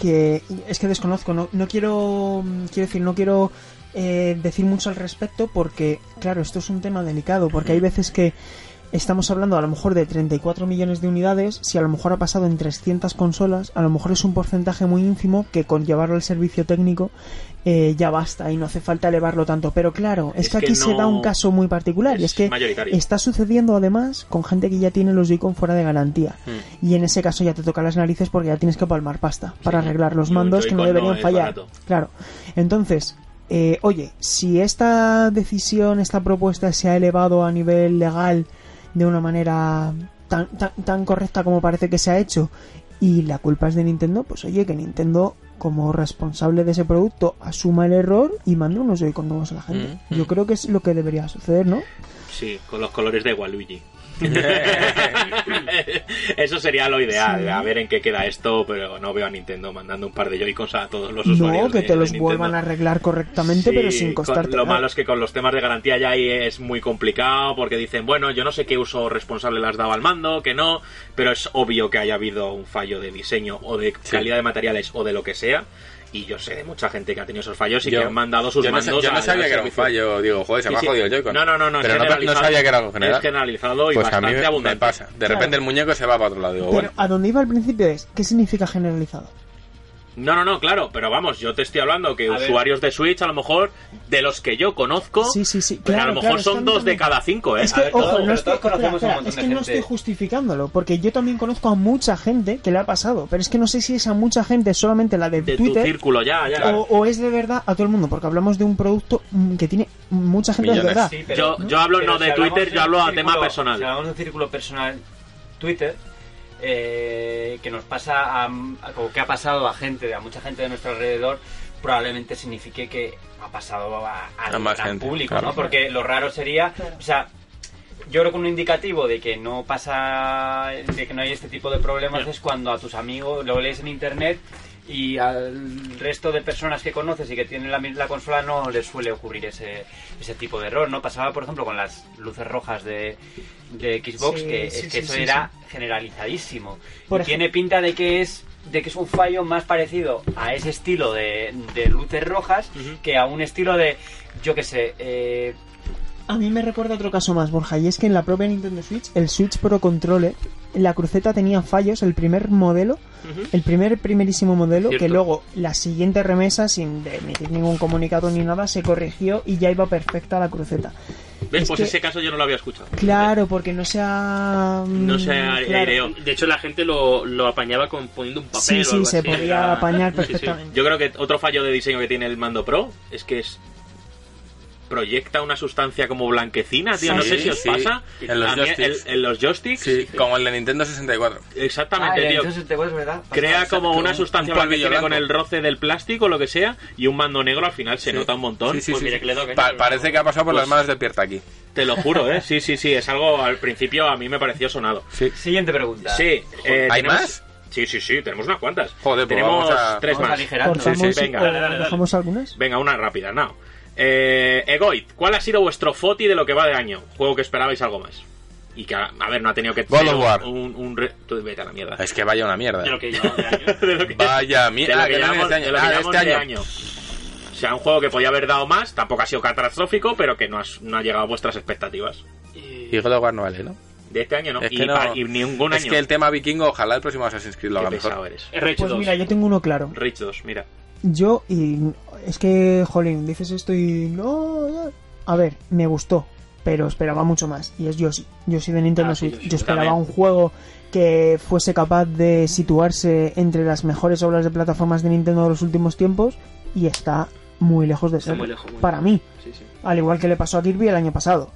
que es que desconozco, no, no quiero, mm, quiero decir, no quiero eh, decir mucho al respecto porque, claro, esto es un tema delicado, porque hay veces que estamos hablando a lo mejor de 34 millones de unidades, si a lo mejor ha pasado en 300 consolas, a lo mejor es un porcentaje muy ínfimo que con llevarlo al servicio técnico eh, ya basta y no hace falta elevarlo tanto. Pero claro, es, Es que aquí se da un caso muy particular y es que está sucediendo además con gente que ya tiene los Joy-Con fuera de garantía. Hmm. Y en ese caso ya te toca las narices porque ya tienes que palmar pasta para arreglar los mandos que no deberían no fallar. barato. Claro. Entonces, eh, oye, si esta decisión, esta propuesta se ha elevado a nivel legal de una manera tan, tan, tan correcta como parece que se ha hecho y la culpa es de Nintendo, pues oye, que Nintendo como responsable de ese producto asuma el error y mande unos Joy-Con nuevos a la gente. Mm, Yo creo que es lo que debería suceder, ¿no? Sí, con los colores de Waluigi. Eso sería lo ideal, Sí. a ver en qué queda esto, pero no veo a Nintendo mandando un par de Joy-Cons a todos los usuarios. No, que te de los vuelvan a arreglar correctamente, pero sin con- costarte Lo nada. malo es que con los temas de garantía ya ahí es muy complicado porque dicen, bueno, yo no sé qué uso responsable le has dado al mando, que no, pero es obvio que haya habido un fallo de diseño o de Sí. calidad de materiales o de lo que sea. Y yo sé de mucha gente que ha tenido esos fallos y Yo- que han mandado sus yo no, mandos yo no sabía que era un fallo. Digo, joder, se Sí, me ha sí. jodido el Joy-Con. No, no, no, no, Pero no, sabía que era algo general. Es generalizado y Pues a mí bastante me, abundante. me pasa. De repente Claro. el muñeco se va para otro lado. Digo, Pero bueno, a donde iba al principio es, ¿qué significa generalizado? No, no, no, claro, pero vamos, yo te estoy hablando que A ver. usuarios de Switch, a lo mejor, de los que yo conozco, Sí, sí, sí. pues a claro, lo mejor claro, a son dos de cada cinco, ¿eh? Es que, A ver, ojo, no estoy, espera, espera, es que no estoy justificándolo, porque yo también conozco a mucha gente que le ha pasado, pero es que no sé si es a mucha gente solamente la de, de tu Twitter círculo ya, ya. o, o es de verdad a todo el mundo, porque hablamos de un producto que tiene mucha gente de verdad. Sí, Yo- yo hablo no de si Twitter, yo hablo a tema personal. Si hablamos de un círculo personal Twitter, eh, que nos pasa a, a- como que ha pasado a gente, a mucha gente de nuestro alrededor, probablemente signifique que ha pasado a, al A más gran gente, público, claro. ¿no? Porque lo raro sería, o sea, yo creo que un indicativo de que no pasa, de que no hay este tipo de problemas es cuando a tus amigos lo lees en internet y al resto de personas que conoces y que tienen la, consola no les suele ocurrir ese, ese tipo de error, ¿no? Pasaba, por ejemplo, con las luces rojas de, de Xbox, Sí, que sí, es que sí, eso era generalizadísimo. Por y tiene pinta de que es de que es un fallo más parecido a ese estilo de, de luces rojas que a un estilo de, yo qué sé, eh, A mí me recuerda otro caso más, Borja, y es que en la propia Nintendo Switch, el Switch Pro Controller, la cruceta tenía fallos, el primer modelo, el primer primerísimo modelo, Cierto. que luego la siguiente remesa, sin emitir ningún comunicado ni nada, se corrigió y ya iba perfecta la cruceta. ¿Ves? Es Pues que- ese caso yo no lo había escuchado. Claro, porque no se ha... No se mm, a- claro. De hecho, la gente lo, lo apañaba con poniendo un papel Sí, o sí, algo se así. podía Era- apañar Sí, sí. perfectamente. Yo creo que otro fallo de diseño que tiene el mando Pro es que es proyecta una sustancia como blanquecina, tío. no sé si os sí. pasa. En los A joysticks. el- en los joysticks. Sí, como el de Nintendo 64. Exactamente, Ah, el tío. Nintendo 64 es verdad. Crea como una sustancia un blanquecina con el roce del plástico o lo que sea y un mando negro al final se Sí. nota un montón. Sí, sí, Pues sí, mira sí. que le toque. Pa- parece que ha pasado por Pues- las manos de Pierta aquí. Te lo juro, ¿eh? Sí, sí, sí. Es algo al principio a mí me pareció sonado. Sí. Siguiente pregunta. Sí. eh, ¿Hay más? Sí, sí, sí. Tenemos unas cuantas. Joder, pues tenemos vamos a- tres Vamos más. aligerando. Sí, Cortamos sí, venga. o dale, dale, dale. dejamos algunas. Venga, una rápida, no. Eh, Egoid, ¿cuál ha sido vuestro foti de lo que va de año? Juego que esperabais algo más. Y que, a ver, no ha tenido que God of un- War. Un, un re- Tú vete a la mierda. Es que vaya una mierda. De lo que llevamos de año. De lo que- Vaya de mierda. lo que que no llevamos- es de año. de lo que Ah, de llevamos este año. año. O sea, un juego que podía haber dado más, tampoco ha sido catastrófico, pero que no, has- no ha llegado a vuestras expectativas. Y God of War no vale, ¿no? De este año no. Es y, que no- pa- y ningún Es año. que el tema vikingo, ojalá el próximo Assassin's Creed lo haga mejor. eres. RH2. Pues mira, yo tengo uno claro. Rich 2, mira. Yo, y es que, jolín, dices esto y no. A ver, me gustó, pero esperaba mucho más. Y es Yoshi. Yoshi de Nintendo Ah, sí, Switch. Yoshi, Yo esperaba también. un juego que fuese capaz de situarse entre las mejores obras de plataformas de Nintendo de los últimos tiempos y está muy lejos de ser. muy lejos, muy Para lejos. mí, Sí, sí. al igual que le pasó a Kirby el año pasado.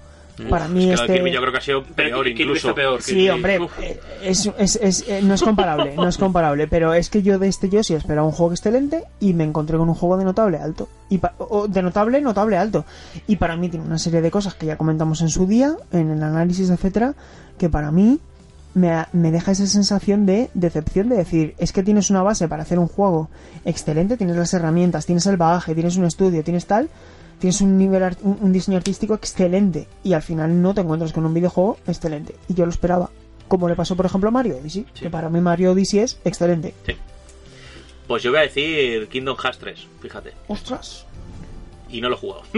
Para mí Es que este Kirby yo creo que ha sido peor Kirby incluso. peor. Sí, Kirby. hombre, eh, es, es- es- eh, no es comparable, no es comparable, pero es que yo de este Yoshi esperaba un juego excelente y me encontré con un juego de notable alto. Y pa- o de notable, notable alto. Y para mí tiene una serie de cosas que ya comentamos en su día, en el análisis, etcétera, que para mí me, me deja esa sensación de decepción de decir, es que tienes una base para hacer un juego excelente, tienes las herramientas, tienes el bagaje, tienes un estudio, tienes tal, tienes un nivel un, diseño artístico excelente y al final no te encuentras con un videojuego excelente. Y yo lo esperaba. Como le pasó, por ejemplo, a Mario Odyssey, que para mí Mario Odyssey es excelente. Pues yo voy a decir Kingdom Hearts 3, fíjate. ¡Ostras! Y no lo he jugado.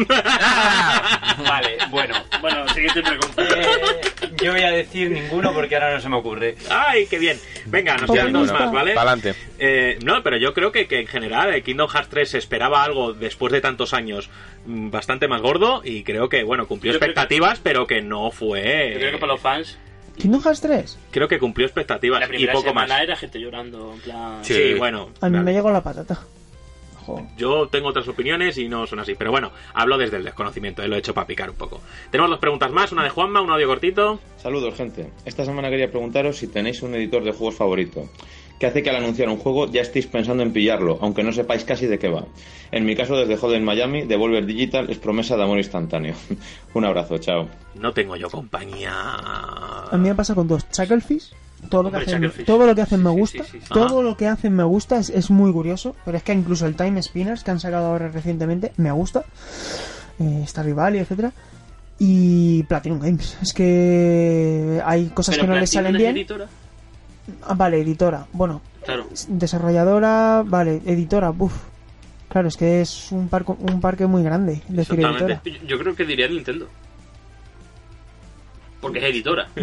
Vale, bueno. Bueno, siguiente pregunta. Eh, yo voy a decir ninguno porque ahora no se me ocurre. ¡Ay, qué bien! Venga, nos quedan dos más, ¿vale? Pa'lante. Eh, no, pero yo creo que, que en general el Kingdom Hearts 3 se esperaba algo después de tantos años mm, bastante más gordo y creo que, bueno, cumplió Yo creo que- expectativas, pero que no fue... Yo creo que para los fans, ¿Kingdom Hearts 3? Creo que cumplió expectativas la y primera poco más. semana era gente llorando. En plan... Sí, Sí. bueno. A mí vale. me llegó la patata. Jo. Yo tengo otras opiniones y no son así. Pero bueno, hablo desde el desconocimiento, eh, lo he hecho para picar un poco. Tenemos dos preguntas más, una de Juanma, un audio cortito. Saludos, gente. Esta semana quería preguntaros si tenéis un editor de juegos favorito. ¿Qué hace que al anunciar un juego ya estéis pensando en pillarlo, aunque no sepáis casi de qué va? En mi caso, desde Joden Miami, Devolver Digital es promesa de amor instantáneo. un abrazo, chao. No tengo yo compañía. A mí me pasa con dos. Chucklefish. Todo lo, que Hombre, hacen, todo lo que hacen me gusta. sí, sí, sí. Todo Ajá. lo que hacen me gusta. Es, es muy curioso. Pero es que incluso el Time Spinners que han sacado ahora recientemente me gusta. Eh, Stardew Valley, etcétera Y Platinum Games. Es que hay cosas Pero que no les salen bien. editora. Ah, vale, editora. Bueno, Claro. desarrolladora. Vale, editora. Buf. Claro, es que es un, parco, un parque muy grande. Decir editora. Exactamente. Yo- Yo creo que diría Nintendo. Porque es editora.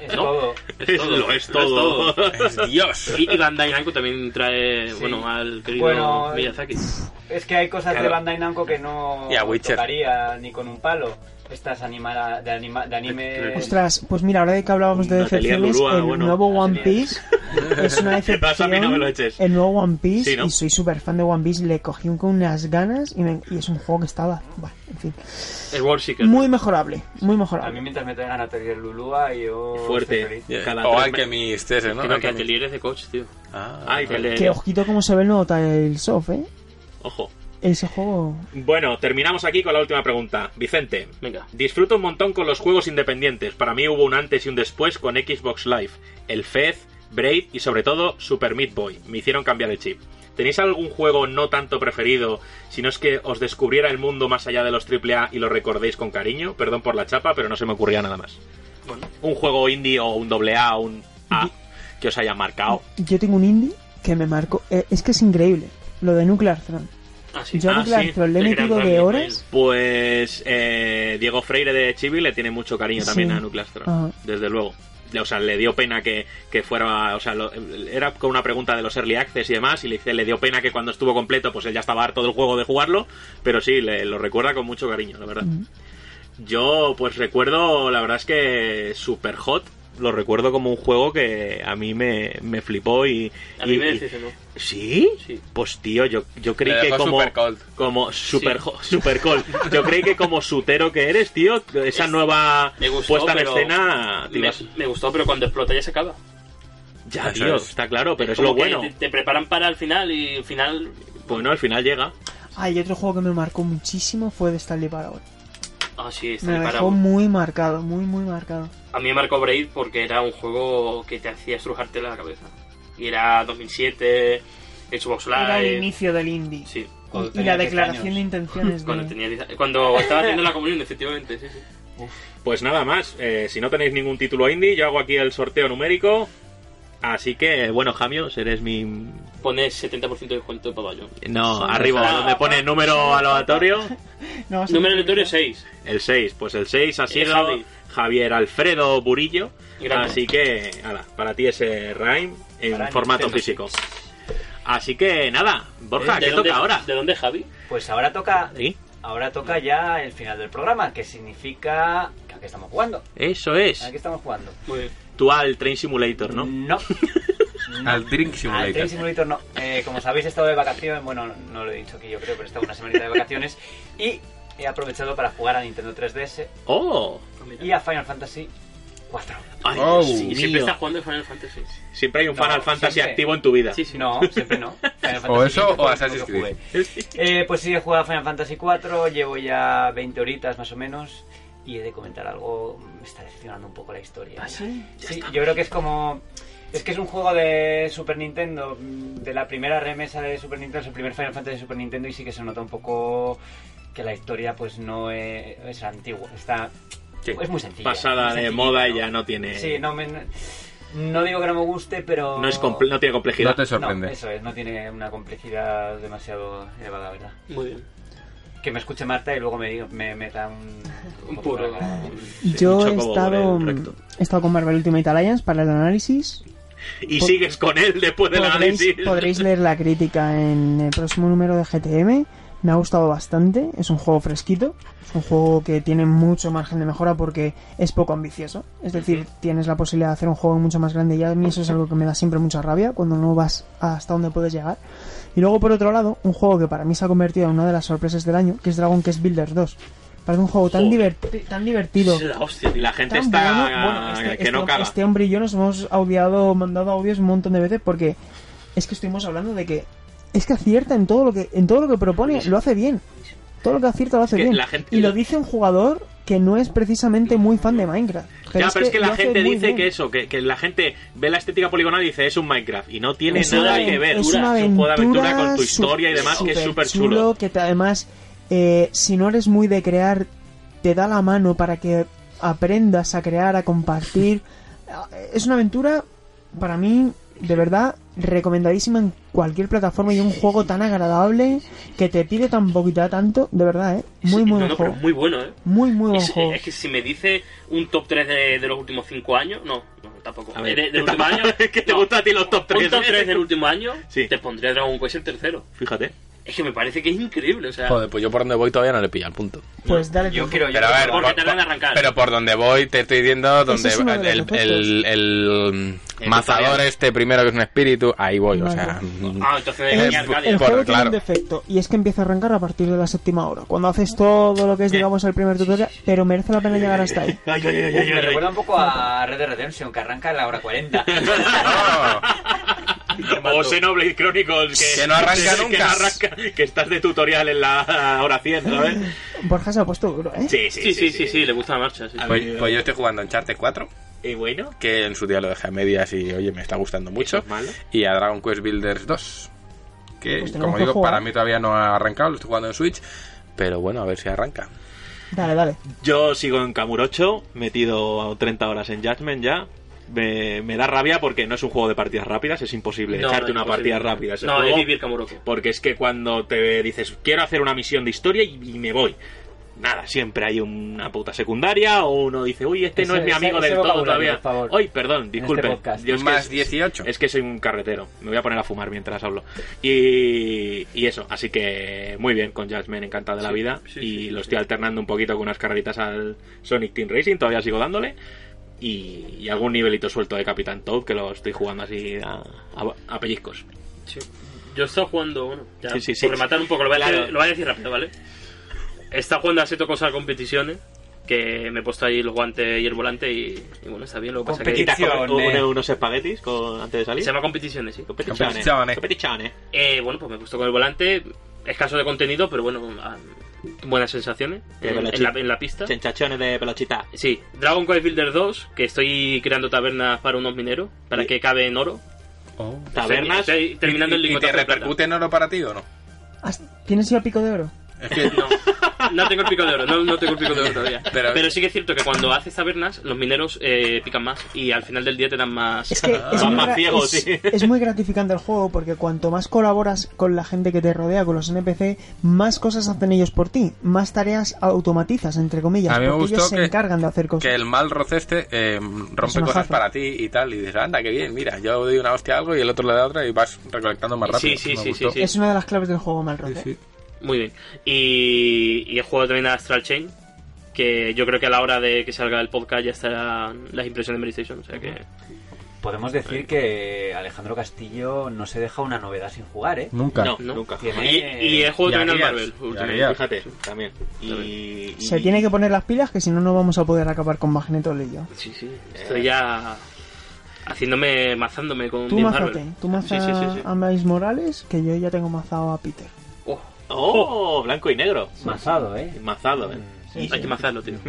Es ¿No? todo. Es Es todo. lo es todo. Es Dios. Y, y Bandai Namco también trae, Sí. bueno, al querido Bueno, Miyazaki. Es que hay cosas de. Bandai Namco que no Y a Witcher. tocaría ni con un palo. Estas animada, de, anima, de anime... Ostras, pues mira, ahora de que hablábamos de decepciones, Lulúa, el bueno, nuevo One. Piece es una Vas a mí, no me lo decepción. eches. El nuevo One Piece, Sí, ¿no? y soy súper fan de One Piece, le cogí un- con unas ganas y, me- y es un juego que estaba, bueno, en fin, El World Seeker. muy mejorable, muy A mí mejorable. mientras me traigan Atelier Lulúa yo... Fuerte. O Alchemist ese, ¿no? Creo que. Atelier es de coach, tío. Ah, Ay, Que le- Que ojito cómo se ve el nuevo Tales of, eh. Ojo. Ese juego... Bueno, terminamos aquí con la última pregunta. Vicente, Venga. disfruto un montón con los juegos independientes. Para mí hubo un antes y un después con Xbox Live, el Fez, Braid y sobre todo Super Meat Boy. Me hicieron cambiar el chip. ¿Tenéis algún juego no tanto preferido, si no es que os descubriera el mundo más allá de los AAA y lo recordéis con cariño? Perdón por la chapa, pero no se me ocurría nada más. Bueno. Un juego indie o un AA o un A que os haya marcado. Yo tengo un indie que me marcó... eh, es que es increíble. Lo de Nuclear Throne. Ah, sí. Yo a Ah, sí. El Gran de Rally horas... Pues eh, Diego Freire de Chibi le tiene mucho cariño también Sí. a Nuclear Throne, Ajá. desde luego. O sea, le dio pena que, que fuera, o sea, lo- era con una pregunta de los early access y demás, y le, dice, le dio pena que cuando estuvo completo, pues él ya estaba harto del juego de jugarlo, pero sí, le, lo recuerda con mucho cariño, la verdad. Yo, pues recuerdo, la verdad es que Super Hot, lo recuerdo como un juego que a mí me, me flipó y... A mí me y- decepcionó. ¿Sí? Sí. Pues tío, yo, yo creí que como... super cold. Como super, Sí. super cold. Yo creí que como sutero que eres, tío, esa Es- nueva gustó, puesta en escena... me, ibas- me gustó, pero cuando explota ya se acaba. Ya, Eso tío, es. está claro, pero es lo bueno. Te, te preparan para el final y el final... Bueno, al final llega. Ah, y otro juego que me marcó muchísimo fue de Stanley Parable. Ah, sí, está Me dejó muy marcado, muy, muy marcado. A mí me marcó Braid porque era un juego que te hacía estrujarte la cabeza. Y era 2007, Xbox Live... Era el inicio del indie. Sí. Cuando Y, y tenía la 10 declaración años. de intenciones Cuando, de... tenía, 10 cuando estaba haciendo la comunión, efectivamente, sí, sí. Pues nada más, eh, si no tenéis ningún título indie, yo hago aquí el sorteo numérico. Así que, bueno, Jamio, eres mi... Pones 70% de descuento de pabellón. No, Sí, arriba, está- donde pone número aleatorio. No, sí, Número aleatorio sí. 6. El 6, pues el 6 ha sido Javi. Javier Alfredo Burillo. Grande. Así que, nada, para ti ese Rhyme en Para formato Nintendo físico. Así que, nada, Borja, ¿De ¿qué dónde- toca ahora? ¿De dónde Javi? Pues ahora toca, ¿Sí? ahora toca ya el final del programa, que significa que aquí estamos jugando. Eso es. Aquí estamos jugando. Muy bien. Tú al Train Simulator, ¿no? No. No. Al Drink Simulator. Al Train Simulator no. Eh, como sabéis, he estado de vacaciones. Bueno, no lo he dicho aquí yo creo, pero he estado una semanita de vacaciones. Y he aprovechado para jugar a Nintendo 3DS ¡Oh! y a Final Fantasy 4. ¡Ay, Oh. Y siempre estás jugando Final Fantasy. Siempre hay un No, Final Fantasy siempre. activo en tu vida. Sí, sí. No, siempre no. Final O eso, o Assassin's Creed. jugué. Eh, pues sí, he jugado a Final Fantasy 4, llevo ya 20 horitas más o menos. Y he de comentar algo, me está decepcionando un poco la historia. ¿Ah, sí? Sí, yo creo que es como. Es que es un juego de Super Nintendo, de la primera remesa de Super Nintendo, es el primer Final Fantasy de Super Nintendo y sí que se nota un poco que la historia pues no es, es antigua, está Sí. es muy sencilla. Pasada muy de moda y ¿no? ya no tiene... Sí, no me no digo que no me guste, pero no, es comple- no tiene complejidad. No te sorprende. no, eso es, no tiene una complejidad demasiado elevada, ¿verdad? Muy bien. Que me escuche Marta y luego me, me meta un, puro. Yo un he estado, he estado con Marvel Ultimate Alliance para el análisis. Y Po- sigues con él después del análisis. podréis leer la crítica en el próximo número de GTM. Me ha gustado bastante. Es un juego fresquito. Es un juego que tiene mucho margen de mejora porque es poco ambicioso. Es decir, tienes la posibilidad de hacer un juego mucho más grande y a mí eso es algo que me da siempre mucha rabia cuando no vas hasta donde puedes llegar. Y luego, por otro lado, un juego que para mí se ha convertido en una de las sorpresas del año, que es Dragon Quest Builders 2. Parece un juego tan, diverti- tan divertido. Hostia, y la gente está bueno. Bueno, este, que este- no caga. este hombre y yo nos hemos audiado, mandado audios un montón de veces porque es que estuvimos hablando de que es que acierta en todo lo que en todo lo que propone, lo hace bien. Todo lo que acierta lo hace que bien. la gente- y lo dice un jugador que no es precisamente muy fan de Minecraft. ya, pero es que la gente dice bien. que eso, que, que la gente ve la estética poligonal y dice es un Minecraft y no tiene Es nada una que ver. Es una un juego de aventura con tu historia y demás que es súper chulo. chulo, que te- además, eh, si no eres muy de crear, te da la mano para que aprendas a crear, a compartir. Es una aventura, para mí, de verdad, recomendadísima en cualquier plataforma y un juego tan agradable que te pide tan poquito a tanto, de verdad, ¿eh? Muy, Sí, muy no, buen no, pero juego. es muy bueno, ¿eh? Muy, muy buen Es, juego. es que si me dice un top 3 de, de los últimos 5 años, no, no, tampoco. A ver, De- del último año. es que te no. gusta a ti los top 3. Un top 3 del último año, Sí. te pondría Dragon Quest el tercero. Fíjate. Es que me parece que es increíble, o sea. Joder, pues yo por donde voy todavía no le pillo al punto. Pues dale Yo tiempo. quiero yo Pero a ver, por- en arrancar. pero por donde voy te estoy diciendo donde es uno de los el, el, el El mazador tutorial. este primero que es un espíritu, ahí voy, o Vale. sea... Ah, entonces El, es el Arcadia. Bueno, juego tiene claro. un defecto y es que empieza a arrancar a partir de la séptima hora. Cuando haces todo lo que es, digamos, el primer tutorial, pero merece la pena llegar hasta ahí. Ay, ay, ay, ay, me ay. recuerda un poco a Red Dead Redemption, que arranca a la hora 40. no. O Xenoblade Chronicles que, Que no arranca que nunca. no arranca, que estás de tutorial en la hora 100, ¿sabes? Borja se ha puesto duro, ¿eh? Sí, Sí, sí, sí, sí, le gusta la marcha. sí. Pues, pues yo estoy jugando Uncharted 4, Y bueno, que en su día lo dejé a medias y oye, me está gustando mucho. es malo. Y a Dragon Quest Builders 2, que Pues como que digo, jugar. para mí todavía no ha arrancado, lo estoy jugando en Switch. Pero bueno, a ver si arranca. Dale, dale. Yo sigo en Kamurocho, metido 30 horas en Judgment ya. Me, me da rabia porque no es un juego de partidas rápidas, es imposible No, echarte no una imposible. partida rápida. ese No, juego, es vivir Kamurocho. Porque es que cuando te dices, quiero hacer una misión de historia y, y me voy. Nada, siempre hay una puta secundaria o uno dice, uy, este no es mi amigo ese- ese del todo todavía. Hoy, perdón, disculpe. podcast. Yo es que Más es- 18. Es que soy un carretero. Me voy a poner a fumar mientras hablo. Y, y eso, así que muy bien con Jasmine, encantado de la vida. sí, y sí, lo sí, estoy alternando un poquito con unas carreritas al Sonic Team Racing, todavía sigo dándole. Y, y algún nivelito suelto de Capitán Toad que lo estoy jugando así a, a- a pellizcos. Sí. Yo he estado jugando, bueno, ya, Sí, sí, sí. por rematar un poco, lo voy, a Claro. decir, lo voy a decir rápido, ¿vale? He estado jugando a Seto Cosa Competiciones, que me he puesto ahí el guante y el volante y, y bueno, está bien, lo que pasa que... ¿Te has comido Competiciones. unos, unos espaguetis con- antes de salir? Se llama Competiciones, sí. Competiciones. Competiciones. Competiciones. Eh, bueno, pues me he puesto con el volante, escaso de contenido, pero bueno, ah, buenas sensaciones en, la, en la pista. Chenchachones de pelochita. Sí, Dragon Quest Builder 2, que estoy creando tabernas para unos mineros, para Y- que cabe en oro. Tabernas. Estoy terminando el ¿Y, y te repercute en oro para ti o no? ¿Has- ¿Tienes ya pico de oro? Es que No, no tengo el pico de oro, no, no tengo el pico de oro todavía. Pero- Pero, sí que es cierto que cuando haces tabernas, los mineros eh, pican más y al final del día te dan más. Es que es Van muy, ciegos, es- sí. es muy gratificante el juego porque cuanto más colaboras con la gente que te rodea, con los NPC, más cosas hacen ellos por ti, más tareas automatizas, entre comillas, A mí me porque gustó ellos se que- encargan de hacer cosas. que el mal roce este eh, rompe cosas para ti y tal. Y dices, anda, qué bien, mira, yo doy una hostia a algo y el otro le da otra y vas recolectando más rápido. Sí, sí, sí, sí, Es una de las claves del juego sí. Muy bien. Y, y he jugado también a Astral Chain, que yo creo que a la hora de que salga el podcast ya estarán las impresiones de PlayStation. O sea que. Podemos decir que Alejandro Castillo no se deja una novedad sin jugar, ¿eh? Nunca. No, No. nunca. Tiene- Y, y he jugado también al Marvel. últimamente. Fíjate, también. Y, y- Se tiene que poner las pilas que si no, no vamos a poder acabar con Magneto Lillo. Sí, sí. Estoy ya haciéndome, mazándome con Tú mazate, Marvel. tú maza Sí, sí, sí, sí. a Miles Morales, que yo ya tengo mazado a Peter. Oh, Oh, blanco y negro. Mazado, ¿eh? Mazado, eh. Sí, hay que mazarlo, tío.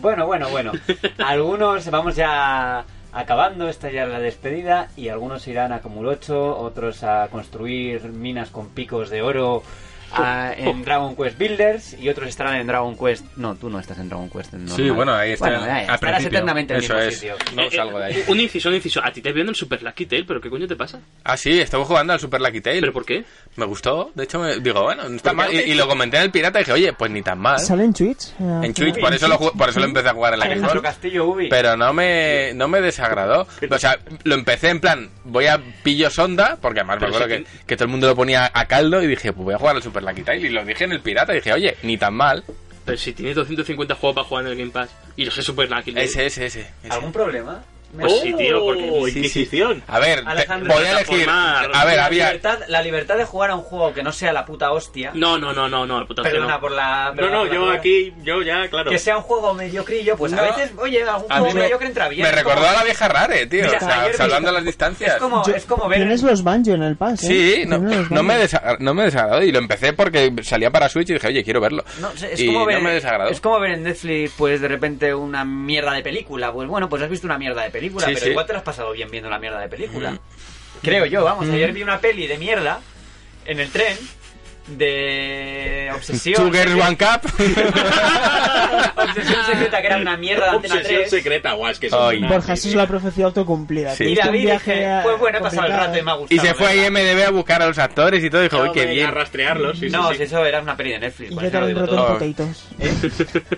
Bueno, bueno, bueno. Algunos vamos ya acabando, esta ya es la despedida, y algunos irán a Cumulocho, otros a construir minas con picos de oro a- en Dragon Quest Builders, y otros estarán en Dragon Quest... No, tú no estás en Dragon Quest. en Sí, normal. bueno, ahí está. Bueno, estarás eternamente en el mismo es. sitio. No Eh, salgo de ahí. eh, Un inciso, un inciso. A ti te en el Super Lucky Tail, pero ¿qué coño te pasa? Ah, sí, estaba jugando al Super Lucky Tail. ¿Pero por qué? Me gustó. De hecho, me, digo, bueno, no está ¿Por mal. Y, y lo comenté en el pirata y dije, oye, pues ni tan mal. ¿Sale en Twitch? Eh, En Twitch, por eso, lo, por eso lo empecé a jugar en la Xbox. Castillo Ubi. Pero no me, no me desagradó. O sea, lo empecé en plan, voy a pillo sonda, porque además me acuerdo si que, que todo el mundo lo ponía a caldo y dije, pues voy a jugar al Super Lucky Tail. Y lo dije en el pirata y dije, oye, ni tan mal. Pero si tienes 250 juegos para jugar en el Game Pass y los es Super Lucky ese, ese. ese. ¿Algún problema? Pues sí, tío, porque- Oh, Sí, sí. Inquisición. A ver, Alejandro, voy a elegir. A ver, la, había. libertad, la libertad de jugar a un juego que no sea la puta hostia. No, no, no, no, no, puta hostia, Perdona no. por la... No, perdona no, yo palabra. aquí, yo ya, claro. Que sea un juego mediocrillo, pues a No. veces, oye, algún A juego me, mediocre entra bien. me recordó como- a la vieja rare, tío. Mira, o sea, salvando las distancias. Es como, Yo- es como ver... Tienes los banjo en el pass, ¿eh? Sí, no, no, me no me desagradó y lo empecé porque salía para Switch y dije, oye, quiero verlo. No, es y como ver, no me desagradó. Es como ver en Netflix, pues de repente una mierda de película. Pues bueno, pues has visto una mierda de película, Sí, pero sí. igual te lo has pasado bien viendo la mierda de película. Creo yo, vamos. Ayer vi una peli de mierda en el tren de Obsesión. Two Girls One Cup. Obsesión secreta, que era una mierda de Antena Obsesión 3. secreta, guau, es que eso Ay. es una- Borja, eso es la profecía autocumplida. Sí. Y Tuviste un y viaje dije, a- pues bueno, he pasado el complicado. rato y me ha gustado. y se fue a verla. IMDB a buscar a los actores y todo. Dijo, uy, qué bien. a rastrearlos, sí, No, sí, si sí. eso era una peli de Netflix. ¿Y por qué eso tal lo digo Rotten todo. Potatoes?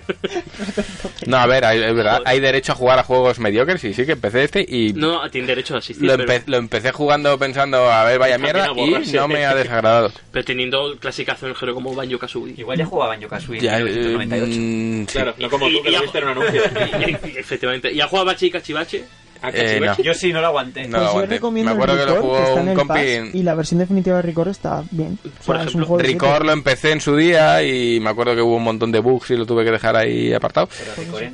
No, a ver, hay, es verdad, hay derecho a jugar a juegos mediocres y sí que empecé este y No, tiene derecho a asistir, lo, pero, empe- lo empecé jugando pensando, a ver, vaya También mierda a y borrarse. no me ha desagradado. pero teniendo clasicazo en el género como Banjo Kazooie. Igual ya jugaba en Yokasui en Ya, eh, 1998. mm, sí. Claro, no como tú que Y- lo y- viste en un anuncio. Efectivamente. ¿Y ha jugado Bache y Cachivache? Eh, no. Yo sí, no lo aguanté. No Pues lo yo aguanté. recomiendo Me acuerdo el que lo jugó que un compi y la versión definitiva de Record está bien. O Por ejemplo, Record lo empecé en su día y me acuerdo que hubo un montón de bugs y lo tuve que dejar ahí apartado.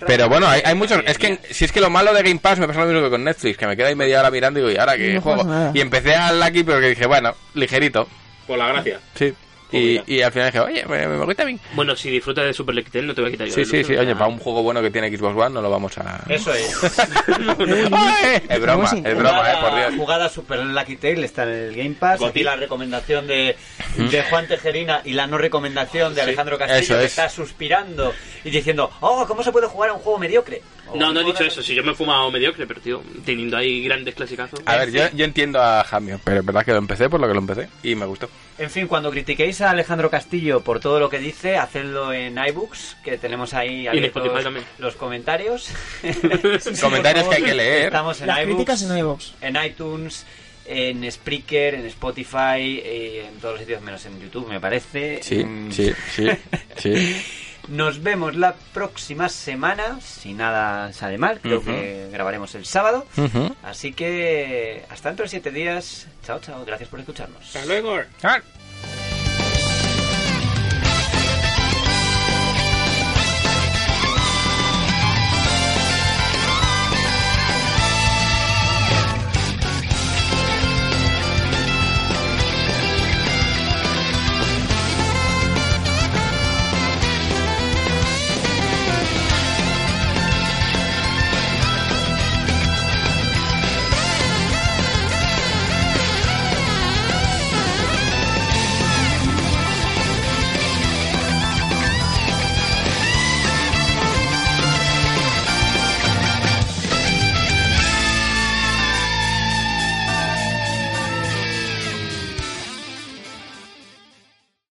Pero bueno, hay, hay muchos. Es que si es que lo malo de Game Pass me pasa lo mismo que con Netflix, que me queda ahí media hora mirando y digo, ¿y ahora qué No juego? Y empecé al Lucky, pero que dije, bueno, ligerito. Por la gracia. Sí. Y, y al final dije, oye, me, me gusta bien. Bueno, si disfrutas de Super League no te voy a quitar yo. Sí, sí, sí. Oye, para un juego bueno que tiene Xbox One no lo vamos a. Eso es. Es broma, es broma, eh, por Dios. Jugada Super Lucky Tale está en el Game Pass. Aquí la recomendación de, de Juan Tejerina y la no recomendación de Alejandro Castillo, eso que es. está suspirando y diciendo, oh, ¿cómo se puede jugar a un juego mediocre? O No, no he dicho eso. Si yo me he fumado mediocre, pero tío, teniendo ahí grandes clasicazos. A ver, yo, yo entiendo a Jamio, pero es verdad que lo empecé por lo que lo empecé y me gustó. En fin, cuando critiquéis a Alejandro Castillo por todo lo que dice, hacedlo en iBooks, que tenemos ahí abiertos los comentarios. Comentarios que hay que leer. Estamos en Las iBooks, críticas en iVoox. en iTunes, en Spreaker, en Spotify, eh, en todos los sitios menos en YouTube, me parece. Sí, Mm. sí, sí, sí. Nos vemos la próxima semana, si nada sale mal, creo que grabaremos el sábado. Así que hasta dentro de siete días. Chao, chao, gracias por escucharnos. Hasta luego.